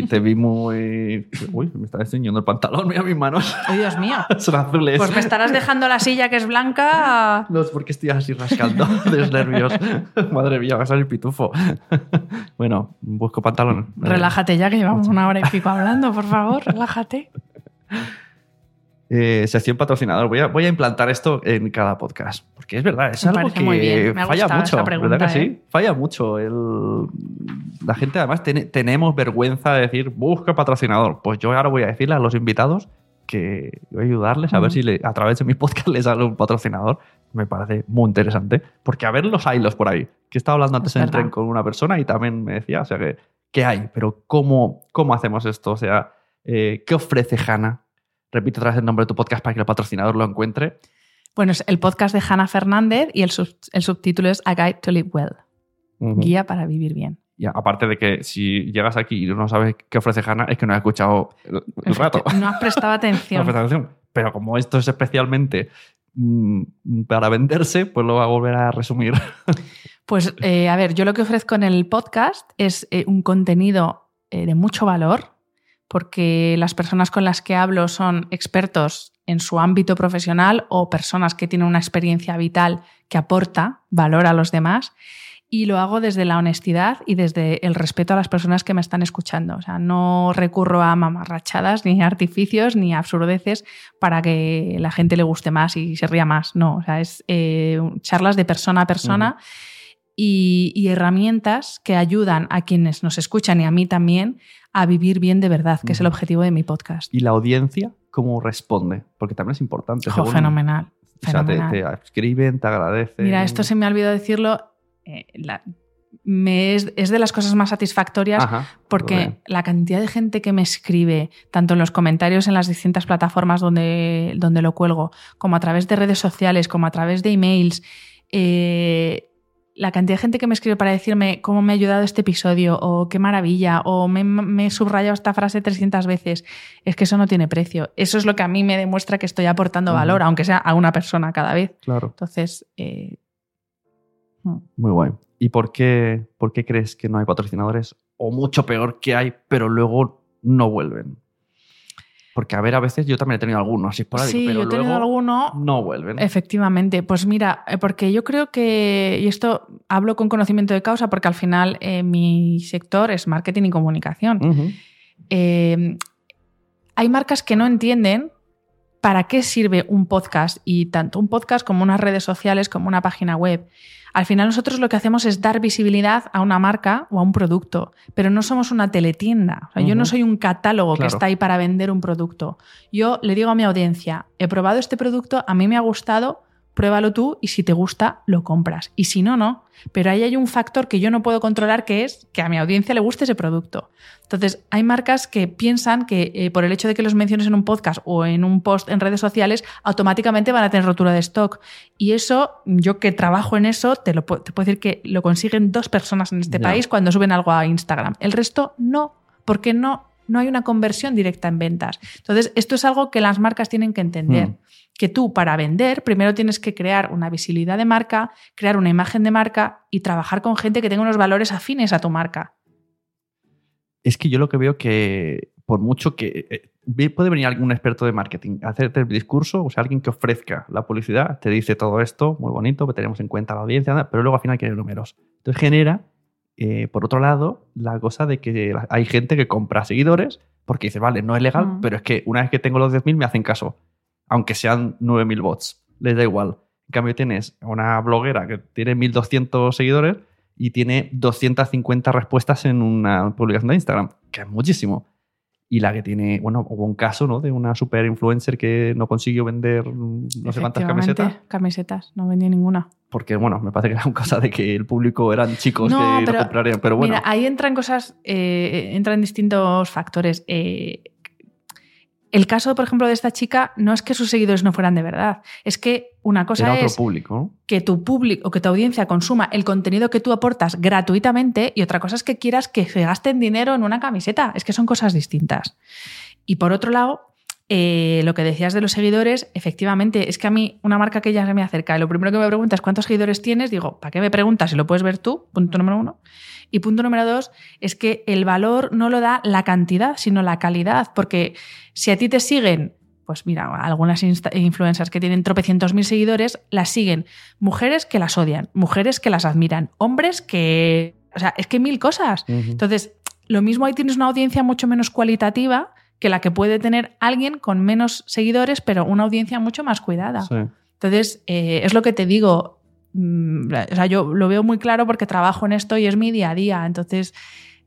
Speaker 5: te vi muy... Uy, me está enseñando el pantalón, mira mis manos.
Speaker 6: ¡Ay, Dios mío!
Speaker 5: Son azules.
Speaker 6: Pues me estarás dejando la silla que es blanca.
Speaker 5: No, es porque estoy así rascando de los nervios. Madre mía, va a salir pitufo. bueno, busco pantalón.
Speaker 6: Relájate ya, que llevamos una hora y pico hablando, por favor, relájate.
Speaker 5: Eh, sección patrocinador. Voy a, voy a implantar esto en cada podcast. Porque es verdad, es
Speaker 6: Me
Speaker 5: algo que
Speaker 6: muy bien. Me ha
Speaker 5: falla mucho.
Speaker 6: pregunta,
Speaker 5: ¿Verdad que sí?
Speaker 6: ¿eh?
Speaker 5: Falla mucho. El... La gente, además, tenemos vergüenza de decir, busca patrocinador. Pues yo ahora voy a decirle a los invitados que voy a ayudarles a ver si le- a través de mi podcast les sale un patrocinador. Me parece muy interesante. Porque a ver los hilos por ahí. Que estaba hablando antes
Speaker 6: Es
Speaker 5: en el tren con una persona y también me decía, o sea, que, ¿qué hay? Pero ¿cómo, cómo hacemos esto? O sea, eh, ¿qué ofrece Hanna? Repite otra vez el nombre de tu podcast para que el patrocinador lo encuentre.
Speaker 6: Bueno, es el podcast de Hannah Fernández y el, sub- el subtítulo es A Guide to Live Well, guía para vivir bien.
Speaker 5: Y aparte de que si llegas aquí y no sabes qué ofrece Hanna, es que no has escuchado el, el rato.
Speaker 6: No has prestado
Speaker 5: No
Speaker 6: atención.
Speaker 5: has prestado atención. Pero como esto es especialmente mm, para venderse, pues lo voy a volver a resumir.
Speaker 6: Pues eh, a ver, yo lo que ofrezco en el podcast es eh, un contenido eh, de mucho valor, porque las personas con las que hablo son expertos en su ámbito profesional o personas que tienen una experiencia vital que aporta valor a los demás. Y lo hago desde la honestidad y desde el respeto a las personas que me están escuchando. O sea, no recurro a mamarrachadas, ni artificios, ni absurdeces para que la gente le guste más y se ría más. No, o sea, es eh, charlas de persona a persona y, y herramientas que ayudan a quienes nos escuchan y a mí también a vivir bien de verdad, que es el objetivo de mi podcast.
Speaker 5: y la audiencia, ¿cómo responde? Porque también es importante.
Speaker 6: Jo,
Speaker 5: según-
Speaker 6: fenomenal.
Speaker 5: O sea, te, te escriben, te agradecen.
Speaker 6: Mira, esto se me ha olvidado decirlo. eh, la- me es, es de las cosas más satisfactorias
Speaker 5: Ajá,
Speaker 6: porque
Speaker 5: bien.
Speaker 6: la cantidad de gente que me escribe, tanto en los comentarios en las distintas plataformas donde, donde lo cuelgo, como a través de redes sociales, como a través de emails, eh, la cantidad de gente que me escribe para decirme cómo me ha ayudado este episodio, o qué maravilla, o me, me he subrayado esta frase 300 veces, es que eso no tiene precio. Eso es lo que a mí me demuestra que estoy aportando valor, aunque sea a una persona cada vez.
Speaker 5: Claro.
Speaker 6: Entonces, eh, mm.
Speaker 5: Muy guay. ¿Y por qué, por qué crees que no hay patrocinadores? O mucho peor que hay, pero luego no vuelven. Porque, a ver, a veces yo también he tenido algunos así esporádicos,
Speaker 6: sí,
Speaker 5: pero
Speaker 6: yo he tenido
Speaker 5: luego
Speaker 6: alguno.
Speaker 5: no vuelven.
Speaker 6: Efectivamente, pues mira, eh, porque yo creo que, y esto hablo con conocimiento de causa, porque al final eh, mi sector es marketing y comunicación. Eh, hay marcas que no entienden para qué sirve un podcast y tanto un podcast como unas redes sociales como una página web. Al final nosotros lo que hacemos es dar visibilidad a una marca o a un producto, pero no somos una teletienda. O sea, Yo no soy un catálogo que está ahí para vender un producto. Yo le digo a mi audiencia, he probado este producto, a mí me ha gustado, pruébalo tú y si te gusta, lo compras. Y si no, no. Pero ahí hay un factor que yo no puedo controlar que es que a mi audiencia le guste ese producto. Entonces, hay marcas que piensan que eh, por el hecho de que los menciones en un podcast o en un post en redes sociales, automáticamente van a tener rotura de stock. Y eso, yo que trabajo en eso, te, lo, te puedo decir que lo consiguen dos personas en este país cuando suben algo a Instagram. El resto no, porque no, no hay una conversión directa en ventas. Entonces, esto es algo que las marcas tienen que entender.
Speaker 5: Hmm.
Speaker 6: Que tú, para vender, primero tienes que crear una visibilidad de marca, crear una imagen de marca y trabajar con gente que tenga unos valores afines a tu marca.
Speaker 5: Es que yo lo que veo que, por mucho que. eh, vi- puede venir algún experto de marketing a hacerte el discurso, o sea, alguien que ofrezca la publicidad, te dice todo esto, muy bonito, que tenemos en cuenta la audiencia, pero luego al final quiere números. Entonces genera, eh, por otro lado, la cosa de que hay gente que compra seguidores porque dice, vale, no es legal,
Speaker 6: Mm.
Speaker 5: pero es que una vez que tengo los 10.000 me hacen caso, aunque sean 9.000 bots, les da igual. En cambio, tienes una bloguera que tiene 1.200 seguidores y tiene 250 respuestas en una publicación de Instagram, que es muchísimo. Y la que tiene, bueno, hubo un caso, ¿no? De una super influencer que no consiguió vender no sé cuántas camisetas.
Speaker 6: Camisetas, no vendí ninguna.
Speaker 5: Porque bueno, me parece que era una cosa de que el público eran chicos
Speaker 6: No,
Speaker 5: que
Speaker 6: pero-
Speaker 5: lo comprarían, pero bueno.
Speaker 6: Mira, ahí entran cosas, eh, entran distintos factores. Eh, el caso, por ejemplo, de esta chica no es que sus seguidores no fueran de verdad, es que una cosa
Speaker 5: era
Speaker 6: es que tu público o que tu audiencia consuma el contenido que tú aportas gratuitamente y otra cosa es que quieras que se gasten dinero en una camiseta. Es que son cosas distintas. Y por otro lado, eh, lo que decías de los seguidores, efectivamente, es que a mí una marca que ya se me acerca y lo primero que me pregunta es cuántos seguidores tienes, digo, ¿para qué me preguntas si lo puedes ver tú? Punto número uno. Y punto número dos es que el valor no lo da la cantidad, sino la calidad, porque si a ti te siguen, pues mira, algunas influencers que tienen tropecientos mil seguidores, las siguen mujeres que las odian, mujeres que las admiran, hombres que... O sea, es que mil cosas. Entonces, lo mismo ahí tienes una audiencia mucho menos cualitativa que la que puede tener alguien con menos seguidores, pero una audiencia mucho más cuidada.
Speaker 5: Sí.
Speaker 6: Entonces, eh, es lo que te digo. mm, O sea, yo lo veo muy claro porque trabajo en esto y es mi día a día. Entonces,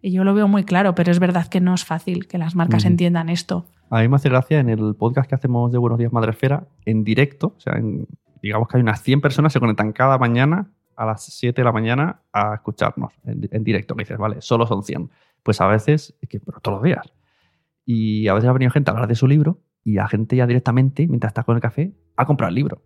Speaker 6: yo lo veo muy claro, pero es verdad que no es fácil que las marcas entiendan esto.
Speaker 5: A mí me hace gracia en el podcast que hacemos de Buenos Días Madresfera, en directo, o sea, en- digamos que hay unas 100 personas que se conectan cada mañana a las 7 de la mañana a escucharnos en, en directo. Que dices, vale, solo son 100. Pues a veces, es que, pero todos los días. Y a veces ha venido gente a hablar de su libro y la gente ya directamente, mientras está con el café, ha comprado el libro.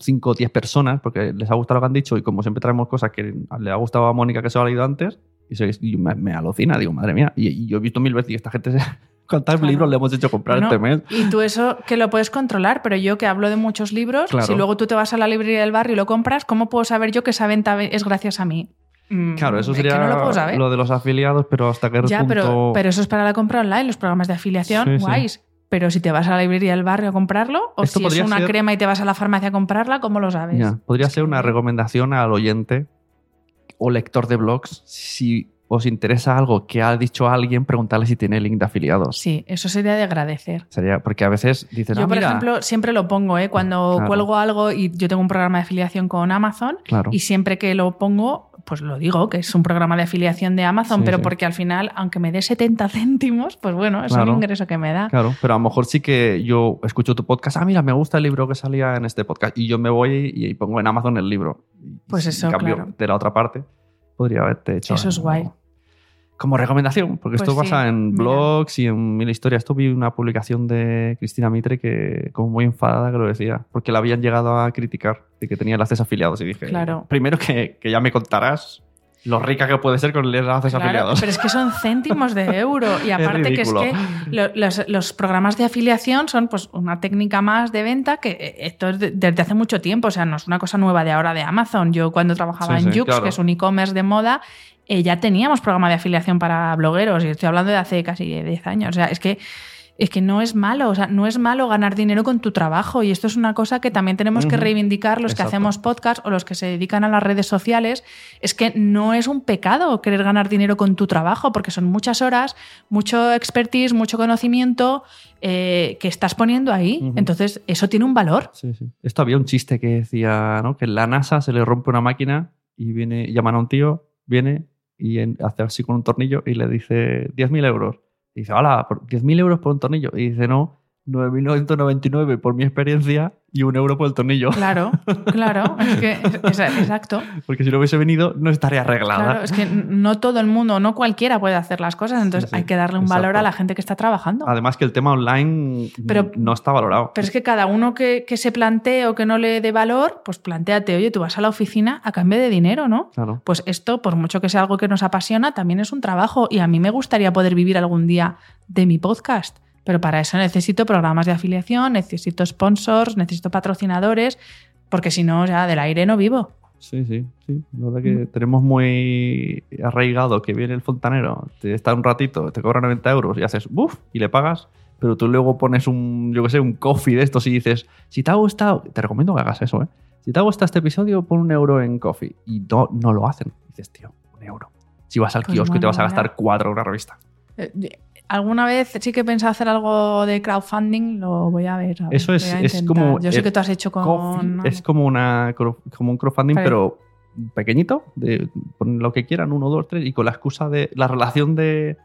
Speaker 5: 5 o 10 personas, porque les ha gustado lo que han dicho y como siempre traemos cosas que le ha gustado a Mónica que se lo ha leído antes, y, se- y me, me alucina, digo, madre mía. Y, y yo he visto mil veces y esta gente, se, ¿cuántos
Speaker 6: Claro.
Speaker 5: libros le hemos hecho comprar este mes?
Speaker 6: Y tú eso que lo puedes controlar, pero yo que hablo de muchos libros,
Speaker 5: Claro.
Speaker 6: si luego tú te vas a la librería del barrio y lo compras, ¿cómo puedo saber yo que esa venta ve- es gracias a mí? Mm,
Speaker 5: Claro, eso
Speaker 6: es que
Speaker 5: sería
Speaker 6: no lo puedo saber.
Speaker 5: lo de los afiliados, pero hasta qué
Speaker 6: Ya,
Speaker 5: punto...
Speaker 6: pero, pero eso es para la compra online, los programas de afiliación,
Speaker 5: Sí.
Speaker 6: Pero si te vas a la librería del barrio a comprarlo, o
Speaker 5: Esto
Speaker 6: si es una
Speaker 5: ser-
Speaker 6: crema y te vas a la farmacia a comprarla, ¿cómo lo sabes?
Speaker 5: Ya, podría
Speaker 6: Es
Speaker 5: ser
Speaker 6: que-
Speaker 5: una recomendación al oyente o lector de blogs. Si os interesa algo que ha dicho alguien, preguntarle si tiene link de afiliados.
Speaker 6: Sí, eso sería de agradecer.
Speaker 5: Sería, porque a veces dices,
Speaker 6: Yo,
Speaker 5: "Ah,
Speaker 6: por
Speaker 5: mira".
Speaker 6: ejemplo, siempre lo pongo, ¿eh? Cuando
Speaker 5: Claro.
Speaker 6: cuelgo algo y yo tengo un programa de afiliación con Amazon
Speaker 5: Claro.
Speaker 6: y siempre que lo pongo, pues lo digo, que es un programa de afiliación de Amazon,
Speaker 5: Sí,
Speaker 6: pero
Speaker 5: sí.
Speaker 6: porque al final, aunque me dé 70 céntimos, pues bueno, es
Speaker 5: Claro.
Speaker 6: un ingreso que me da.
Speaker 5: Claro, pero a lo mejor sí que yo escucho tu podcast. Ah, mira, me gusta el libro que salía en este podcast. Y yo me voy y, pongo en Amazon el libro.
Speaker 6: Pues eso,
Speaker 5: en cambio,
Speaker 6: claro.
Speaker 5: de la otra parte, podría haberte hecho.
Speaker 6: Eso es guay.
Speaker 5: Como recomendación, porque
Speaker 6: Pues
Speaker 5: esto
Speaker 6: sí,
Speaker 5: pasa en
Speaker 6: mira.
Speaker 5: blogs y en mil historias. Esto vi una publicación de Cristina Mitre que, como muy enfadada, que lo decía, porque la habían llegado a criticar de que tenía enlaces afiliados. Y dije,
Speaker 6: Claro.
Speaker 5: primero que, que ya me contarás lo rica que puede ser con enlaces
Speaker 6: Claro,
Speaker 5: afiliados.
Speaker 6: pero es que son céntimos de euro. Y aparte que es que lo- los, los programas de afiliación son pues una técnica más de venta que eh, esto es de- desde hace mucho tiempo. O sea, no es una cosa nueva de ahora de Amazon. Yo cuando trabajaba
Speaker 5: Sí,
Speaker 6: en
Speaker 5: sí,
Speaker 6: Jux,
Speaker 5: claro.
Speaker 6: que es un e-commerce de moda, eh, ya teníamos programa de afiliación para blogueros. Y estoy hablando de hace casi 10 años. O sea, es que es que no es malo, o sea, no es malo ganar dinero con tu trabajo y esto es una cosa que también tenemos que reivindicar los que hacemos podcast o los que se dedican a las redes sociales, es que no es un pecado querer ganar dinero con tu trabajo porque son muchas horas, mucho expertise, mucho conocimiento eh, que estás poniendo ahí, entonces eso tiene un valor.
Speaker 5: Sí, sí. Esto había un chiste que decía ¿no? que en la NASA se le rompe una máquina y viene, llaman a un tío, viene y hace así con un tornillo y le dice 10.000 euros. Y dice, hola, por 10.000 euros por un tornillo. Y dice, no, 9.999 por mi experiencia y un euro por el tornillo.
Speaker 6: Claro, claro, es que es- exacto.
Speaker 5: Porque si no hubiese venido, no estaría arreglada.
Speaker 6: Claro, es que no todo el mundo, no cualquiera puede hacer las cosas, entonces
Speaker 5: sí,
Speaker 6: hay que darle un valor a la gente que está trabajando.
Speaker 5: Además que el tema online
Speaker 6: Pero-
Speaker 5: no está valorado.
Speaker 6: Pero es que cada uno que, que se plantee o que no le dé valor, pues planteate, oye, tú vas a la oficina a cambio de dinero, ¿no?
Speaker 5: Claro.
Speaker 6: Pues esto, por mucho que sea algo que nos apasiona, también es un trabajo y a mí me gustaría poder vivir algún día de mi podcast. Pero para eso necesito programas de afiliación, necesito sponsors, necesito patrocinadores, porque si no, ya del aire no vivo.
Speaker 5: Sí, sí, sí. La verdad que
Speaker 6: Mm.
Speaker 5: tenemos muy arraigado que viene el fontanero, te está un ratito, te cobra 90 euros y haces ¡buf! y le pagas, pero tú luego pones un, yo qué sé, un coffee de estos y dices, si te ha gustado, te recomiendo que hagas eso, ¿eh? Si te ha gustado este episodio, pon un euro en coffee. Y no, no lo hacen. dices, tío, un euro. Si vas al
Speaker 6: Pues
Speaker 5: kiosco y te vas a gastar cuatro en una revista.
Speaker 6: Eh, Alguna vez sí que he pensado hacer algo de crowdfunding, lo voy a ver. a ver,
Speaker 5: Eso es- es como
Speaker 6: Yo sé
Speaker 5: el
Speaker 6: que tú has hecho con.
Speaker 5: Coffee es como, una, como un crowdfunding, pero pequeñito, de ponen lo que quieran, uno, dos, tres, y con la excusa de la relación de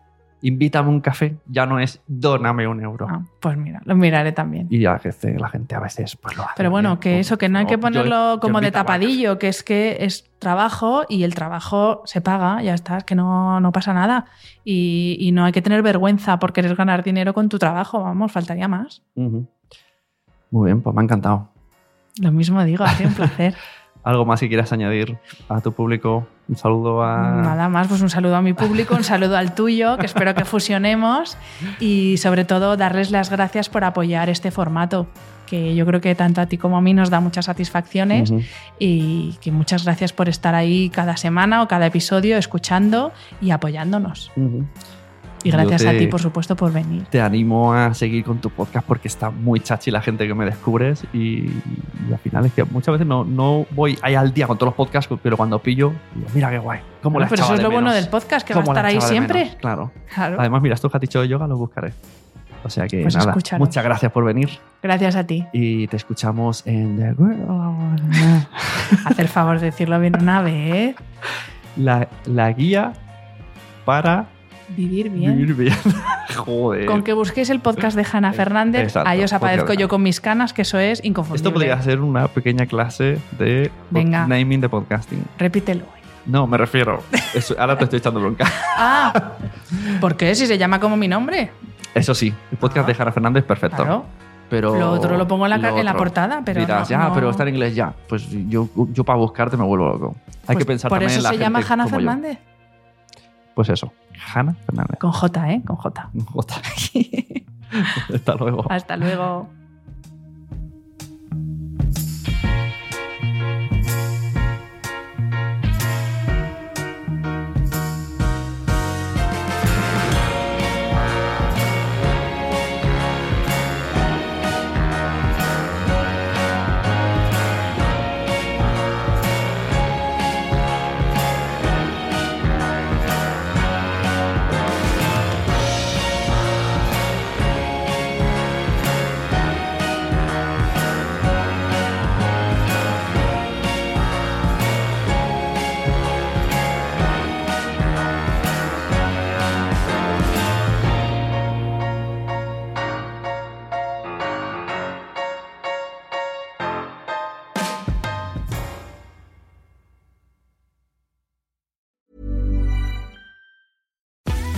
Speaker 5: invítame un café, ya no es dóname un euro.
Speaker 6: Ah, pues mira, lo miraré también.
Speaker 5: Y ya que este, la gente a veces pues lo hace.
Speaker 6: Pero bueno,
Speaker 5: bien.
Speaker 6: que eso, que no hay que ponerlo
Speaker 5: yo
Speaker 6: como de tapadillo, que es que es trabajo y el trabajo se paga, ya está, es que no, no pasa nada. Y, y no hay que tener vergüenza por querer ganar dinero con tu trabajo, vamos, faltaría más.
Speaker 5: Muy bien, pues me ha encantado.
Speaker 6: Lo mismo digo, ha sido un placer.
Speaker 5: ¿Algo más que quieras añadir a tu público? Un saludo a...
Speaker 6: Nada más, pues un saludo a mi público, un saludo al tuyo, que espero que fusionemos y sobre todo darles las gracias por apoyar este formato, que yo creo que tanto a ti como a mí nos da muchas satisfacciones y que muchas gracias por estar ahí cada semana o cada episodio escuchando y apoyándonos. Y gracias a ti, por supuesto, por venir.
Speaker 5: Te animo a seguir con tu podcast porque está muy chachi la gente que me descubres y, y al final es que muchas veces no, no voy ahí al día con todos los podcasts, pero cuando pillo, digo, mira qué guay. ¿Cómo
Speaker 6: Bueno,
Speaker 5: la
Speaker 6: pero eso es
Speaker 5: de
Speaker 6: lo bueno del podcast, que va a
Speaker 5: ¿Cómo la
Speaker 6: estar ahí siempre.
Speaker 5: Claro.
Speaker 6: Claro.
Speaker 5: Además, mira, estos que has dicho de yoga los buscaré. O sea que
Speaker 6: Pues
Speaker 5: nada, muchas gracias por venir
Speaker 6: Gracias a ti.
Speaker 5: y te escuchamos en The World.
Speaker 6: Hacer favor de decirlo bien una vez.
Speaker 5: la, la guía para
Speaker 6: Vivir bien.
Speaker 5: vivir bien. Joder.
Speaker 6: Con que busquéis el podcast de Hanna Fernández,
Speaker 5: Exacto,
Speaker 6: ahí os aparezco yo con mis canas, que eso es inconfundible.
Speaker 5: Esto podría ser una pequeña clase de
Speaker 6: Venga.
Speaker 5: naming de podcasting.
Speaker 6: Repítelo.
Speaker 5: No, me refiero. Eso, ahora te estoy echando bronca.
Speaker 6: Ah, ¿por qué? Si se llama como mi nombre.
Speaker 5: Eso sí, el podcast
Speaker 6: Ah.
Speaker 5: de Jara Fernández, perfecto.
Speaker 6: Claro.
Speaker 5: Pero
Speaker 6: Lo otro lo pongo en la, en portada, pero
Speaker 5: Dirás,
Speaker 6: no-
Speaker 5: ya,
Speaker 6: no-
Speaker 5: pero está en inglés ya. Pues yo, yo para buscarte me vuelvo loco. Hay
Speaker 6: Pues
Speaker 5: que pensar
Speaker 6: Por
Speaker 5: también
Speaker 6: eso
Speaker 5: en la
Speaker 6: se llama Hanna
Speaker 5: yo.
Speaker 6: Fernández.
Speaker 5: Pues eso, Hanna Fernández.
Speaker 6: Con J, ¿eh? Con J.
Speaker 5: Jota. Hasta luego.
Speaker 6: Hasta luego.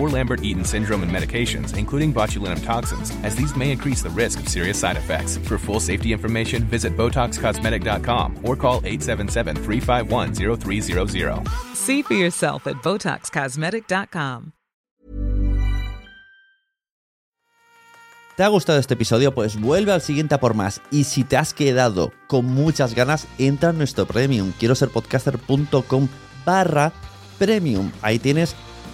Speaker 7: or Lambert-Eaton syndrome and medications, including botulinum toxins, as these may increase the risk of serious side effects. For full safety information, visit BotoxCosmetic.com or call 877-351-0300.
Speaker 8: See for yourself at BotoxCosmetic.com.
Speaker 9: ¿Te ha gustado este episodio? Pues vuelve al siguiente a por más. Y si te has quedado con muchas ganas, entra en nuestro premium. Quiero ser podcaster.com barra premium. Ahí tienes un